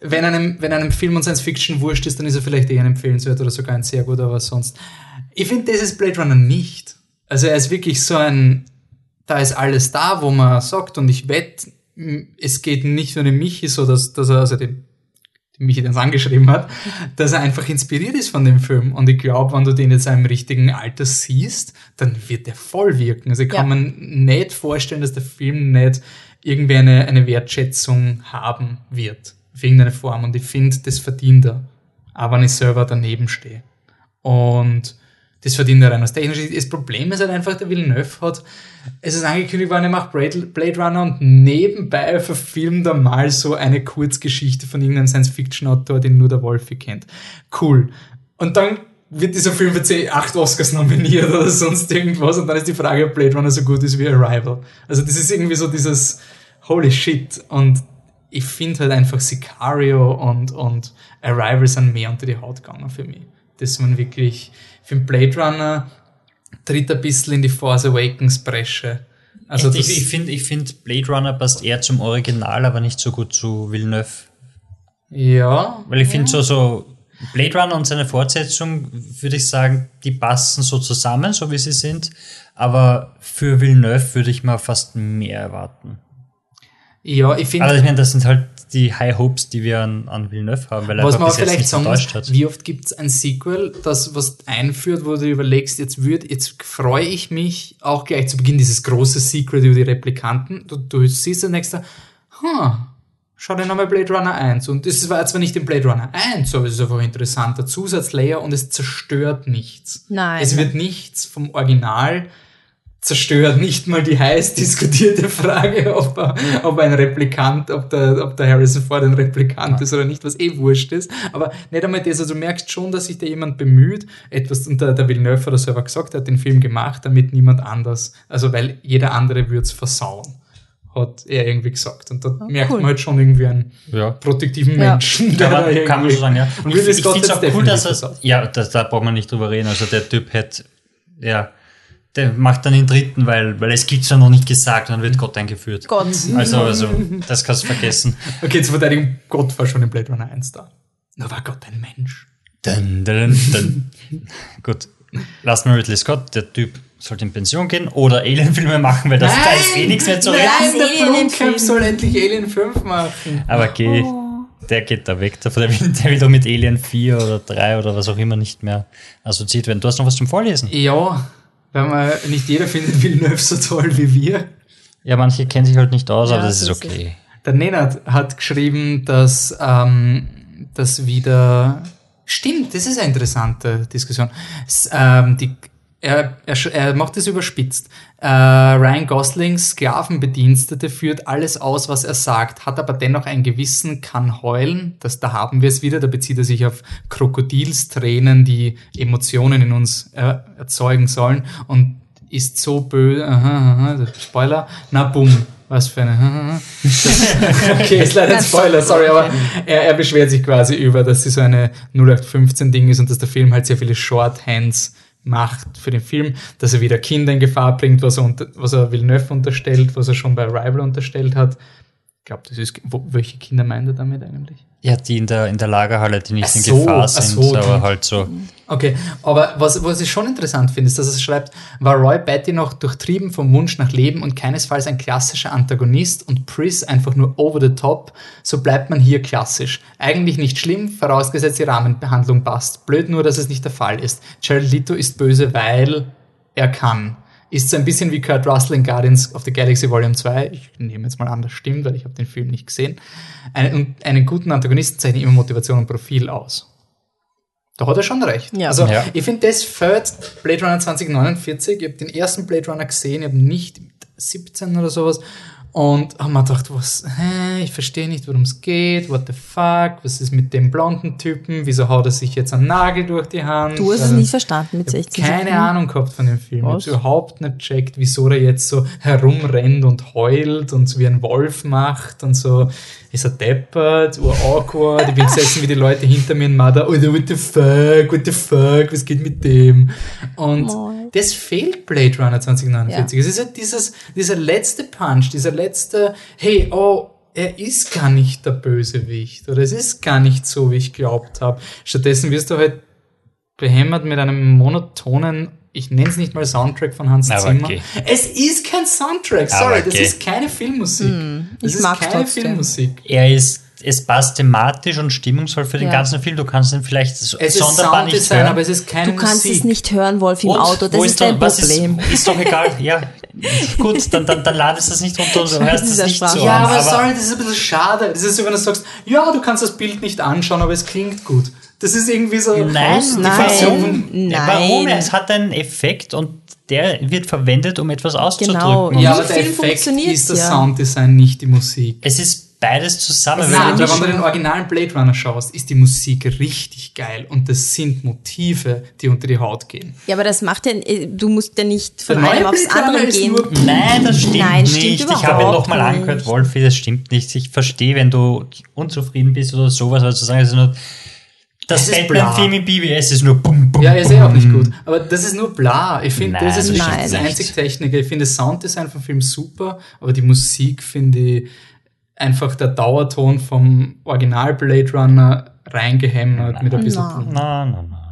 wenn einem, wenn einem Film und Science Fiction wurscht ist, dann ist er vielleicht eher ein empfehlenswert oder sogar ein sehr guter, aber sonst. Ich finde, das ist Blade Runner nicht. Also, er ist wirklich so ein, da ist alles da, wo man sagt, und ich wette, es geht nicht nur dem Michi so, dass, dass er, also den, den Michi, den es angeschrieben hat, dass er einfach inspiriert ist von dem Film. Und ich glaube, wenn du den jetzt im richtigen Alter siehst, dann wird der voll wirken. Also ich kann Ja. mir nicht vorstellen, dass der Film nicht irgendwie eine, eine Wertschätzung haben wird. Auf irgendeine Form. Und ich finde, das verdient er. Aber wenn ich selber daneben stehe. Und das verdient er rein aus technischer Sicht. Das Problem ist halt einfach, der Villeneuve hat, es ist angekündigt worden, er macht Blade, Runner und nebenbei verfilmt er mal so eine Kurzgeschichte von irgendeinem Science-Fiction-Autor, den nur der Wolfi kennt. Cool. Und dann wird dieser Film für 10, 8 Oscars nominiert oder sonst irgendwas und dann ist die Frage, ob Blade Runner so gut ist wie Arrival. Also das ist irgendwie so dieses Holy Shit und ich finde halt einfach Sicario und, und Arrival sind mehr unter die Haut gegangen für mich. Das man wirklich, für den Blade Runner tritt ein bisschen in die Force Awakens Bresche. Also ich das, ich finde, ich find Blade Runner passt eher zum Original, aber nicht so gut zu Villeneuve. ja, Weil ich finde so, so Blade Runner und seine Fortsetzung, würde ich sagen, die passen so zusammen, so wie sie sind. Aber für Villeneuve würde ich mal fast mehr erwarten. ja, ich finde, Aber ich meine, das sind halt die High Hopes, die wir an, an Villeneuve haben, weil er Was einfach man bis vielleicht nicht sagen enttäuscht muss, hat. wie oft gibt es ein Sequel, das was einführt, wo du überlegst, jetzt wird, jetzt freue ich mich auch gleich zu Beginn dieses große Secret über die Replikanten. Du, du siehst das nächste, huh, schau dir nochmal Blade Runner 1. Und das war zwar nicht in Blade Runner 1, aber es ist einfach ein interessanter Zusatzlayer und es zerstört nichts. Nein. Es wird nichts vom Original zerstört, nicht mal die heiß diskutierte Frage, ob, er- ob ein Replikant, ob der, ob der Harrison Ford ein Replikant ist oder nicht, was eh wurscht ist. Aber nicht einmal das, also du merkst schon, dass sich da jemand bemüht, etwas, und der, der Villeneuve hat das selber gesagt, er hat den Film gemacht, damit niemand anders, also weil jeder andere würde es versauen, hat er irgendwie gesagt. Und da merkt cool. man halt schon irgendwie einen Ja. produktiven Ja. Menschen, Kann da man, kann man so sagen, ja. Und ich ich finde es auch cool, dass er, versaut. ja, das, da braucht man nicht drüber reden. Also der Typ hätte, ja, der macht dann den dritten, weil, weil es gibt's ja noch nicht gesagt und dann wird Gott eingeführt. Gott. Also, also, das kannst du vergessen. Okay, zur Verteidigung, Gott war schon in Blade Runner 1 da. Nur war Gott ein Mensch. Dun, dun, dun. Gut, lassen wir Ridley Scott, der Typ sollte in Pension gehen oder Alien-Filme machen, weil das, da ist eh nichts mehr zu reden. Nein, der Film. soll endlich Alien 5 machen. Aber geh, der geht da weg. Der will, der will doch mit Alien 4 oder 3 oder was auch immer nicht mehr assoziiert werden. Du hast noch was zum Vorlesen. Ja, weil man nicht jeder findet Villeneuve so toll wie wir. Ja, manche kennen sich halt nicht aus, aber Ja, das ist das ist okay. Der Nenad hat geschrieben, dass ähm, das wieder stimmt. Das ist eine interessante Diskussion. S ähm, die er, er, er macht es überspitzt. Äh, Ryan Goslings Sklavenbedienstete führt alles aus, was er sagt, hat aber dennoch einen Gewissen, kann heulen. Das, da haben wir es wieder. Da bezieht er sich auf Krokodilstränen, die Emotionen in uns äh, erzeugen sollen und ist so böse. Aha, aha, Spoiler. Na, bumm. Was für eine. okay, ist leider ein Spoiler, sorry, aber er, er beschwert sich quasi über, dass sie so eine 0815-Ding ist und dass der Film halt sehr viele Shorthands macht für den Film, dass er wieder Kinder in Gefahr bringt, was er, unter, was er Villeneuve unterstellt, was er schon bei Arrival unterstellt hat. Ich glaube, das ist. Wo, welche Kinder meint er damit eigentlich? Ja, die in der, in der Lagerhalle, die nicht Ach in so, Gefahr sind, so, aber halt so. Okay, aber was, was ich schon interessant finde, ist, dass er schreibt, war Roy Batty noch durchtrieben vom Wunsch nach Leben und keinesfalls ein klassischer Antagonist und Pris einfach nur over the top, so bleibt man hier klassisch. Eigentlich nicht schlimm, vorausgesetzt die Rahmenbehandlung passt. Blöd nur, dass es nicht der Fall ist. Jared Leto ist böse, weil er kann. Ist so ein bisschen wie Kurt Russell in Guardians of the Galaxy Volume 2. Ich nehme jetzt mal an, das stimmt, weil ich habe den Film nicht gesehen. Einen, und einen guten Antagonisten zeichnet immer Motivation und Profil aus. Da hat er schon recht. Ja. Also Ja. ich finde, das fällt Blade Runner 2049. Ich habe den ersten Blade Runner gesehen, ich habe nicht 17 oder sowas. Und habe mir gedacht, was, hä, ich verstehe nicht, worum es geht, what the fuck, was ist mit dem blonden Typen, wieso haut er sich jetzt einen Nagel durch die Hand? Du hast es Also, nicht verstanden mit ich hab 16. keine Sekunden. Ahnung gehabt von dem Film. Ich habe überhaupt nicht checkt, wieso er jetzt so herumrennt und heult und so wie ein Wolf macht und so ist er deppert, awkward. Ich bin gesessen wie die Leute hinter mir und Mother, Alter, what the fuck, what the fuck, was geht mit dem? Und Moin. Das fehlt Blade Runner 2049. Es ist halt dieses, dieser letzte Punch, dieser letzte, hey, oh, er ist gar nicht der Bösewicht oder es ist gar nicht so, wie ich glaubt habe. Stattdessen wirst du halt behämmert mit einem monotonen, ich nenne es nicht mal Soundtrack von Hans Aber Zimmer. okay. Es ist kein Soundtrack, sorry, Aber das okay. ist keine Filmmusik. das Hm, ich ist mag keine trotzdem. Filmmusik. Er ist, es passt thematisch und stimmungsvoll für den Ja. ganzen Film. Du kannst ihn vielleicht so Es ist sonderbar nicht Sounddesign, hören. aber es ist keine Du kannst Musik. es nicht hören, Wolf, im Und? Auto. Das Wo ist doch- dein was Problem. Ist, ist doch egal, ja. Gut, dann, dann, dann ladest du es nicht runter und du hörst es nicht Sprach- so Ja, an. aber, sorry, das ist ein bisschen schade. Das ist so, wenn du sagst, ja, du kannst das Bild nicht anschauen, aber es klingt gut. Das ist irgendwie so. Nein, die Nein. Nein. Warum? Es hat einen Effekt und der wird verwendet, um etwas auszudrücken. Genau. Ja, aber der Film Effekt ist das ja. Sounddesign, nicht die Musik. Es ist beides zusammen. Nein, wenn du den originalen Blade Runner schaust, ist die Musik richtig geil und das sind Motive, die unter die Haut gehen. Ja, aber das macht ja, du musst ja nicht von einem aufs andere ist gehen. Nein, das stimmt Nein, stimmt nicht. ich habe ihn nochmal angehört, Wolfi, das stimmt nicht. Ich verstehe, wenn du unzufrieden bist oder sowas, aber zu sagen, es ist nur das Es ist bla. Batman-Theme im BWS ist nur bum, bum, Ja, ist eh auch nicht gut. Aber das ist nur bla. Ich finde, das ist das nicht. einzig Technische. Ich finde das Sounddesign vom Film super, aber die Musik finde ich einfach der Dauerton vom Original Blade Runner reingehämmert mit ein bisschen. Nein. Nein, nein, nein.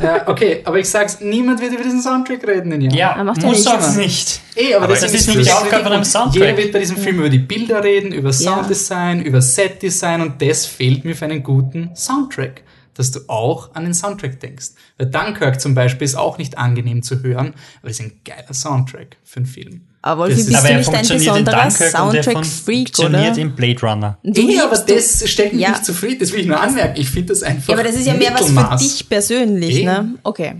Ja, okay, aber ich sag's, niemand wird über diesen Soundtrack reden in Jahren. Ja, Er macht ja muss nichts. auch nicht. Eh, aber, Aber das ist nicht die jeder Aufgabe wird- von einem und Soundtrack. Jeder wird bei diesem Film über die Bilder reden, über Sounddesign, über Setdesign und das fehlt mir für einen guten Soundtrack. Dass du auch an den Soundtrack denkst. Weil Dunkirk zum Beispiel ist auch nicht angenehm zu hören, aber es ist ein geiler Soundtrack für einen Film. Aber Das Wolfi, ist- bist du nicht ein funktioniert in besonderer er Soundtrack-Freak, funktioniert oder? in Blade Runner. Du Eh, aber das stellt mich Ja. nicht zufrieden, das will ich nur anmerken. Ich finde das einfach. Ja, aber das ist ja mehr was für dich persönlich, Eh. ne? Okay.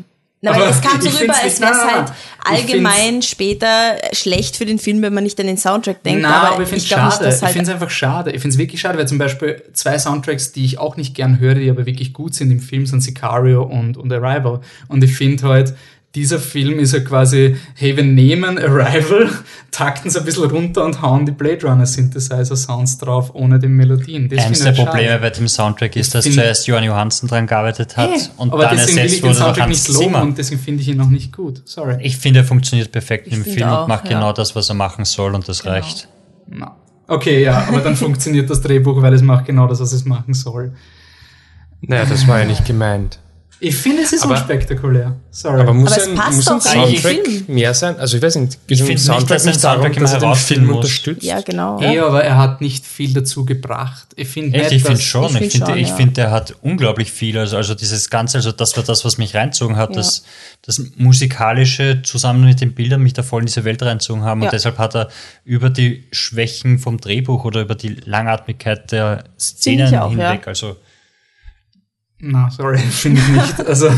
Na, Aber es kam so rüber, als wäre es halt allgemein später schlecht für den Film, wenn man nicht an den Soundtrack denkt. Nein, aber, aber ich finde es nicht, schade. dass ich halt finde es einfach schade. Ich finde es wirklich schade, weil zum Beispiel zwei Soundtracks, die ich auch nicht gern höre, die aber wirklich gut sind im Film, sind Sicario und, und Arrival. Und ich finde halt, dieser Film ist ja quasi, hey, wir nehmen Arrival, takten es ein bisschen runter und hauen die Blade Runner Synthesizer Sounds drauf, ohne die Melodien. Das Eines der ich Probleme bei dem Soundtrack ist, dass zuerst Johann Johansen dran gearbeitet hat Eh, und aber dann deswegen will ich ersetzt den wurde durch Soundtrack Hans nicht loben Zimmer. und deswegen finde ich ihn noch nicht gut. Sorry. Ich finde, er funktioniert perfekt im finde Film auch, und macht ja. genau das, was er machen soll und das reicht. Na. Okay, ja, aber dann funktioniert das Drehbuch, weil es macht genau das, was es machen soll. Naja, das war ja nicht gemeint. Ich finde, es ist Aber- unspektakulär. Sorry. Aber muss Aber es ein, passt muss ein Soundtrack mehr sein? Also ich weiß nicht, geht Ich um nicht, Soundtrack dass ein nicht darum, Soundtrack dass er den Film muss. unterstützt? Ja, genau. Eh, aber er hat nicht viel dazu gebracht. Ich finde Echt, ich finde dass- schon. ich Ich, find finde, ich ja. finde, er hat unglaublich viel. Also, also dieses Ganze, also das war das, was mich reinzogen hat, Ja. das, das musikalische zusammen mit den Bildern mich da voll in diese Welt reinzogen haben. Ja. Und deshalb hat er über die Schwächen vom Drehbuch oder über die Langatmigkeit der Szenen auch, ja. hinweg, also Na, sorry, finde ich nicht. Also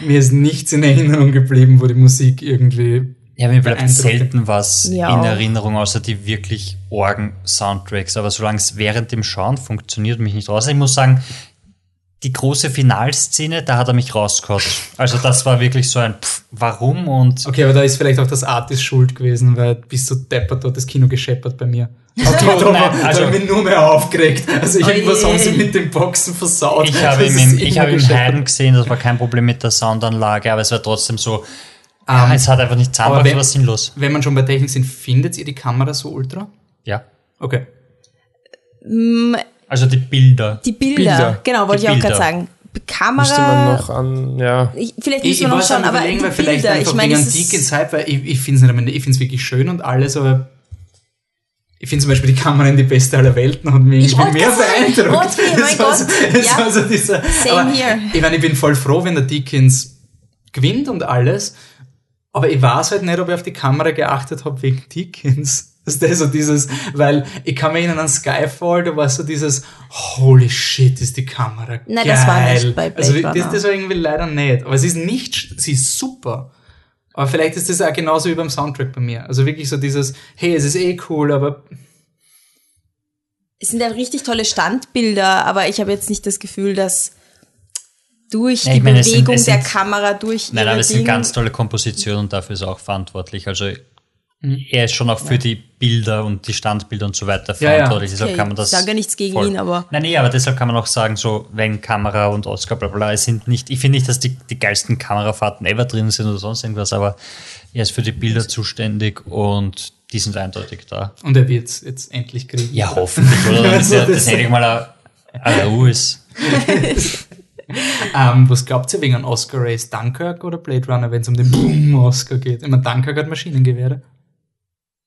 mir ist nichts in Erinnerung geblieben, wo die Musik irgendwie. Ja, mir bleibt selten was Ja. in Erinnerung, außer die wirklich Orgen-Soundtracks. Aber solange es während dem Schauen funktioniert, mich nicht raus. Ich muss sagen, die große Finalszene, da hat er mich rausgehauen. Also das war wirklich so ein Pff, Warum und Okay, aber da ist vielleicht auch das Artist schuld gewesen, weil bis zu deppert dort das Kino gescheppert bei mir. Okay, darum nein, habe also- ich mich nur mehr aufgeregt. Also Oh irgendwas je. haben sie mit den Boxen versaut. ich habe ihn im, ich habe im. Heiden gesehen, das war kein Problem mit der Soundanlage, aber es war trotzdem so, ja, Ähm, es hat einfach nicht aber zusammengebracht, wenn- war sinnlos. Wenn man schon bei Technik sind, findet ihr die Kamera so ultra? Ja. Okay. Mm, Also die Bilder. Die Bilder, Bilder. genau, wollte ich auch gerade sagen. Kamera. Müsste man noch an, ja. ich, vielleicht Ich, müssen ich wir noch schauen, aber die weil vielleicht Bilder, einfach ich meine, wegen weil ich, ich finde es wirklich schön und alles, aber ich finde zum Beispiel die Kamera in die beste aller Welten hat mich Ich irgendwie mehr beeindruckt. okay, mein Es war so- Gott, es ja. war so dieser, Same here. Ich meine, ich bin voll froh, wenn der Deakins gewinnt und alles, aber ich weiß halt nicht, ob ich auf die Kamera geachtet habe wegen Deakins. Das ist so dieses, weil ich kann mich erinnern an Skyfall, da war so dieses, holy shit, ist die Kamera Nein, geil. das war nicht bei Blade also, das, das war irgendwie leider nicht. Aber sie ist nicht, sie ist super. Aber vielleicht ist das auch genauso wie beim Soundtrack bei mir. Also wirklich so dieses, hey, es ist eh cool, aber es sind ja richtig tolle Standbilder, aber ich habe jetzt nicht das Gefühl, dass durch Ja, die meine, sind- Bewegung es der sind- Kamera, durch Nein, ihre aber es sind ganz tolle Kompositionen und dafür ist er auch verantwortlich. Also. Er ist schon auch für die Bilder und die Standbilder und so weiter Ja, ja. verantwortlich. Deshalb Okay, kann man das ich sage ja nichts gegen ihn, aber- Nein, nee, aber deshalb kann man auch sagen, so, wenn Kamera und Oscar, bla bla, es sind nicht, ich finde nicht, dass die, die geilsten Kamerafahrten ever drin sind oder sonst irgendwas, aber er ist für die Bilder zuständig und die sind eindeutig da. und er wird's jetzt endlich kriegen. Ja, hoffentlich, oder? Dann ist ja, das das- endlich mal ein, ein Ruhe ist. Ähm, was glaubt ihr wegen einem Oscar Race? Dunkirk oder Blade Runner, wenn es um den Boom-Oscar geht? Ich meine, Dunkirk hat Maschinengewehre.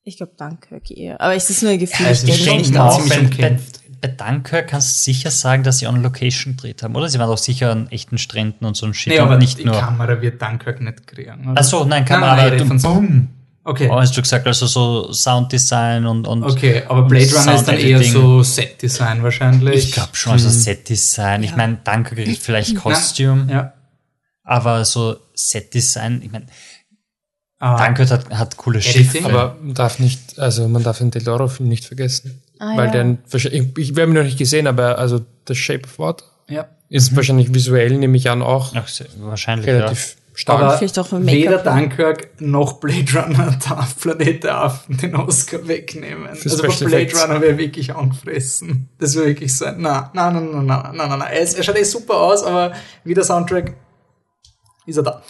Ich glaube, Dunkirk eher. Aber es ist nur ein Gefühl. Ja, ich es ist denke nicht ziemlich. Auch bei, bei, umkämpft. bei Dunkirk kannst du sicher sagen, dass sie on Location gedreht haben, oder? Sie waren doch sicher an echten Stränden und so ein Shit Nee, und aber nicht die nur. Kamera wird Dunkirk nicht kriegen. oder? Ach so, nein, Kamera, nein, nein, von Boom. Okay. Oh, hast du gesagt, also so Sounddesign und, und Okay, aber und Blade Runner ist dann eher so Set-Design wahrscheinlich. Ich glaube schon, also Set-Design. Ich meine, Dunkirk kriegt vielleicht Costume, Ja. aber so Set-Design, ich meine, Ah, Dunkirk hat, hat coole Schiffe. Aber darf nicht, also man darf den Del Toro-Film nicht vergessen. Ah, weil ja. den, ich, ich werde ihn noch nicht gesehen, aber also The Shape of Water ja. ist mhm. wahrscheinlich visuell, nehme ich an, auch Ach, wahrscheinlich, relativ ja. stark. Aber Vielleicht auch weder Dunkirk noch Blade Runner darf Planet Affen den Oscar wegnehmen. Für also Special bei Blade Effects. Runner wäre wirklich angefressen. Das wäre wirklich so, Na, na, na, na, na, na, na, na. Er, er schaut eh super aus, aber wie der Soundtrack ist er da.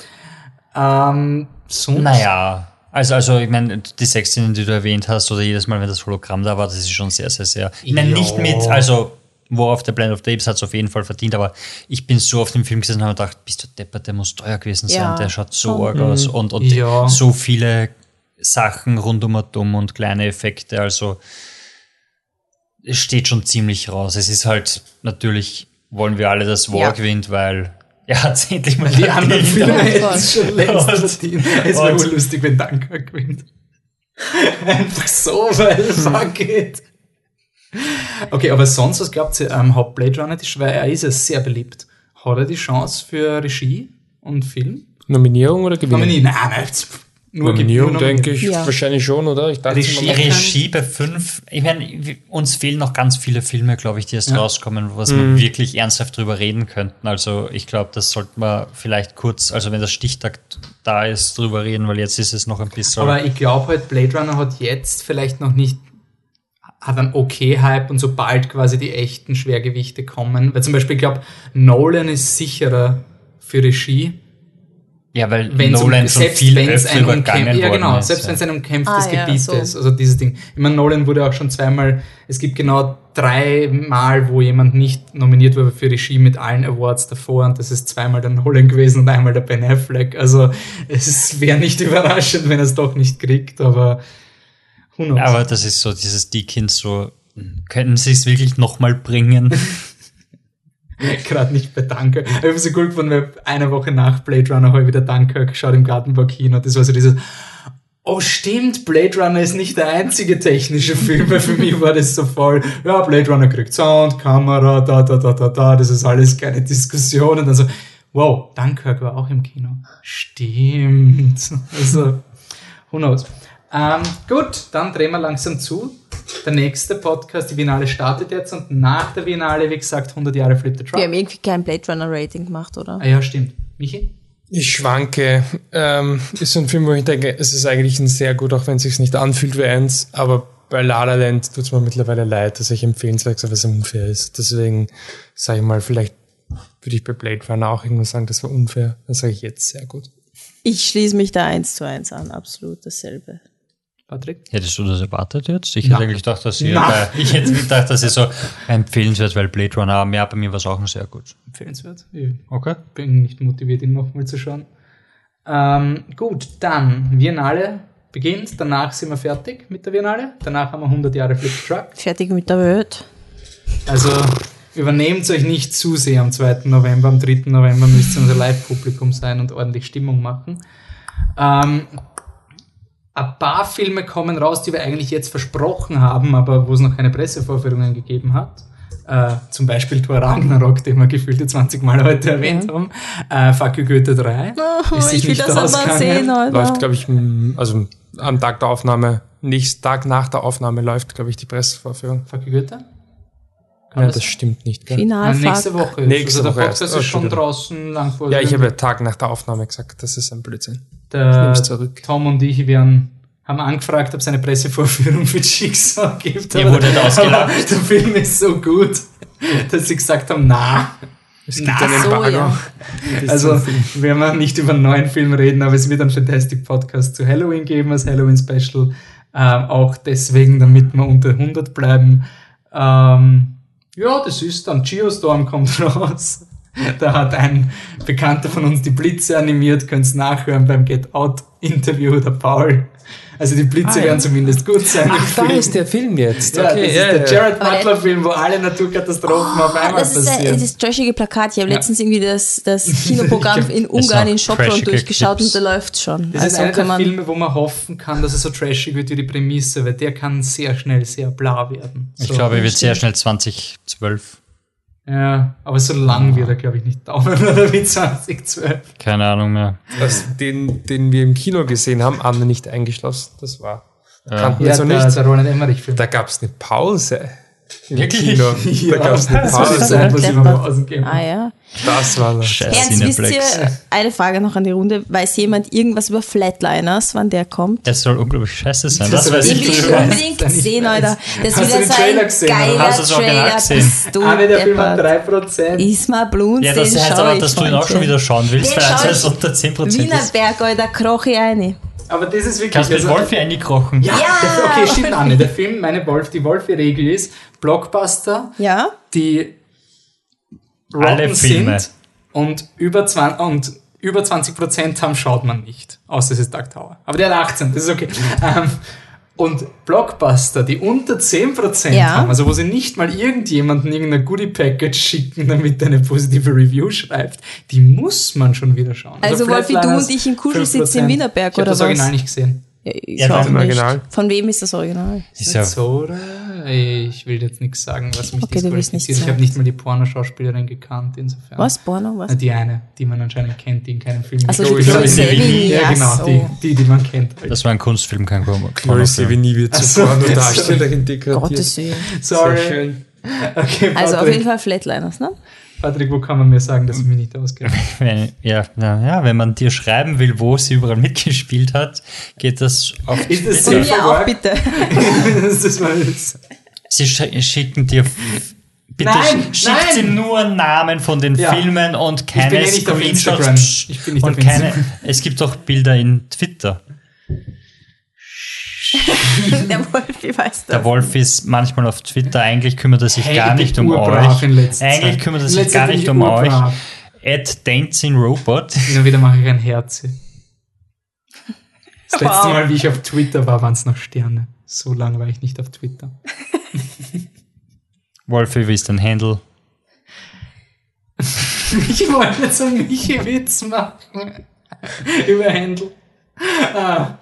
Ähm, sonst? ja. Naja, also, also ich meine, die Sexszenen, die du erwähnt hast, oder jedes Mal, wenn das Hologramm da war, das ist schon sehr, sehr, sehr. Ich meine, nicht mit, also War of the Blend of the Apes hat es auf jeden Fall verdient, aber ich bin so auf dem Film gesessen und habe gedacht, bist du deppert, der muss teuer gewesen sein, Ja, der schaut so arg aus und, und Ja. so viele Sachen rund um und um und kleine Effekte, also es steht schon ziemlich raus. Es ist halt natürlich, wollen wir alle, dass War Ja. gewinnt, weil er hat es endlich mal Die anderen. Filme hätten es schon längst verdient. Es wäre wohl lustig, wenn Dunkirk gewinnt. Einfach so, weil fuck it. Okay, aber sonst, was glaubt ihr, ähm, hat Blade Runner, die, weil er ist ja sehr beliebt, hat er die Chance für Regie und Film? Nominierung oder Gewinn? Nominieren? Nein, nein, nur Nominierung denke ich Ja. wahrscheinlich schon, oder? Ich dachte Regie- Regie bei fünf, ich meine, uns fehlen noch ganz viele Filme, glaube ich, die erst Ja. rauskommen, was Mhm. wir wirklich ernsthaft drüber reden könnten. Also ich glaube, das sollten wir vielleicht kurz, also wenn der Stichtag da ist, drüber reden, weil jetzt ist es noch ein bisschen. Aber ich glaube halt, Blade Runner hat jetzt vielleicht noch nicht, hat einen okay Hype und sobald quasi die echten Schwergewichte kommen, weil zum Beispiel, ich glaube, Nolan ist sicherer für Regie, ja, weil wenn Nolan schon viel wenn's öfter ein übergangen umkämpf- Ja, genau, ist. selbst ja. wenn es ein umkämpftes Ah, ja, Gebiet so. ist, also dieses Ding. Ich meine, Nolan wurde auch schon zweimal, es gibt genau dreimal, wo jemand nicht nominiert wurde für Regie mit allen Awards davor und das ist zweimal der Nolan gewesen und einmal der Ben Affleck. Also es wäre nicht überraschend, wenn er es doch nicht kriegt, aber who knows. Aber das ist so dieses Deakins so, können sie es wirklich nochmal bringen? Gerade nicht bei Dunkirk. Ich habe so cool gefunden, weil eine Woche nach Blade Runner ich wieder Dunkirk geschaut im Gartenbau-Kino. Das war so dieses, Oh, stimmt, Blade Runner ist nicht der einzige technische Film, weil für mich war das so voll, ja, Blade Runner kriegt Sound, Kamera, da, da, da, da, da, das ist alles keine Diskussion. Und dann so, wow, Dunkirk war auch im Kino. Stimmt. Also, who knows. Ähm, gut, dann drehen wir langsam zu. Der nächste Podcast, die Biennale startet jetzt und nach der Biennale, wie gesagt, 100 Jahre Flip the Truck. Wir haben irgendwie kein Blade Runner Rating gemacht, oder? Ah ja, stimmt. Michi? Ich schwanke. Ähm, ist so ein Film, wo ich denke, es ist eigentlich ein sehr gut, auch wenn es sich nicht anfühlt wie eins, aber bei La La Land tut es mir mittlerweile leid, dass ich empfehlenswert, was unfair ist. Deswegen sage ich mal, vielleicht würde ich bei Blade Runner auch irgendwann sagen, das war unfair. Das sage ich jetzt sehr gut. Ich schließe mich da eins zu eins an, absolut dasselbe. Patrick? Hättest du das erwartet jetzt? Ich hätte eigentlich gedacht, dass sie, Na. bei, ich hätte gedacht, dass sie so empfehlenswert, weil Blade Runner, aber ja, bei mir war es auch sehr gut. Empfehlenswert. Ich Okay. bin nicht motiviert, ihn nochmal zu schauen. Ähm, gut, dann Biennale beginnt, danach sind wir fertig mit der Biennale. Danach haben wir 100 Jahre Flip the Truck. Fertig mit der Welt. Also übernehmt euch nicht zu sehr am 2. November. Am 3. November müsst ihr unser Live-Publikum sein und ordentlich Stimmung machen. Ähm, ein paar Filme kommen raus, die wir eigentlich jetzt versprochen haben, aber wo es noch keine Pressevorführungen gegeben hat. Äh, zum Beispiel Thor Ragnarok, den wir gefühlte 20 Mal heute erwähnt haben. Äh, Fuck you Goethe 3. Oh, Ist ich will das aber sehen, Alter. Läuft, glaube ich, also am Tag der Aufnahme, nächsten Tag nach der Aufnahme läuft, glaube ich, die Pressevorführung. Fuck you Goethe? Ja, das stimmt nicht, gell? Final Äh, nächste Fuck. Woche. Nächste also Woche der erst. Podcast ist schon Entschuldigung. draußen lang vor. Ja, ich habe ja Tag nach der Aufnahme gesagt, das ist ein Blödsinn. Ich Der zurück. Tom und ich werden, haben angefragt, ob es eine Pressevorführung für Jigsaw gibt. Ihr aber- wurdet ausgelacht. aber Der Film ist so gut, dass sie gesagt haben, na. Es gibt Na, ein so, Embargo. ja. Also, werden wir nicht über einen neuen Film reden, aber es wird einen Fantastic Podcast zu Halloween geben, als Halloween Special. Ähm, auch deswegen, damit wir unter 100 bleiben. Ähm, ja, das ist dann Geostorm kommt raus. Da hat ein Bekannter von uns die Blitze animiert, könnt's nachhören beim Get Out Interview, der Paul. Also die Blitze Ah, ja. werden zumindest gut sein. Ach, da Film. ist der Film jetzt. Ja, Okay, das ist ja, der. Jared Aber der- Butler Film, wo alle Naturkatastrophen auf Ah, einmal das ist passieren. äh, das trashige Plakat. Ich habe Ja. letztens irgendwie das, das Kinoprogramm in Ungarn in trashige durchgeschaut Clips. und da läuft schon. Das ist also einer kann der. Filme, wo man hoffen kann, dass er so trashig wird wie die Prämisse, weil der kann sehr schnell sehr bla werden. Ich so. glaube, er wird sehr schnell 2012. Ja, aber so lang wird er, glaube ich, nicht dauern, oder wie 2012. Keine Ahnung mehr. Das, den, den wir im Kino gesehen haben, Anne nicht eingeschlossen. Das war. Kannten wir Ja, so der, nicht. der Roland Emmerich-Film. Da gab es eine Pause. Wirklich? Kino. Da gab es eine Pause. Sie Deppert. mal Pausen geben. Ah ja. Das war das. Scheiß Ernst, wisst Cineplex. ihr, eine Frage noch an die Runde. Weiß jemand irgendwas über Flatliners, wann der kommt? Es soll unglaublich scheiße sein. Das Das weiß ich will ich drüber. unbedingt sehen, Alter. Das Hast wieder so Trailer ein gesehen, geiler Hast du das Trailer. gesehen? Bist du Ah, nee, der Film hat deppert. 3%. Isma Bluns, Ja, das den heißt aber, ich, dass du ihn auch schon wieder schauen willst, weil ich. unter 10% ist. Wienerberg, Alter, kroch ich eine. Aber das ist wirklich... Kannst du mit also- Wolfi eingekrochen? Ja, Der, okay, stimmt, Anne. Der Film, meine Wolf, die Wolfi-Regel ist, Blockbuster, Ja? die Alle Filme. sind und über 20, und über 20 Prozent haben, schaut man nicht. Außer es ist Dark Tower. Aber der hat 18, das ist okay. Ähm, und Blockbuster, die unter 10 Prozent Ja. haben, also wo sie nicht mal irgendjemanden irgendein Goodie-Package schicken, damit er eine positive Review schreibt, die muss man schon wieder schauen. Also Wolfi, du Flatliners, und ich im Kuschel sitzen in 5%. Wienerberg, ich hab oder das was? Original nicht gesehen. Ja, ich Ja, nicht. Original. Von wem ist das Original? Ist ja, So, oder? Ich will jetzt nichts sagen, was mich Okay, disqualifiziert. Ich habe nicht mal die Pornoschauspielerin gekannt, insofern. Was? Porno? Was? Na, Die eine, die man anscheinend kennt, die in keinem Film Also. Chloe Sevigny, Ja, ja, genau, so. die, die, die man kennt. das war ein Kunstfilm, kein Porno- Chloe. Sevigny wird zu so, Pornodarstellerin degradiert. Gottes Willen. Sorry. Sehr schön. Okay, Also auf jeden Fall Flatliners, ne? Patrick, wo kann man mir sagen, dass ich mich nicht auskenne? Ja, na, ja, wenn man dir schreiben will, wo sie überall mitgespielt hat, geht das auf Ist das mir for auch bitte. das ist mal das. Sie sch- schicken dir bitte Nein, sch- schickt nein! sie nur Namen von den Ja. Filmen und keine bin nicht auf Screenshots. Ich bin nicht und keine, es gibt auch Bilder in Twitter. Der Wolfi weiß Der das. Wolf ist manchmal auf Twitter, eigentlich kümmert er sich Hey, gar nicht um urbrav euch. Eigentlich Zeit. kümmert er sich gar nicht um ich euch. urbrav. At Dancing Robot. Immer wieder mache ich ein Herz. Das letzte Wow. Mal, wie ich auf Twitter war, waren es noch Sterne. So lange war ich nicht auf Twitter. Wolfi, wie ist dein Handle? Ich wollte jetzt einen Michi-Witz machen. Über Händel. Ah.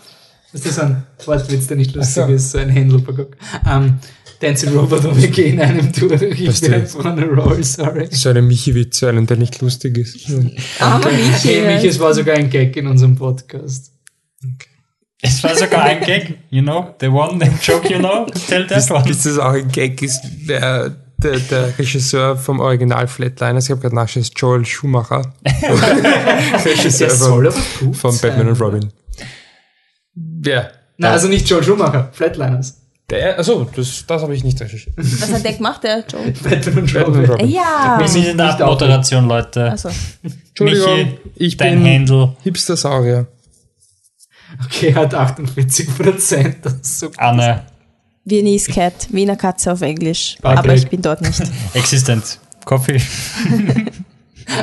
Das ist ein Wortwitz, der nicht lustig so. ist, so ein Händelverguck. Ähm, Dancing Robot und wir gehen einem durch. Ich bin on a roll, sorry. So einen Michi-Witz, so einen, der nicht lustig ist. Aber Michi. Hey, Michi, es war sogar ein Gag in unserem Podcast. Es war sogar ein Gag, you know, the one, the joke, you know, tell that Bis, one. bis das auch ein Gag ist, der, der, der Regisseur vom Original Flatliners, ich habe gerade nachgeschaut, ist Joel Schumacher. Regisseur von, von. Batman und Robin. Wer? Nein, also nicht Joel Schumacher, Flatliners. Der, also das, das habe ich nicht recherchiert. Was hat der gemacht, der Joe? Batman und Robin. Robin. Ja. Wir sind in der Nicht Abmoderation, Leute. Also, Entschuldigung, Michi, ich dein bin Handle. Hipster-Saurier. Okay, hat 48 Prozent. Das ist so Anne, Viennese Cat, Wiener Katze auf Englisch. Patrick. Aber ich bin dort nicht. Existent. Coffee.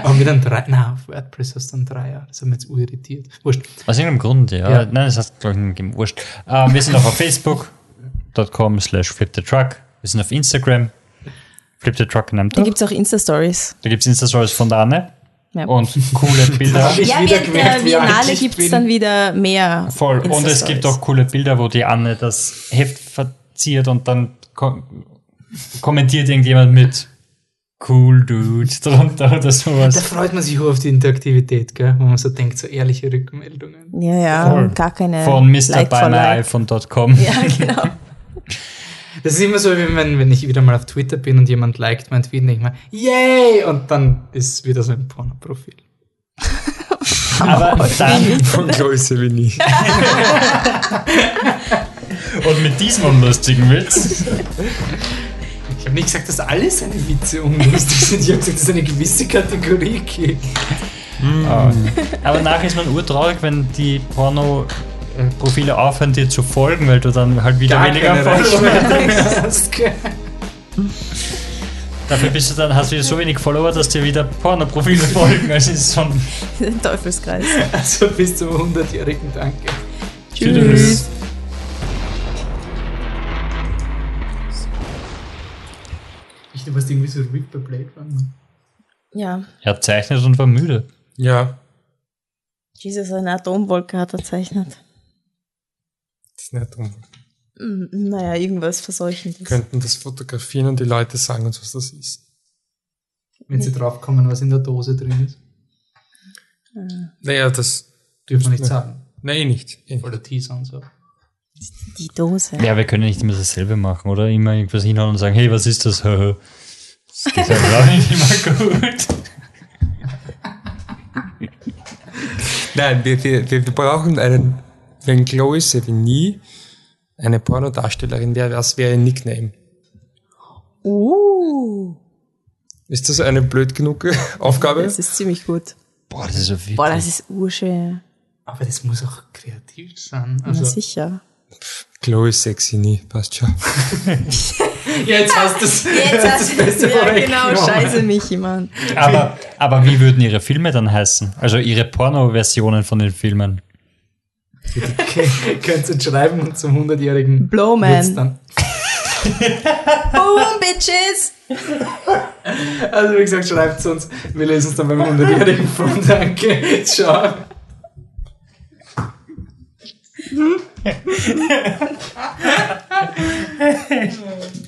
Aber mit einem Drei, nein, auf WordPress hast du einen Dreier. Das hat mich jetzt irritiert. Wurscht. Aus irgendeinem Grund, ja. Ja. Nein, das heißt, glaube ich, nicht gegeben. Wurscht. Ähm, wir sind auch auf Facebook.com slash flipthetruck. Wir sind auf Instagram. Flip the Truck in einem Da gibt es auch Insta-Stories. Da gibt es Insta-Stories von der Anne. Ja. Und coole Bilder. Ja, während gemerkt, der Biennale gibt es dann wieder mehr. Voll. Und es gibt auch coole Bilder, wo die Anne das Heft verziert und dann ko kommentiert irgendjemand mit cool Dude drunter oder Da sowas. freut man sich auch auf die Interaktivität, gell? Wenn man so denkt, so ehrliche Rückmeldungen. Ja, ja, Voll. gar keine. Von Like for Like. Ja, genau. Das ist immer so, wie wenn, wenn ich wieder mal auf Twitter bin und jemand liked mein Tweet, denke ich mir, yay! Und dann ist wieder so ein Pornoprofil. Aber dann, Von Größe wie nie. und mit diesem unlustigen Witz, habe nicht gesagt, dass alle seine Witze unlustig sind. Ich habe gesagt, dass es eine gewisse Kategorie gibt. Ah. aber nachher ist man urtraurig, wenn die Porno-Profile aufhören, dir zu folgen, weil du dann halt wieder weniger Follower hast. Dafür bist du dann, hast du wieder so wenig Follower, dass dir wieder Porno-Profile folgen. Also ist schon Ein Teufelskreis. Also bis zum 100-jährigen Danke. Tschüss. Ich du warst irgendwie so ruhig bei Blade Runner. Ja. Er zeichnet und war müde. Ja, Jesus, eine Atomwolke hat er zeichnet. das ist nicht drum. Mm, Naja, irgendwas Verseuchendes. Wir könnten das fotografieren und die Leute sagen uns, was das ist. Wenn sie draufkommen, was in der Dose drin ist. Naja, das Dürfen wir nicht sagen. Nein, eh nicht. Eh nicht. Oder Teaser und so. Die Dose. Ja, wir können nicht immer dasselbe machen, oder? Immer irgendwas hinhauen und sagen, hey, was ist das? Das geht glaube ich nicht immer gut. Nein, wir, wir, wir brauchen einen, wenn Chloe Sevigny eine Pornodarstellerin wäre, was wäre ihr Nickname? Uh, Ist das eine blöd genug Aufgabe? das ist ziemlich gut. Boah, das ist so viel. Boah, das ist urschön. Aber das muss auch kreativ sein. Na Also, sicher. Chloe Sexy nie, passt schon. ja, jetzt hast du es Jetzt hast du Beste ja, genau, scheiße Michi, Mann. Aber, aber wie würden ihre Filme dann heißen? Also ihre Porno-Versionen von den Filmen. Könnt ihr schreiben und zum 100-jährigen Blowman. dann. Boom, Bitches! Also wie gesagt, schreibt uns. Wir lesen es dann beim 100-jährigen von. Danke. Ciao. 네.